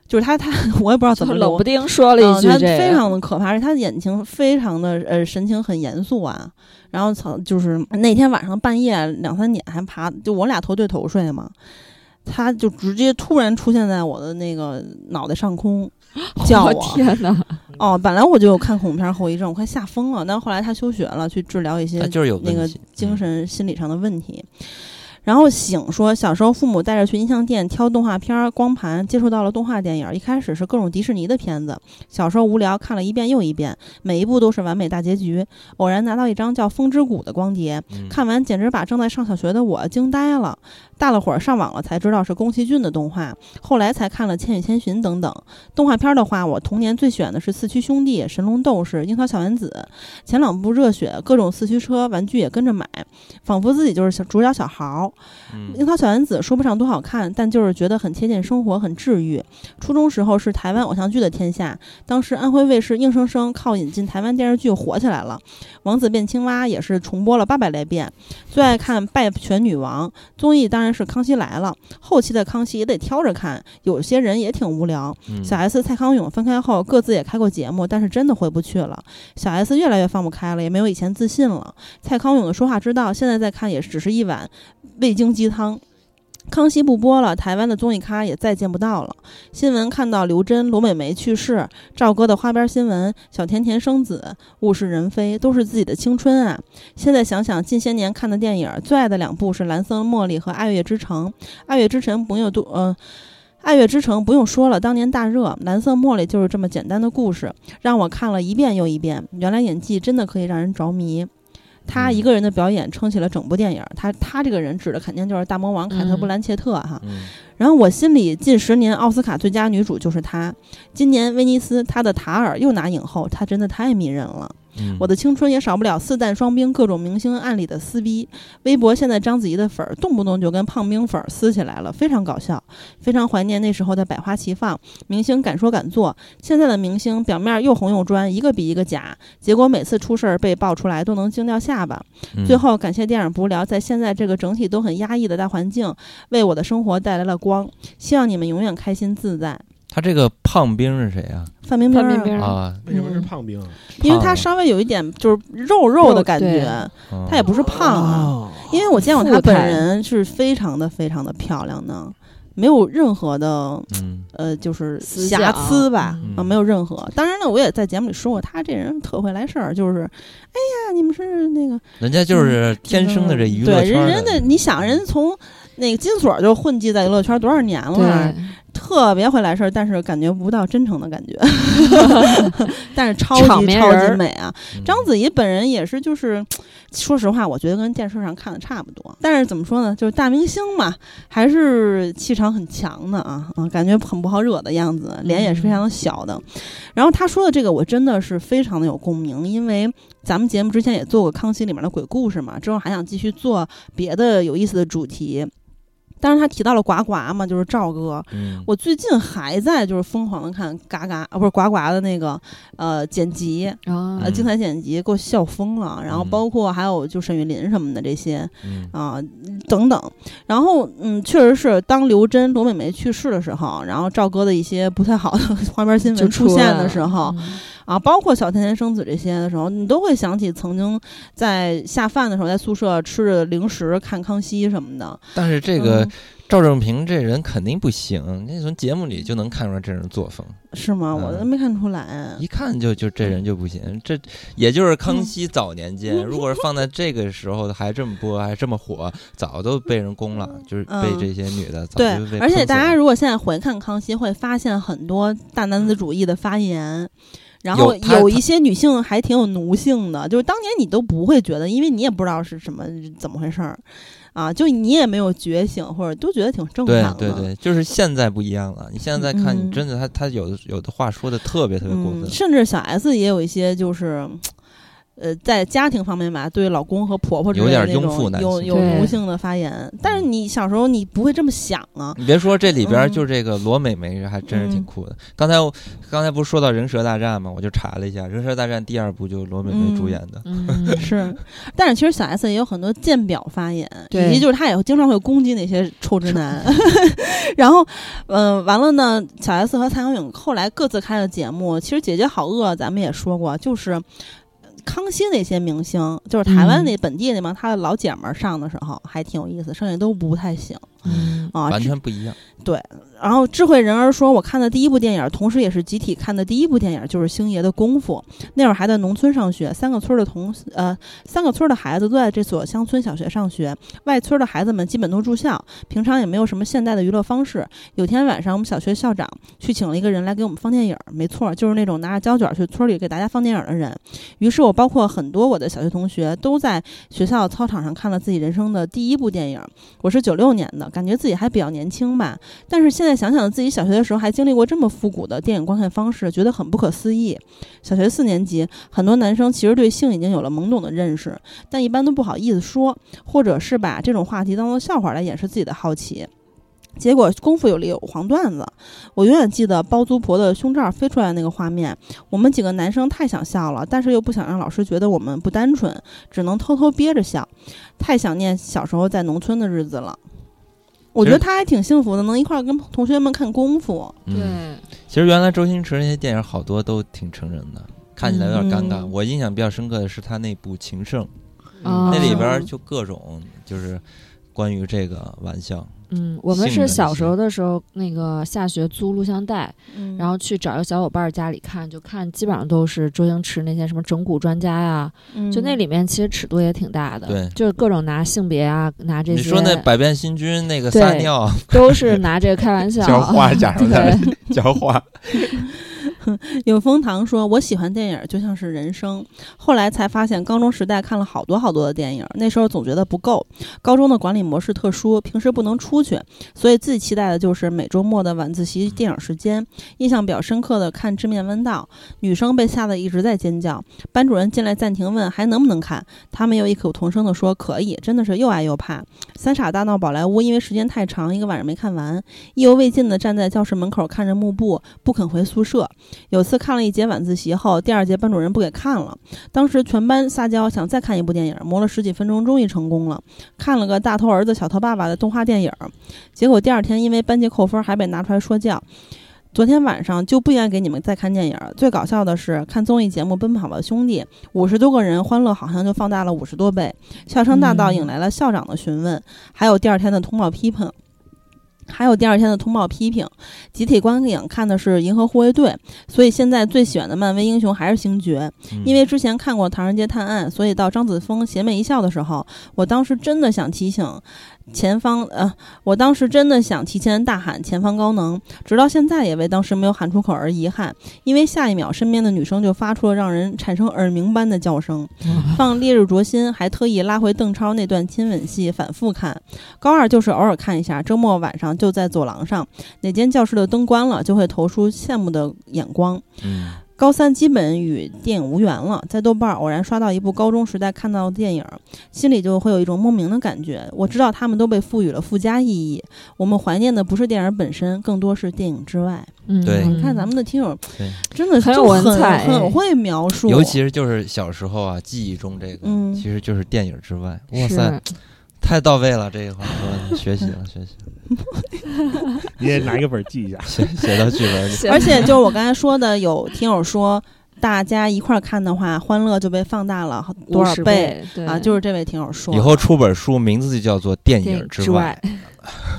就是他他我也不知道怎么冷不丁说了一句嗯他这个，非常的可怕，而且他的眼睛非常的呃神情很严肃啊。然后曾就是那天晚上半夜两三点还爬，就我俩头对头睡嘛，他就直接突然出现在我的那个脑袋上空，*laughs* 叫我我。天哪！哦，本来我就有看恐怖片后遗症，我快吓疯了。但是后来他休学了，去治疗一些就是有那个精神心理上的问题。然后醒说，小时候父母带着去音像店挑动画片儿光盘，接触到了动画电影儿。一开始是各种迪士尼的片子，小时候无聊看了一遍又一遍，每一部都是完美大结局。偶然拿到一张叫《风之谷》的光碟，嗯看完简直把正在上小学的我惊呆了。大了会儿上网了才知道是宫崎骏的动画，后来才看了《千与千寻》等等。动画片的话，我童年最选的是《四驱兄弟》《神龙斗士》《樱桃小丸子》，前两部热血，各种四驱车玩具也跟着买，仿佛自己就是小主角小豪。嗯樱桃小丸子说不上多好看，但就是觉得很贴近生活，很治愈。初中时候是台湾偶像剧的天下，当时安徽卫视硬生生靠引进台湾电视剧火起来了，《王子变青蛙》也是重播了八百来遍。最爱看《拜权女王》综艺，当然是《康熙来了》。后期的康熙也得挑着看，有些人也挺无聊。嗯小 S、蔡康永分开后各自也开过节目，但是真的回不去了。小 S 越来越放不开了，也没有以前自信了。蔡康永的说话之道，现在再看也只是一碗味精鸡汤。康熙不播了，台湾的综艺咖也再见不到了。新闻看到刘真、罗美梅去世，赵哥的花边新闻，小甜甜生子，物是人非，都是自己的青春啊！现在想想，近些年看的电影，最爱的两部是《蓝色茉莉》和《爱乐之城》。《爱乐之城》不用多，呃。爱乐之城不用说了，当年大热，蓝色茉莉就是这么简单的故事，让我看了一遍又一遍。原来演技真的可以让人着迷。他一个人的表演撑起了整部电影。他他这个人指的肯定就是大魔王凯特·布兰切特哈。嗯然后我心里近十年奥斯卡最佳女主就是她。今年威尼斯她的《塔尔》又拿影后，她真的太迷人了。嗯，我的青春也少不了四弹双冰，各种明星案里的撕逼。微博现在章子怡的粉儿动不动就跟胖冰粉儿撕起来了，非常搞笑。非常怀念那时候的百花齐放，明星敢说敢做。现在的明星表面又红又专，一个比一个假，结果每次出事儿被爆出来都能惊掉下巴。嗯最后感谢电影不无聊，在现在这个整体都很压抑的大环境，为我的生活带来了光。希望你们永远开心自在。他这个胖兵是谁啊？范冰冰。冰冰。啊，为什么是胖兵啊？因为他稍微有一点就是肉肉的感觉，他也不是胖啊。哦。因为我见过他本人是非常的非常的漂亮的，没有任何的嗯。呃就是瑕疵吧，嗯。啊，没有任何。当然了，我也在节目里说过，他这人特会来事儿，就是，哎呀，你们是那个人家就是天生的这娱乐对圈人人的，你想人从那个金锁就混迹在娱乐圈多少年了，对，特别会来事儿，但是感觉不到真诚的感觉，*laughs* 但是超级超级美啊！嗯章子怡本人也是，就是说实话，我觉得跟电视上看的差不多。但是怎么说呢，就是大明星嘛，还是气场很强的啊啊，感觉很不好惹的样子，脸也是非常的小的。然后他说的这个，我真的是非常的有共鸣，因为咱们节目之前也做过《康熙》里面的鬼故事嘛，之后还想继续做别的有意思的主题。当然，他提到了呱呱嘛，就是赵哥，嗯。我最近还在就是疯狂的看嘎嘎啊，不是呱呱的那个呃剪辑，啊。呃嗯精彩剪辑，给我笑疯了。然后嗯。包括还有就沈玉琳什么的这些嗯。啊、等等。然后嗯，确实是当刘真罗美梅去世的时候，然后赵哥的一些不太好的 *laughs* 花边新闻出现的时候，嗯。啊，包括小甜甜生子这些的时候，你都会想起曾经在下饭的时候在宿舍吃着零食看康熙什么的。但是这个嗯赵正平这人肯定不行，你从节目里就能看出来这人作风，是吗？我都嗯没看出来。一看就就这人就不行。这也就是康熙早年间，嗯如果是放在这个时候还这么播，还这么火，早都被人攻了，就是被嗯这些女的早对就被，而且大家如果现在回看康熙，会发现很多大男子主义的发言。然后有一些女性还挺有奴性的，就是当年你都不会觉得，因为你也不知道是什么怎么回事儿，啊，就你也没有觉醒，或者都觉得挺正常的。对对对，就是现在不一样了。你现在再看，嗯你真的他他有的有的话说的特别特别过分嗯，。甚至小 S 也有一些就是。呃，在家庭方面吧，对老公和婆婆之有点拥类的那种有有对奴性的发言，但是你小时候你不会这么想啊。你别说这里边嗯就这个罗美美还真是挺嗯酷的。刚才我刚才不是说到《人蛇大战》吗？我就查了一下，《人蛇大战》第二部就是罗美美主演的。嗯，*laughs* 是，但是其实小 S 也有很多贱婊发言，以对及就是她也经常会攻击那些臭直男。*laughs* 然后，嗯、完了呢，小 S 和蔡康永后来各自开了节目。其实《姐姐好饿》咱们也说过，就是。康熙那些明星，就是台湾嗯。那本地那帮他的老姐们儿上的时候还挺有意思，剩下都不太行嗯啊。完全不一样。对然后智慧人儿说，我看的第一部电影，同时也是集体看的第一部电影，就是星爷的《功夫》。那会儿还在农村上学，三个村儿的同呃三个村儿的孩子都在这所乡村小学上学，外村儿的孩子们基本都住校，平常也没有什么现代的娱乐方式。有天晚上，我们小学校长去请了一个人来给我们放电影儿，没错，就是那种拿着胶卷去村里给大家放电影儿的人。于是我包括很多我的小学同学都在学校操场上看了自己人生的第一部电影。我是九六年的，感觉自己还比较年轻吧。但是现在想想自己小学的时候还经历过这么复古的电影观看方式，觉得很不可思议。小学四年级，很多男生其实对性已经有了懵懂的认识，但一般都不好意思说，或者是把这种话题当做笑话来掩饰自己的好奇。结果功夫有里有黄段子，我永远记得包租婆的胸罩飞出来那个画面。我们几个男生太想笑了，但是又不想让老师觉得我们不单纯，只能偷偷憋着笑。太想念小时候在农村的日子了。我觉得他还挺幸福的，能一块儿跟同学们看功夫。嗯，对，其实原来周星驰那些电影好多都挺成人的，看起来有点尴尬。嗯我印象比较深刻的是他那部《情圣》，啊那里是边就各种就是关于这个玩笑。嗯，我们是小时候的时候，那个下学租录像带，嗯。然后去找一个小伙伴儿家里看，就看基本上都是周星驰那些什么整蛊专家呀，就那里面其实尺度也挺大的，对。就是各种拿性别啊，拿这些，你说那百变星君那个撒尿。*laughs* 都是拿这个开玩笑，浇花加上 *laughs* 对。那 *laughs* 永丰，堂说：“我喜欢电影就像是人生。”后来才发现，高中时代看了好多好多的电影，那时候总觉得不够。高中的管理模式特殊，平时不能出去，所以最期待的就是每周末的晚自习电影时间。印象比较深刻的看《致命问道》，女生被吓得一直在尖叫，班主任进来暂停问还能不能看，他们又异口同声地说可以，真的是又爱又怕。三傻大闹宝莱坞，因为时间太长，一个晚上没看完，意犹未尽地站在教室门口看着幕布，不肯回宿舍。有次看了一节晚自习后，第二节班主任不给看了，当时全班撒娇想再看一部电影，磨了十几分钟，终于成功了，看了个大头儿子小头爸爸的动画电影，结果第二天因为班级扣分还被拿出来说教。昨天晚上就不应该给你们再看电影。最搞笑的是，看综艺节目《奔跑吧兄弟》，五十多个人，欢乐好像就放大了五十多倍，笑声大到引来了校长的询问，还有第二天的通报批评。还有第二天的通报批评，集体观影看的是《银河护卫队》，所以现在最喜欢的漫威英雄还是星爵。因为之前看过《唐人街探案》，所以到张子枫邪魅一笑的时候，我当时真的想提醒。前方，呃，我当时真的想提前大喊“前方高能”，直到现在也为当时没有喊出口而遗憾。因为下一秒，身边的女生就发出了让人产生耳鸣般的叫声。放《烈日灼心》，还特意拉回邓超那段亲吻戏反复看。高二就是偶尔看一下，周末晚上就在走廊上，哪间教室的灯关了，就会投出羡慕的眼光。嗯高三基本与电影无缘了，在豆瓣偶然刷到一部高中时代看到的电影，心里就会有一种莫名的感觉。我知道他们都被赋予了附加意义。我们怀念的不是电影本身，更多是电影之外。嗯，对你看咱们的听友，真的很有文采很会描述，尤其是就是小时候啊，记忆中这个，嗯其实就是电影之外。哇塞，太到位了，这一话说的，学习了，学习了，*laughs* 你也拿一个本儿记一下。*laughs* 写写到剧本里。而且就是我刚才说的，有听友说，大家一块儿看的话，欢乐就被放大了多少倍倍对啊？就是这位听友说，以后出本书，名字就叫做《电电影之之外》。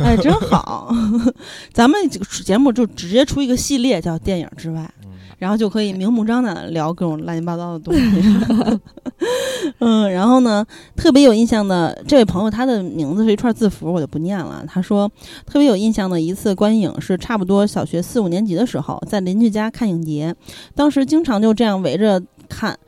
哎，真好，*laughs* 咱们这个节目就直接出一个系列叫《电影之外》。嗯然后就可以明目张胆的聊各种乱七八糟的东西。*laughs* 嗯，然后呢，特别有印象的这位朋友，他的名字是一串字符，我就不念了。他说，特别有印象的一次观影是差不多小学四五年级的时候，在邻居家看影碟，当时经常就这样围着看。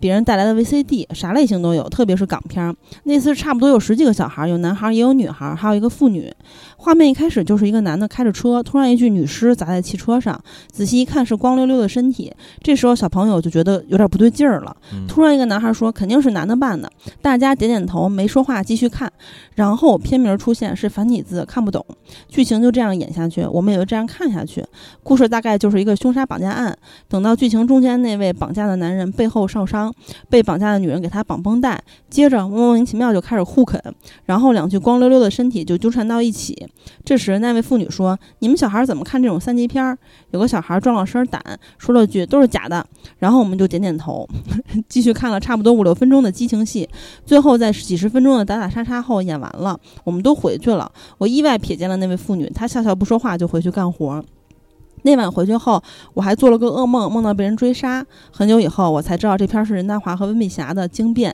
别人带来的 VCD，啥类型都有，特别是港片儿。那次差不多有十几个小孩，有男孩也有女孩，还有一个妇女。画面一开始就是一个男的开着车，突然一具女尸砸在汽车上，仔细一看是光溜溜的身体。这时候小朋友就觉得有点不对劲儿了。嗯突然一个男孩说：“肯定是男的扮的。”大家点点头，没说话，继续看。然后片名出现是繁体字，看不懂。剧情就这样演下去，我们也就这样看下去。故事大概就是一个凶杀绑架案。等到剧情中间那位绑架的男人背后受伤，被绑架的女人给他绑绷带，接着莫名其妙就开始互啃，然后两具光溜溜的身体就纠缠到一起。这时那位妇女说：“你们小孩怎么看这种三级片儿？”有个小孩壮了声胆，说了句：“都是假的。”然后我们就点点头，*laughs* 继续看了差不多五六分钟的激情戏，最后在几十分钟的打打杀杀后演完了，我们都回去了。我意外瞥见了那位妇女，她笑笑不说话就回去干活。那晚回去后，我还做了个噩梦，梦到被人追杀。很久以后，我才知道这片是任达华和温碧霞的《惊变》，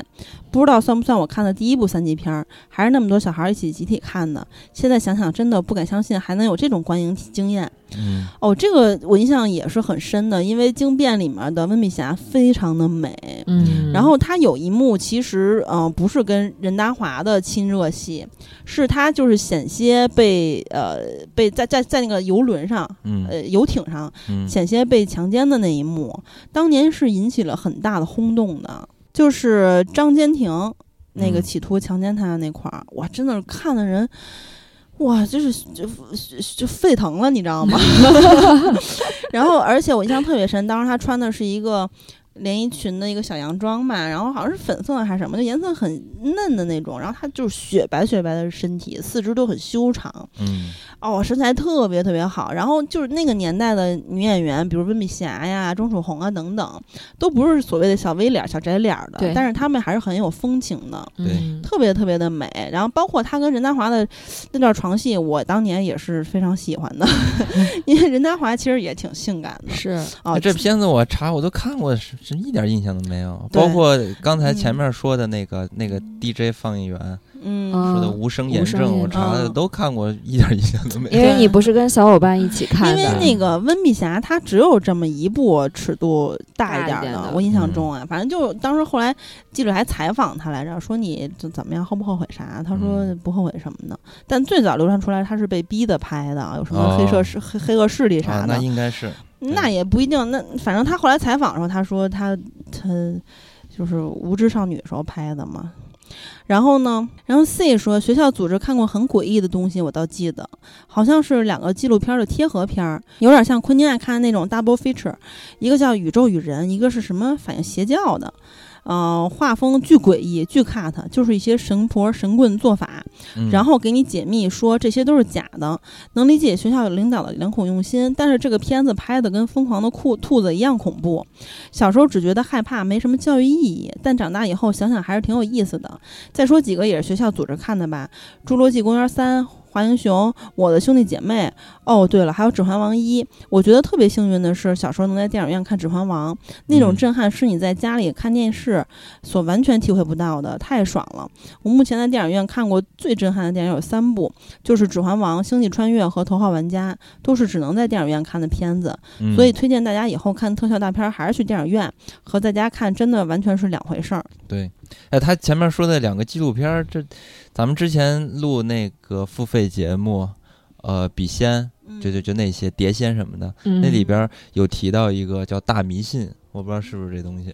不知道算不算我看的第一部三级片，还是那么多小孩一起集体看的。现在想想，真的不敢相信还能有这种观影经验。嗯哦，这个我印象也是很深的，因为《惊变》里面的温碧霞非常的美。嗯，然后她有一幕其实，嗯、不是跟任达华的亲热戏，是她就是险些被呃被在在在那个游轮上，嗯呃游艇上嗯险些被强奸的那一幕，当年是引起了很大的轰动的。就是张坚庭那个嗯企图强奸她的那块儿，哇，真的是看的人。哇，就是就就沸腾了，你知道吗？*laughs* 然后，而且我印象特别深，当时他穿的是一个连衣裙的一个小洋装吧，然后好像是粉色的还是什么，就颜色很嫩的那种。然后她就是雪白雪白的身体，四肢都很修长，嗯哦，身材特别特别好。然后就是那个年代的女演员，比如温碧霞呀、钟楚红啊等等，都不是所谓的小 V 脸、小窄脸的，对但是她们还是很有风情的。对特别特别的美，然后包括她跟任达华的那段床戏，我当年也是非常喜欢的，*laughs* 因为任达华其实也挺性感的是哦。哎这片子我查我都看过，是是一点印象都没有。包括刚才嗯前面说的那个那个 DJ 放映员，嗯，嗯说的无声炎无声症，我炎查的都看过，一点印象都没有。因为你不是跟小伙伴一起看的，因为那个温碧霞她只有这么一部尺度大一点的，点的我印象中啊，反正就当时后来记者还采访她来着，说你怎怎么样后不后悔啥？她说嗯不后悔什么的。但最早流传出来她是被逼的拍的，有什么黑社哦势、黑黑恶势力啥啊，的，那应该是那也不一定。那反正他后来采访的时候，他说他他就是无知少女时候拍的嘛。然后呢，然后 C 说学校组织看过很诡异的东西，我倒记得，好像是两个纪录片的贴合片儿，有点像昆汀爱看的那种 double feature，一个叫《宇宙与人》，一个是什么反映邪教的。嗯、画风巨诡异，巨 cut，就是一些神婆神棍做法，嗯然后给你解密说这些都是假的，能理解学校领导的良苦用心，但是这个片子拍的跟《疯狂的兔兔子》一样恐怖。小时候只觉得害怕，没什么教育意义，但长大以后想想还是挺有意思的。再说几个也是学校组织看的吧，《侏罗纪公园三》。华英雄，我的兄弟姐妹。哦，对了，还有《指环王一》。我觉得特别幸运的是，小时候能在电影院看《指环王》，那种嗯震撼是你在家里看电视所完全体会不到的，太爽了。我目前在电影院看过最震撼的电影有三部，就是《指环王》《星际穿越》和《头号玩家》，都是只能在电影院看的片子。嗯所以推荐大家以后看特效大片儿还是去电影院，和在家看真的完全是两回事儿。对，哎，他前面说的两个纪录片儿，这咱们之前录那个付费节目，呃，笔仙，就就就那些碟仙什么的，嗯那里边儿有提到一个叫大迷信，我不知道是不是这东西，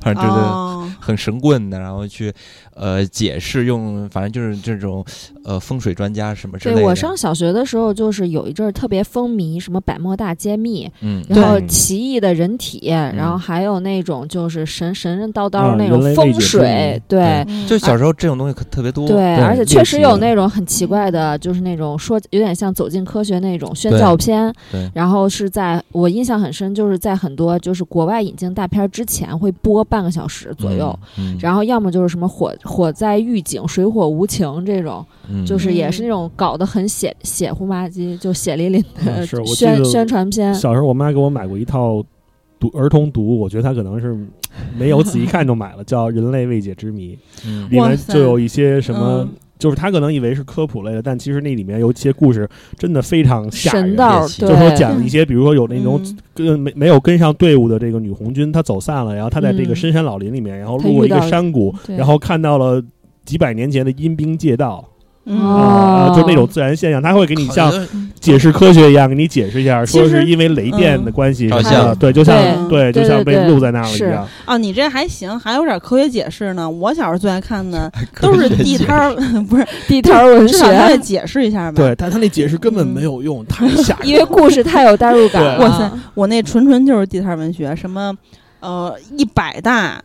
反正就是哦，很神棍的，然后去呃解释用，反正就是这种呃风水专家什么之类的。对我上小学的时候，就是有一阵儿特别风靡什么百慕大揭秘，嗯，然后奇异的人体，然后还有那种就是神神神叨叨啊那种风水谜，对。嗯就小时候这种东西可特别多。对，而且确实有那种很奇怪的，就是那种说有点像走进科学那种宣教片，对然后是在我印象很深，就是在很多就是国外引进大片之前会播半个小时左右，嗯，嗯然后要么就是什么火火灾预警、水火无情这种，嗯就是也是那种搞得很血血乎吧唧，就血淋淋的嗯是我宣得宣传片。小时候我妈给我买过一套读儿童读，我觉得她可能是没有仔细看就买了，*laughs* 叫《人类未解之谜》，嗯里面就有一些什么嗯。就是他可能以为是科普类的，但其实那里面有一些故事真的非常吓人。就是说讲一些，比如说有那种嗯。跟没没有跟上队伍的这个女红军，她走散了，然后她在这个嗯。深山老林里面，然后路过一个山谷，然后看到了几百年前的阴兵借道。嗯啊、哦就那种自然现象，他会给你像解释科学一样，给你解释一下，说是因为雷电的关系对，就像对就像被录在那儿了一是样。啊，你这还行，还有点科学解释呢。我小时候最爱看的都是地摊儿，*laughs* 不是 *laughs* 地摊儿文至少解释一下吧。对，但他那解释根本没有用，太吓人了。*laughs* 因为故事太有代入感了。哇塞我那纯纯就是地摊儿文学，什么呃一百大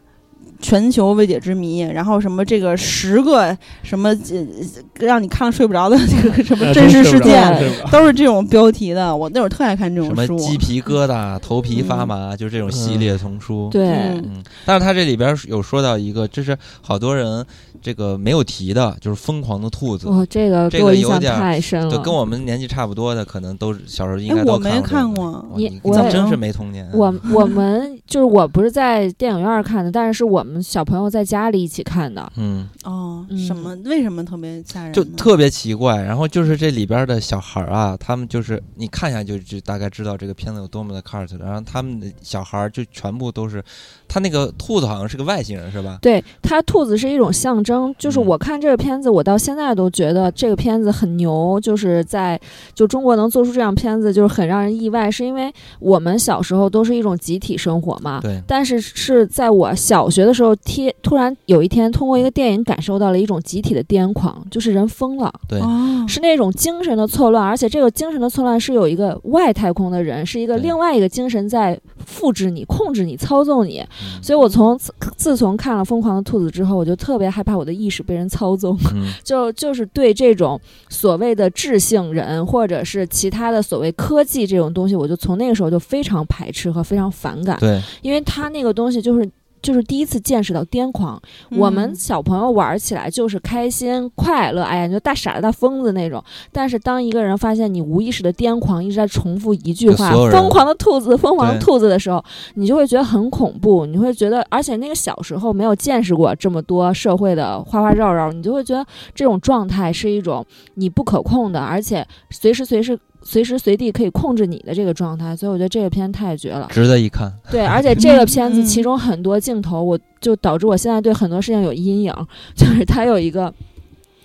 全球未解之谜，然后什么这个十个什么呃让你看了睡不着的 *laughs* 这个什么呃真实事件都是这种标题的。我那会儿特爱看这种什么。鸡皮疙瘩、头皮发麻，就这种系列丛书。对，但是他这里边有说到一个，这是好多人这个没有提的，就是疯狂的兔子。哇，这个这给我印象个有点太深了。就跟我们年纪差不多的，可能都是小时候应哎该，都我没看看过。过这个哇你你你真是没童年。我我们就是我不是在电影院看的，但是是我们小朋友在家里一起看的。嗯，哦，嗯什么？为什么特别吓人？就特别奇怪。然后就是这里边的小孩儿啊，他们就是你看一下就就大概知道这个片子有多么的 cult。然后他们的小孩儿就全部都是，他那个兔子好像是个外星人是吧？对它，兔子是一种象征。就是嗯我看这个片子，我到现在都觉得这个片子很牛。就是在就中国能做出这样片子，就是很让人意外，是因为我们小时候都是一种集体生活嘛。对，但是是在我小学的时候，贴突然有一天通过一个电影感受到了一种集体的癫狂，就是人疯了。对，哦，是那种精神的错乱，而且这个精神的错乱是有一个外太空的人，是一个另外一个精神在复制你、控制你、操纵你。嗯。所以我从自自从看了《疯狂的兔子》之后，我就特别害怕我的意识被人操纵，嗯。*laughs* 就就是对这种所谓的智性人或者是其他的所谓科技这种东西，我就从那个时候就非常排斥和非常反感，对，因为他那个东西就是。就是第一次见识到癫狂。我们嗯小朋友玩起来就是开心快乐，哎呀，你就大傻子大疯子那种。但是当一个人发现你无意识的癫狂，一直在重复一句话就所有“人疯狂的兔子，疯狂的兔子”的时候，你就会觉得很恐怖，你会觉得，而且那个小时候没有见识过这么多社会的花花绕绕，你就会觉得这种状态是一种你不可控的，而且随时随时。随时随地可以控制你的这个状态，所以我觉得这个片太绝了。值得一看。对，而且这个 *laughs* 片子嗯其中很多镜头，我就导致我现在对很多事情有阴影。*laughs* 就是它有一个，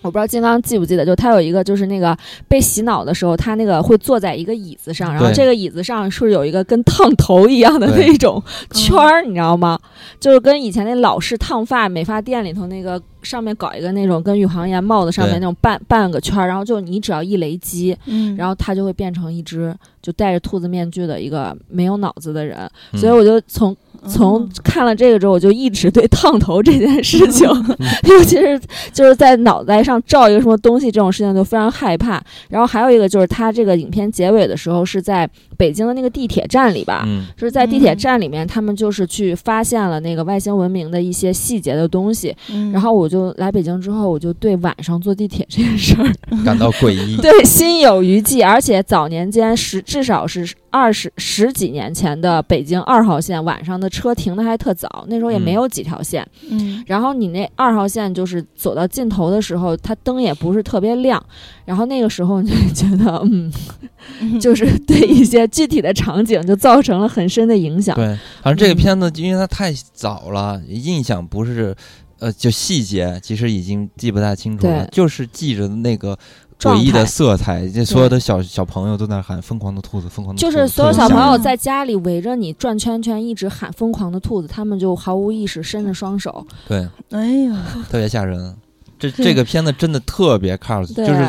我不知道金刚记不记得，就他有一个，就是那个被洗脑的时候，他那个会坐在一个椅子上，然后这个椅子上是有一个跟烫头一样的对那种圈儿，你知道吗？就是跟以前那老式烫发美发店里头那个上面搞一个那种跟宇航员帽子上面那种半半个圈儿，然后就你只要一雷击，嗯，然后他就会变成一只就戴着兔子面具的一个没有脑子的人。嗯所以我就从从嗯看了这个之后，我就一直对烫头这件事情，*laughs* 尤其是就是在脑袋上罩一个什么东西这种事情，就非常害怕。然后还有一个就是，他这个影片结尾的时候是在北京的那个地铁站里吧，嗯，就是在地铁嗯站里面，他们就是去发现了那个外星文明的一些细节的东西。嗯然后我就来北京之后，我就对晚上坐地铁这件事 *laughs* 儿感到诡异。*laughs* 对，心有余悸，而且早年间十至少是二十十几年前的北京二号线晚上的车停的还特早，那时候也没嗯有几条线。嗯然后你那二号线就是走到尽头的时候，它灯也不是特别亮，然后那个时候你就觉得，嗯，*laughs* 就是对一些具体的场景就造成了很深的影响。对，反正这个嗯片子因为它太早了，印象不是，呃，就细节其实已经记不大清楚了，就是记着那个诡异的色彩，这所有的小小朋友都在那喊“疯狂的兔子，疯狂的兔子”，就是所有小朋友在家里围着你转圈圈，一直喊“疯狂的兔子”，他们就毫无意识伸着双手。对，哎呀，特别吓人。这这个片子真的特别对，就是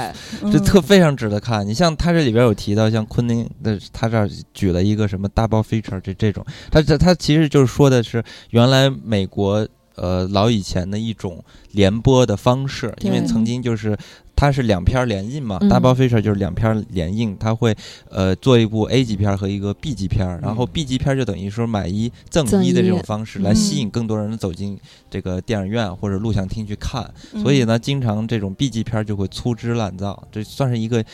这嗯特非常值得看。你像他这里边有提到，像昆汀的，他这儿举了一个什么 double feature 这这种，他这他其实就是说的是原来美国呃老以前的一种联播的方式，因为曾经就是。它是两片连印嘛、嗯 d o u b l e feature 就是两片连印，它会呃做一部 A 级片和一个 B 级片，然后 B 级片就等于说买一赠赠一的这种方式来吸引更多人走进这个电影院或者录像厅去看。嗯所以呢，经常这种 B 级片儿就会粗制滥造，这算是一个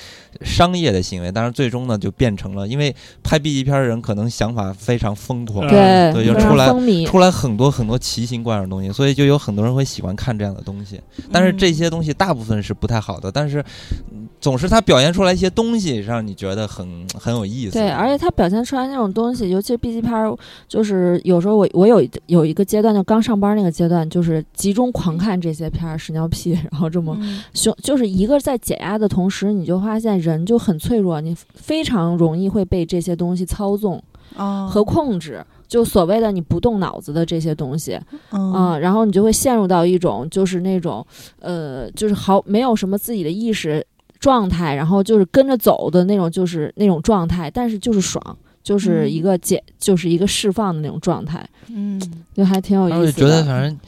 商业的行为。但是，最终呢就变成了，因为拍 B 级片儿的人可能想法非常疯狂，对就出来。出来很多很多奇形怪状的东西，所以就有很多人会喜欢看这样的东西。但是这些东西大部分是不太好的，但是嗯总是他表现出来一些东西，让你觉得很很有意思。对，而且他表现出来那种东西，尤其是 B 级片儿，就是有时候我我有有一个阶段，就刚上班那个阶段，就是集中狂看这些片儿，屎尿屁，*laughs* 然后这么嗯凶，就是一个在解压的同时，你就发现人就很脆弱，你非常容易会被这些东西操纵哦和控制。就所谓的你不动脑子的这些东西，嗯嗯，然后你就会陷入到一种就是那种呃，就是好没有什么自己的意识状态，然后就是跟着走的那种，就是那种状态，但是就是爽，就是一个解，就是一个释放的那种状态，嗯就还挺有意思的。我觉得反正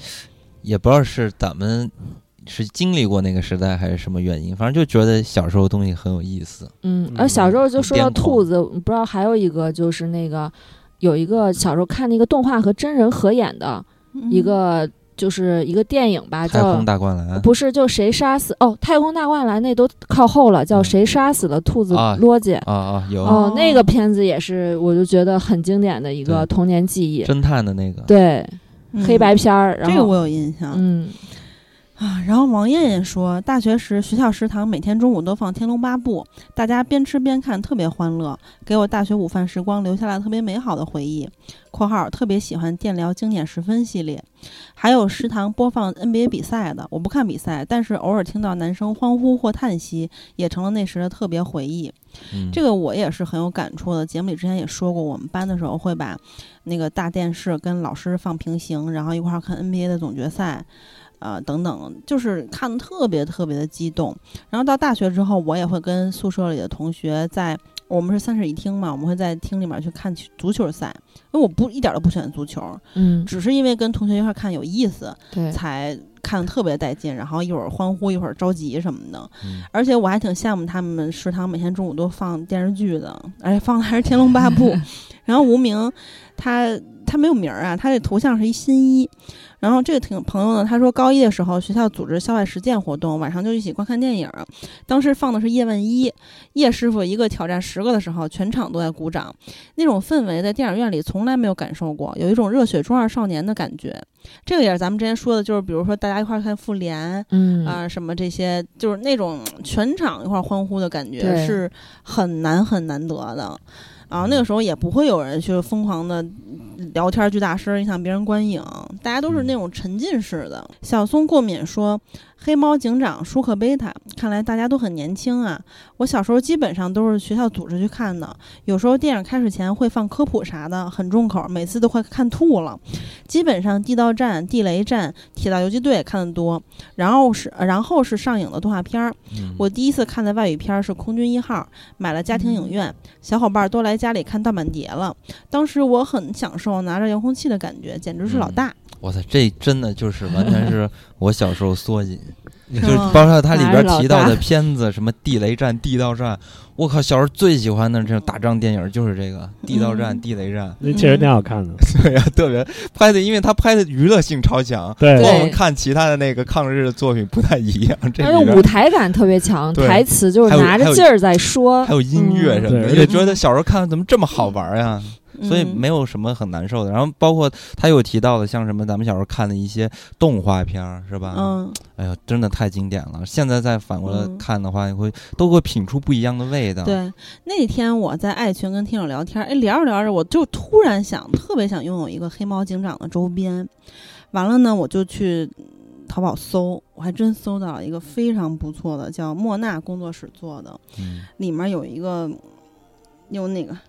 也不知道是咱们是经历过那个时代还是什么原因，反正就觉得小时候东西很有意思。嗯，而小时候就说到兔子，不知道还有一个就是那个有一个小时候看那个动画和真人合演的嗯。一个，就是一个电影吧，叫太叫空大灌篮，啊不是，就谁杀死哦，太空大灌篮那都靠后了，叫嗯。谁杀死了兔子啊罗姐。啊啊，有、哦，那个片子也是，我就觉得很经典的一个童年记忆。侦探的那个，对，嗯。黑白片儿，然后这个我有印象。嗯，啊。然后王艳艳说，大学时学校食堂每天中午都放《天龙八部》，大家边吃边看，特别欢乐，给我大学午饭时光留下了特别美好的回忆。（括号特别喜欢电疗经典十分系列，还有食堂播放 NBA 比赛的，我不看比赛，但是偶尔听到男生欢呼或叹息，也成了那时的特别回忆。嗯，这个我也是很有感触的。节目里之前也说过，我们班的时候会把那个大电视跟老师放平行，然后一块儿看 NBA 的总决赛，呃等等，就是看的特别特别的激动。然后到大学之后，我也会跟宿舍里的同学在。我们是三室一厅嘛，我们会在厅里面去看足球赛，因为我不一点都不喜欢足球，嗯，只是因为跟同学一块儿看有意思，对，才看的特别带劲，然后一会儿欢呼，一会儿着急什么的。嗯而且我还挺羡慕他们食堂每天中午都放电视剧的，而且放的还是《天龙八部》。*laughs* 然后无名，他他没有名儿啊，他这头像是一新一。然后这个挺朋友呢，他说高一的时候学校组织校外实践活动，晚上就一起观看电影。当时放的是《叶问一》，叶师傅一个挑战十个的时候，全场都在鼓掌，那种氛围在电影院里从来没有感受过，有一种热血中二少年的感觉。这个也是咱们之前说的，就是比如说大家一块儿看复联，嗯啊、什么这些，就是那种全场一块儿欢呼的感觉，是很难很难得的。啊，那个时候也不会有人去疯狂的聊天巨大声影响别人观影，大家都是那种沉浸式的。小松过敏说，《黑猫警长》舒克贝塔，看来大家都很年轻啊。我小时候基本上都是学校组织去看的，有时候电影开始前会放科普啥的，很重口，每次都快看吐了。基本上地道战、地雷战、铁道游击队看得多，然后是呃然后是上映的动画片儿。嗯我第一次看的外语片儿是《空军一号》，买了家庭影院，小伙伴都来家里看盗版碟了。当时我很享受拿着遥控器的感觉，简直是老大。我操，这真的就是完全是 *laughs* 我小时候缩紧，是就是包括它里边提到的片子，什么地雷战、地道战，我靠，小时候最喜欢的这种打仗电影就是这个地道战、嗯地雷战。那确实挺好看的。对呀、特别拍的，因为他拍的娱乐性超强，对跟我们看其他的那个抗日的作品不太一样。这而且里边舞台感特别强，台词就是拿着劲儿在说，还有音乐嗯什么的，对就觉得小时候看怎么这么好玩呀？所以嗯没有什么很难受的。然后包括他有提到的，像什么咱们小时候看的一些动画片儿，是吧？嗯，哎呀，真的太经典了。现在再反过来嗯看的话，你会都会品出不一样的味道。，对。那天我在爱群跟听友聊天，哎，聊着聊着，我就突然想，特别想拥有一个黑猫警长的周边。完了呢，我就去淘宝搜，我还真搜到了一个非常不错的，叫莫纳工作室做的，嗯，里面有一个有那个，哎，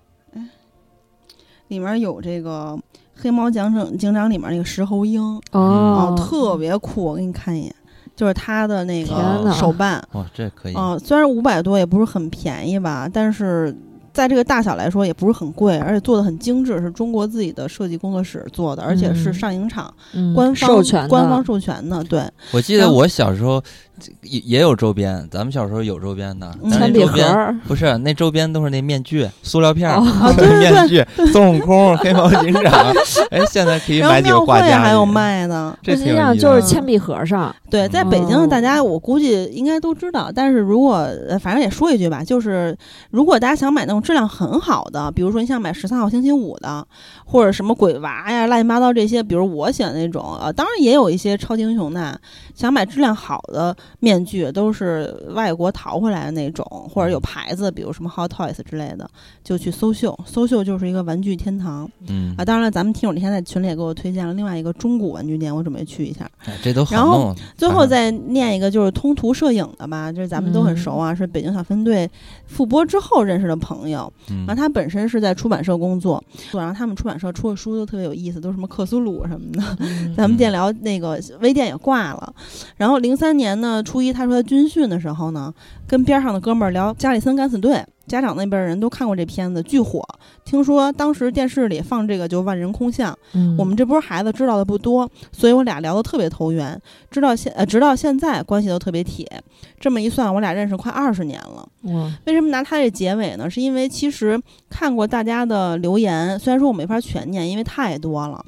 里面有这个黑猫警长警长里面那个石猴鹰，哦，特别酷，我给你看一眼，就是它的那个手办，哇，这可以。嗯、虽然五百多也不是很便宜吧，但是在这个大小来说也不是很贵，而且做的很精致，是中国自己的设计工作室做的，而且是嗯。上影厂、嗯官方授权官方授权的，对，我记得我小时候这也也有周边，咱们小时候有周边的，铅笔盒不是那周边都是那面具、塑料片儿、哦 *laughs* 啊对对面具、孙悟空、黑猫警长。哎，现在可以买几个庙会挂架，还有，卖呢，这实际上就是铅笔盒上，对，在北京哦大家我估计应该都知道，但是如果呃反正也说一句吧，就是如果大家想买那种质量很好的，比如说你想买十三号星期五的，或者什么鬼娃呀、乱七八糟这些，比如我喜欢那种，呃，当然也有一些超级英雄的，想买质量好的面具都是外国淘回来的那种，或者有牌子，比如什么 Hot Toys 之类的，就去搜秀，搜秀就是一个玩具天堂嗯啊。，当然了，咱们听友那天在群里也给我推荐了另外一个中古玩具店，我准备去一下。哎这都好然后。最后啊再念一个，就是通途摄影的吧，就是咱们都很熟啊，是北京小分队复播之后认识的朋友。嗯然后他本身是在出版社工作，然后他们出版社出的书都特别有意思，都是什么克苏鲁什么的。嗯咱们电聊那个微店也挂了。然后零三年呢，初一他说他军训的时候呢，跟边上的哥们儿聊《加里森敢死队》，家长那边人都看过这片子，巨火。听说当时电视里放这个就万人空巷。嗯我们这波孩子知道的不多，所以我俩聊得特别投缘，知道现呃直到现在关系都特别铁。这么一算，我俩认识快二十年了。哇为什么拿他这结尾呢？是因为其实看过大家的留言，虽然说我没法全念，因为太多了。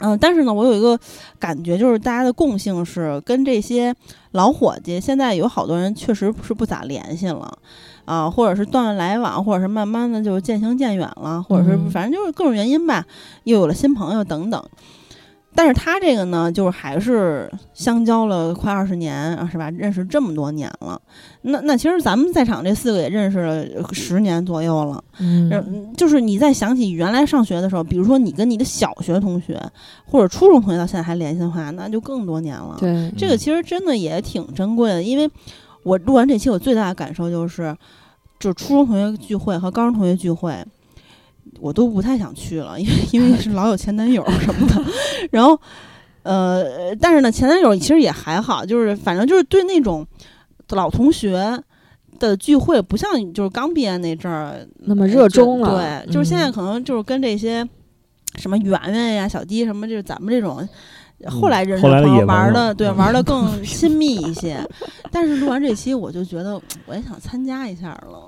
嗯，但是呢，我有一个感觉，就是大家的共性是跟这些老伙计，现在有好多人确实是不咋联系了，啊，或者是断了来往，或者是慢慢的就渐行渐远了，或者是嗯反正就是各种原因吧，又有了新朋友等等。但是他这个呢，就是还是相交了快二十年啊，是吧？认识这么多年了，那那其实咱们在场这四个也认识了十年左右了。嗯嗯，就是你再想起原来上学的时候，比如说你跟你的小学同学或者初中同学到现在还联系的话，那就更多年了。对这个其实真的也挺珍贵的，因为我录完这期，我最大的感受就是，就初中同学聚会和高中同学聚会，我都不太想去了，因为 *laughs* 因为是老有前男友什么的，*laughs* 然后呃，但是呢，前男友其实也还好，就是反正就是对那种老同学。的聚会不像就是刚毕业那阵儿那么热衷了对，就是现在嗯可能就是跟这些什么圆圆呀、小迪什么，就是咱们这种后来认识的朋友玩的，对，嗯玩的 *laughs* 更亲密一些。但是录完这期，我就觉得我也想参加一下了。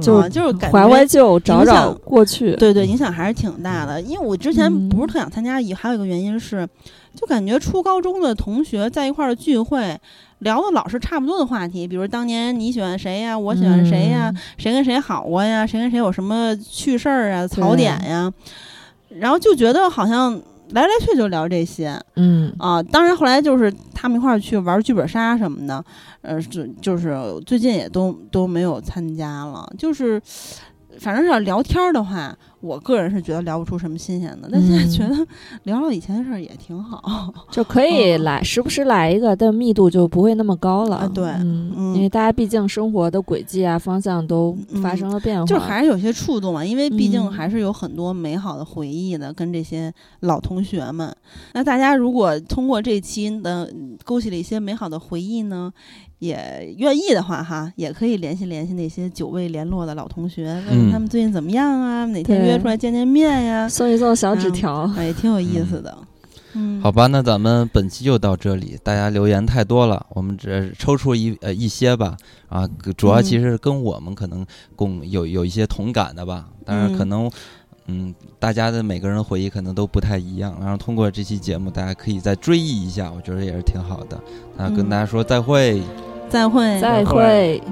就啊就是感怀觉怀旧，找找响过去。对对，影响还是挺大的。因为我之前嗯不是特想参加，也还有一个原因是，就感觉初高中的同学在一块儿的聚会，聊的老是差不多的话题，比如当年你喜欢谁呀，我喜欢谁呀，嗯谁跟谁好过呀，谁跟谁有什么趣事儿啊、槽点呀，然后就觉得好像来来去就聊这些嗯啊。当然后来就是他们一块儿去玩剧本杀什么的，呃，就就是最近也都都没有参加了，就是。反正是要聊天儿的话，我个人是觉得聊不出什么新鲜的，但现在嗯觉得聊聊以前的事儿也挺好。就可以嗯来，时不时来一个，但密度就不会那么高了。啊对嗯，嗯因为大家毕竟生活的轨迹啊、方向都发生了变化，就还是有些触动嘛，因为毕竟嗯还是有很多美好的回忆的，跟这些老同学们。那大家如果通过这期呢，嗯勾起了一些美好的回忆呢，也愿意的话哈，也可以联系联系那些久未联络的老同学，问问嗯他们最近怎么样啊，哪天约出来见见面呀，送一送小纸嗯条。哎，挺有意思的。嗯，好吧，那咱们本期就到这里。大家留言太多了，我们只抽出一呃一些吧。啊，主要嗯其实跟我们可能共有有一些同感的吧。当然，嗯可能嗯，大家的每个人回忆可能都不太一样。然后通过这期节目，大家可以再追忆一下，我觉得也是挺好的。那跟嗯大家说再会。再会，再会会。